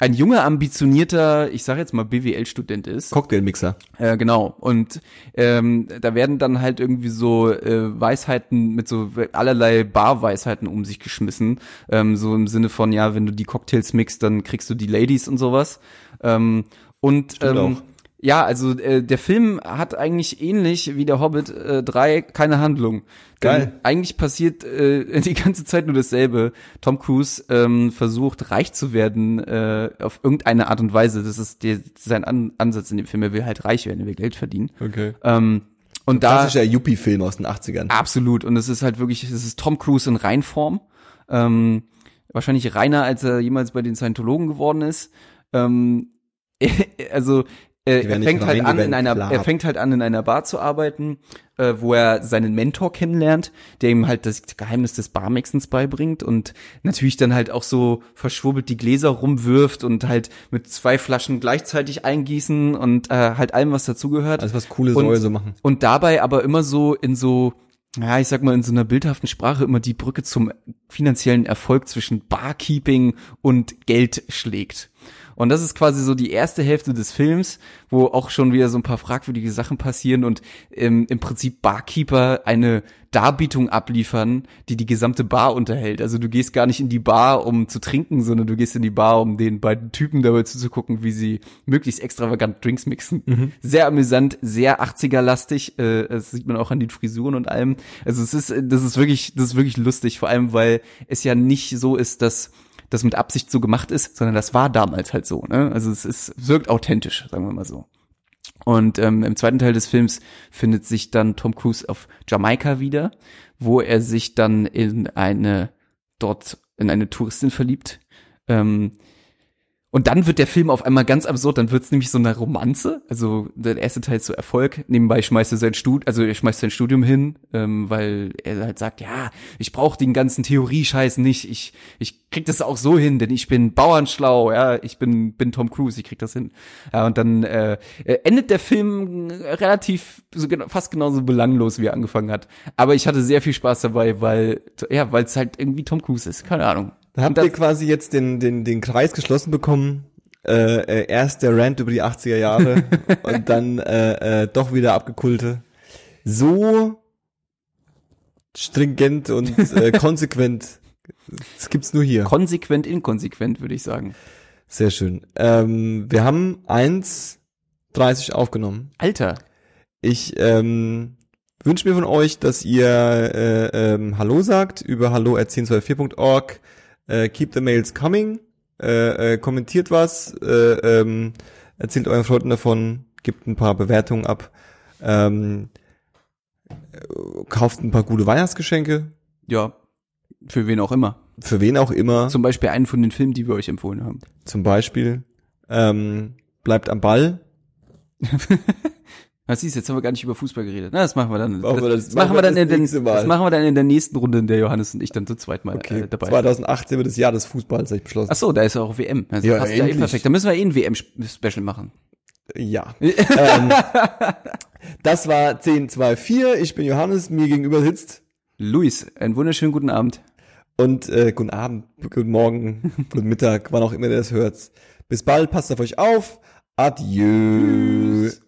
ein junger, ambitionierter, ich sage jetzt mal BWL-Student ist. Cocktailmixer. Äh, genau. Und ähm, da werden dann halt irgendwie so äh, Weisheiten mit so allerlei Barweisheiten um sich geschmissen. Ähm, so im Sinne von, ja, wenn du die Cocktails mixt, dann kriegst du die Ladies und sowas. Ähm, und Stimmt ähm, auch. Ja, also äh, der Film hat eigentlich ähnlich wie der Hobbit äh, 3 keine Handlung. Geil. Denn eigentlich passiert äh, die ganze Zeit nur dasselbe. Tom Cruise ähm, versucht reich zu werden äh, auf irgendeine Art und Weise. Das ist der, sein An Ansatz in dem Film. Er will halt reich werden, er will Geld verdienen. Okay. Ähm, und da Klassischer Yuppie-Film aus den 80ern. absolut. Und es ist halt wirklich, es ist Tom Cruise in Reinform. Ähm, wahrscheinlich reiner, als er jemals bei den Scientologen geworden ist. Ähm, also äh, er fängt halt an in einer, klar. er fängt halt an in einer Bar zu arbeiten, äh, wo er seinen Mentor kennenlernt, der ihm halt das Geheimnis des Barmixens beibringt und natürlich dann halt auch so verschwurbelt die Gläser rumwirft und halt mit zwei Flaschen gleichzeitig eingießen und äh, halt allem was dazugehört. Alles was coole Säue so machen. Und dabei aber immer so in so, ja, ich sag mal, in so einer bildhaften Sprache immer die Brücke zum finanziellen Erfolg zwischen Barkeeping und Geld schlägt. Und das ist quasi so die erste Hälfte des Films, wo auch schon wieder so ein paar fragwürdige Sachen passieren und ähm, im Prinzip Barkeeper eine Darbietung abliefern, die die gesamte Bar unterhält. Also du gehst gar nicht in die Bar, um zu trinken, sondern du gehst in die Bar, um den beiden Typen dabei zuzugucken, wie sie möglichst extravagant Drinks mixen. Mhm. Sehr amüsant, sehr 80er-lastig. Äh, das sieht man auch an den Frisuren und allem. Also es ist, das ist wirklich, das ist wirklich lustig, vor allem weil es ja nicht so ist, dass das mit Absicht so gemacht ist, sondern das war damals halt so. Ne? Also es ist, wirkt authentisch, sagen wir mal so. Und ähm, im zweiten Teil des Films findet sich dann Tom Cruise auf Jamaika wieder, wo er sich dann in eine dort in eine Touristin verliebt. Ähm, und dann wird der Film auf einmal ganz absurd, dann wird's nämlich so eine Romanze. Also der erste Teil so Erfolg. Nebenbei schmeißt er sein Studium, also er schmeißt sein Studium hin, ähm, weil er halt sagt, ja, ich brauche den ganzen Theorie-Scheiß nicht. Ich, ich krieg das auch so hin, denn ich bin bauernschlau, ja, ich bin, bin Tom Cruise, ich krieg das hin. Ja, und dann äh, endet der Film relativ so fast genauso belanglos, wie er angefangen hat. Aber ich hatte sehr viel Spaß dabei, weil, ja, weil es halt irgendwie Tom Cruise ist. Keine Ahnung. Da habt ihr quasi jetzt den, den, den Kreis geschlossen bekommen. Äh, äh, erst der Rant über die 80er Jahre und dann äh, äh, doch wieder abgekulte. So stringent und äh, konsequent. Das gibt's nur hier. Konsequent, inkonsequent, würde ich sagen. Sehr schön. Ähm, wir haben 1,30 aufgenommen. Alter. Ich ähm, wünsche mir von euch, dass ihr äh, ähm, Hallo sagt über hallo.1024.org. Äh, keep the mails coming. Äh, äh, kommentiert was. Äh, ähm, erzählt euren Freunden davon. Gibt ein paar Bewertungen ab. Ähm, äh, kauft ein paar gute Weihnachtsgeschenke. Ja, für wen auch immer. Für wen auch immer. Zum Beispiel einen von den Filmen, die wir euch empfohlen haben. Zum Beispiel. Ähm, bleibt am Ball. Was siehst, jetzt haben wir gar nicht über Fußball geredet. Na, das machen wir dann. Machen das, wir das- das machen wir dann das in den, nächste Mal. das machen wir dann in der nächsten Runde, in der Johannes und ich dann zu zweit mal Okay. äh, dabei. sind. 2018 wird das Jahr des Fußballs, habe ich beschlossen. Ach so, da ist ja auch WM. Also Ja, passt ja eh perfekt. Da müssen wir eh ein WM-Special machen. Ja. ähm, das war 1024. Ich bin Johannes. Mir gegenüber sitzt Luis, einen wunderschönen guten Abend. und äh, guten Abend, guten Morgen, guten Mittag, wann auch immer ihr das hört. Bis bald, passt auf euch auf. Adieu. Tschüss.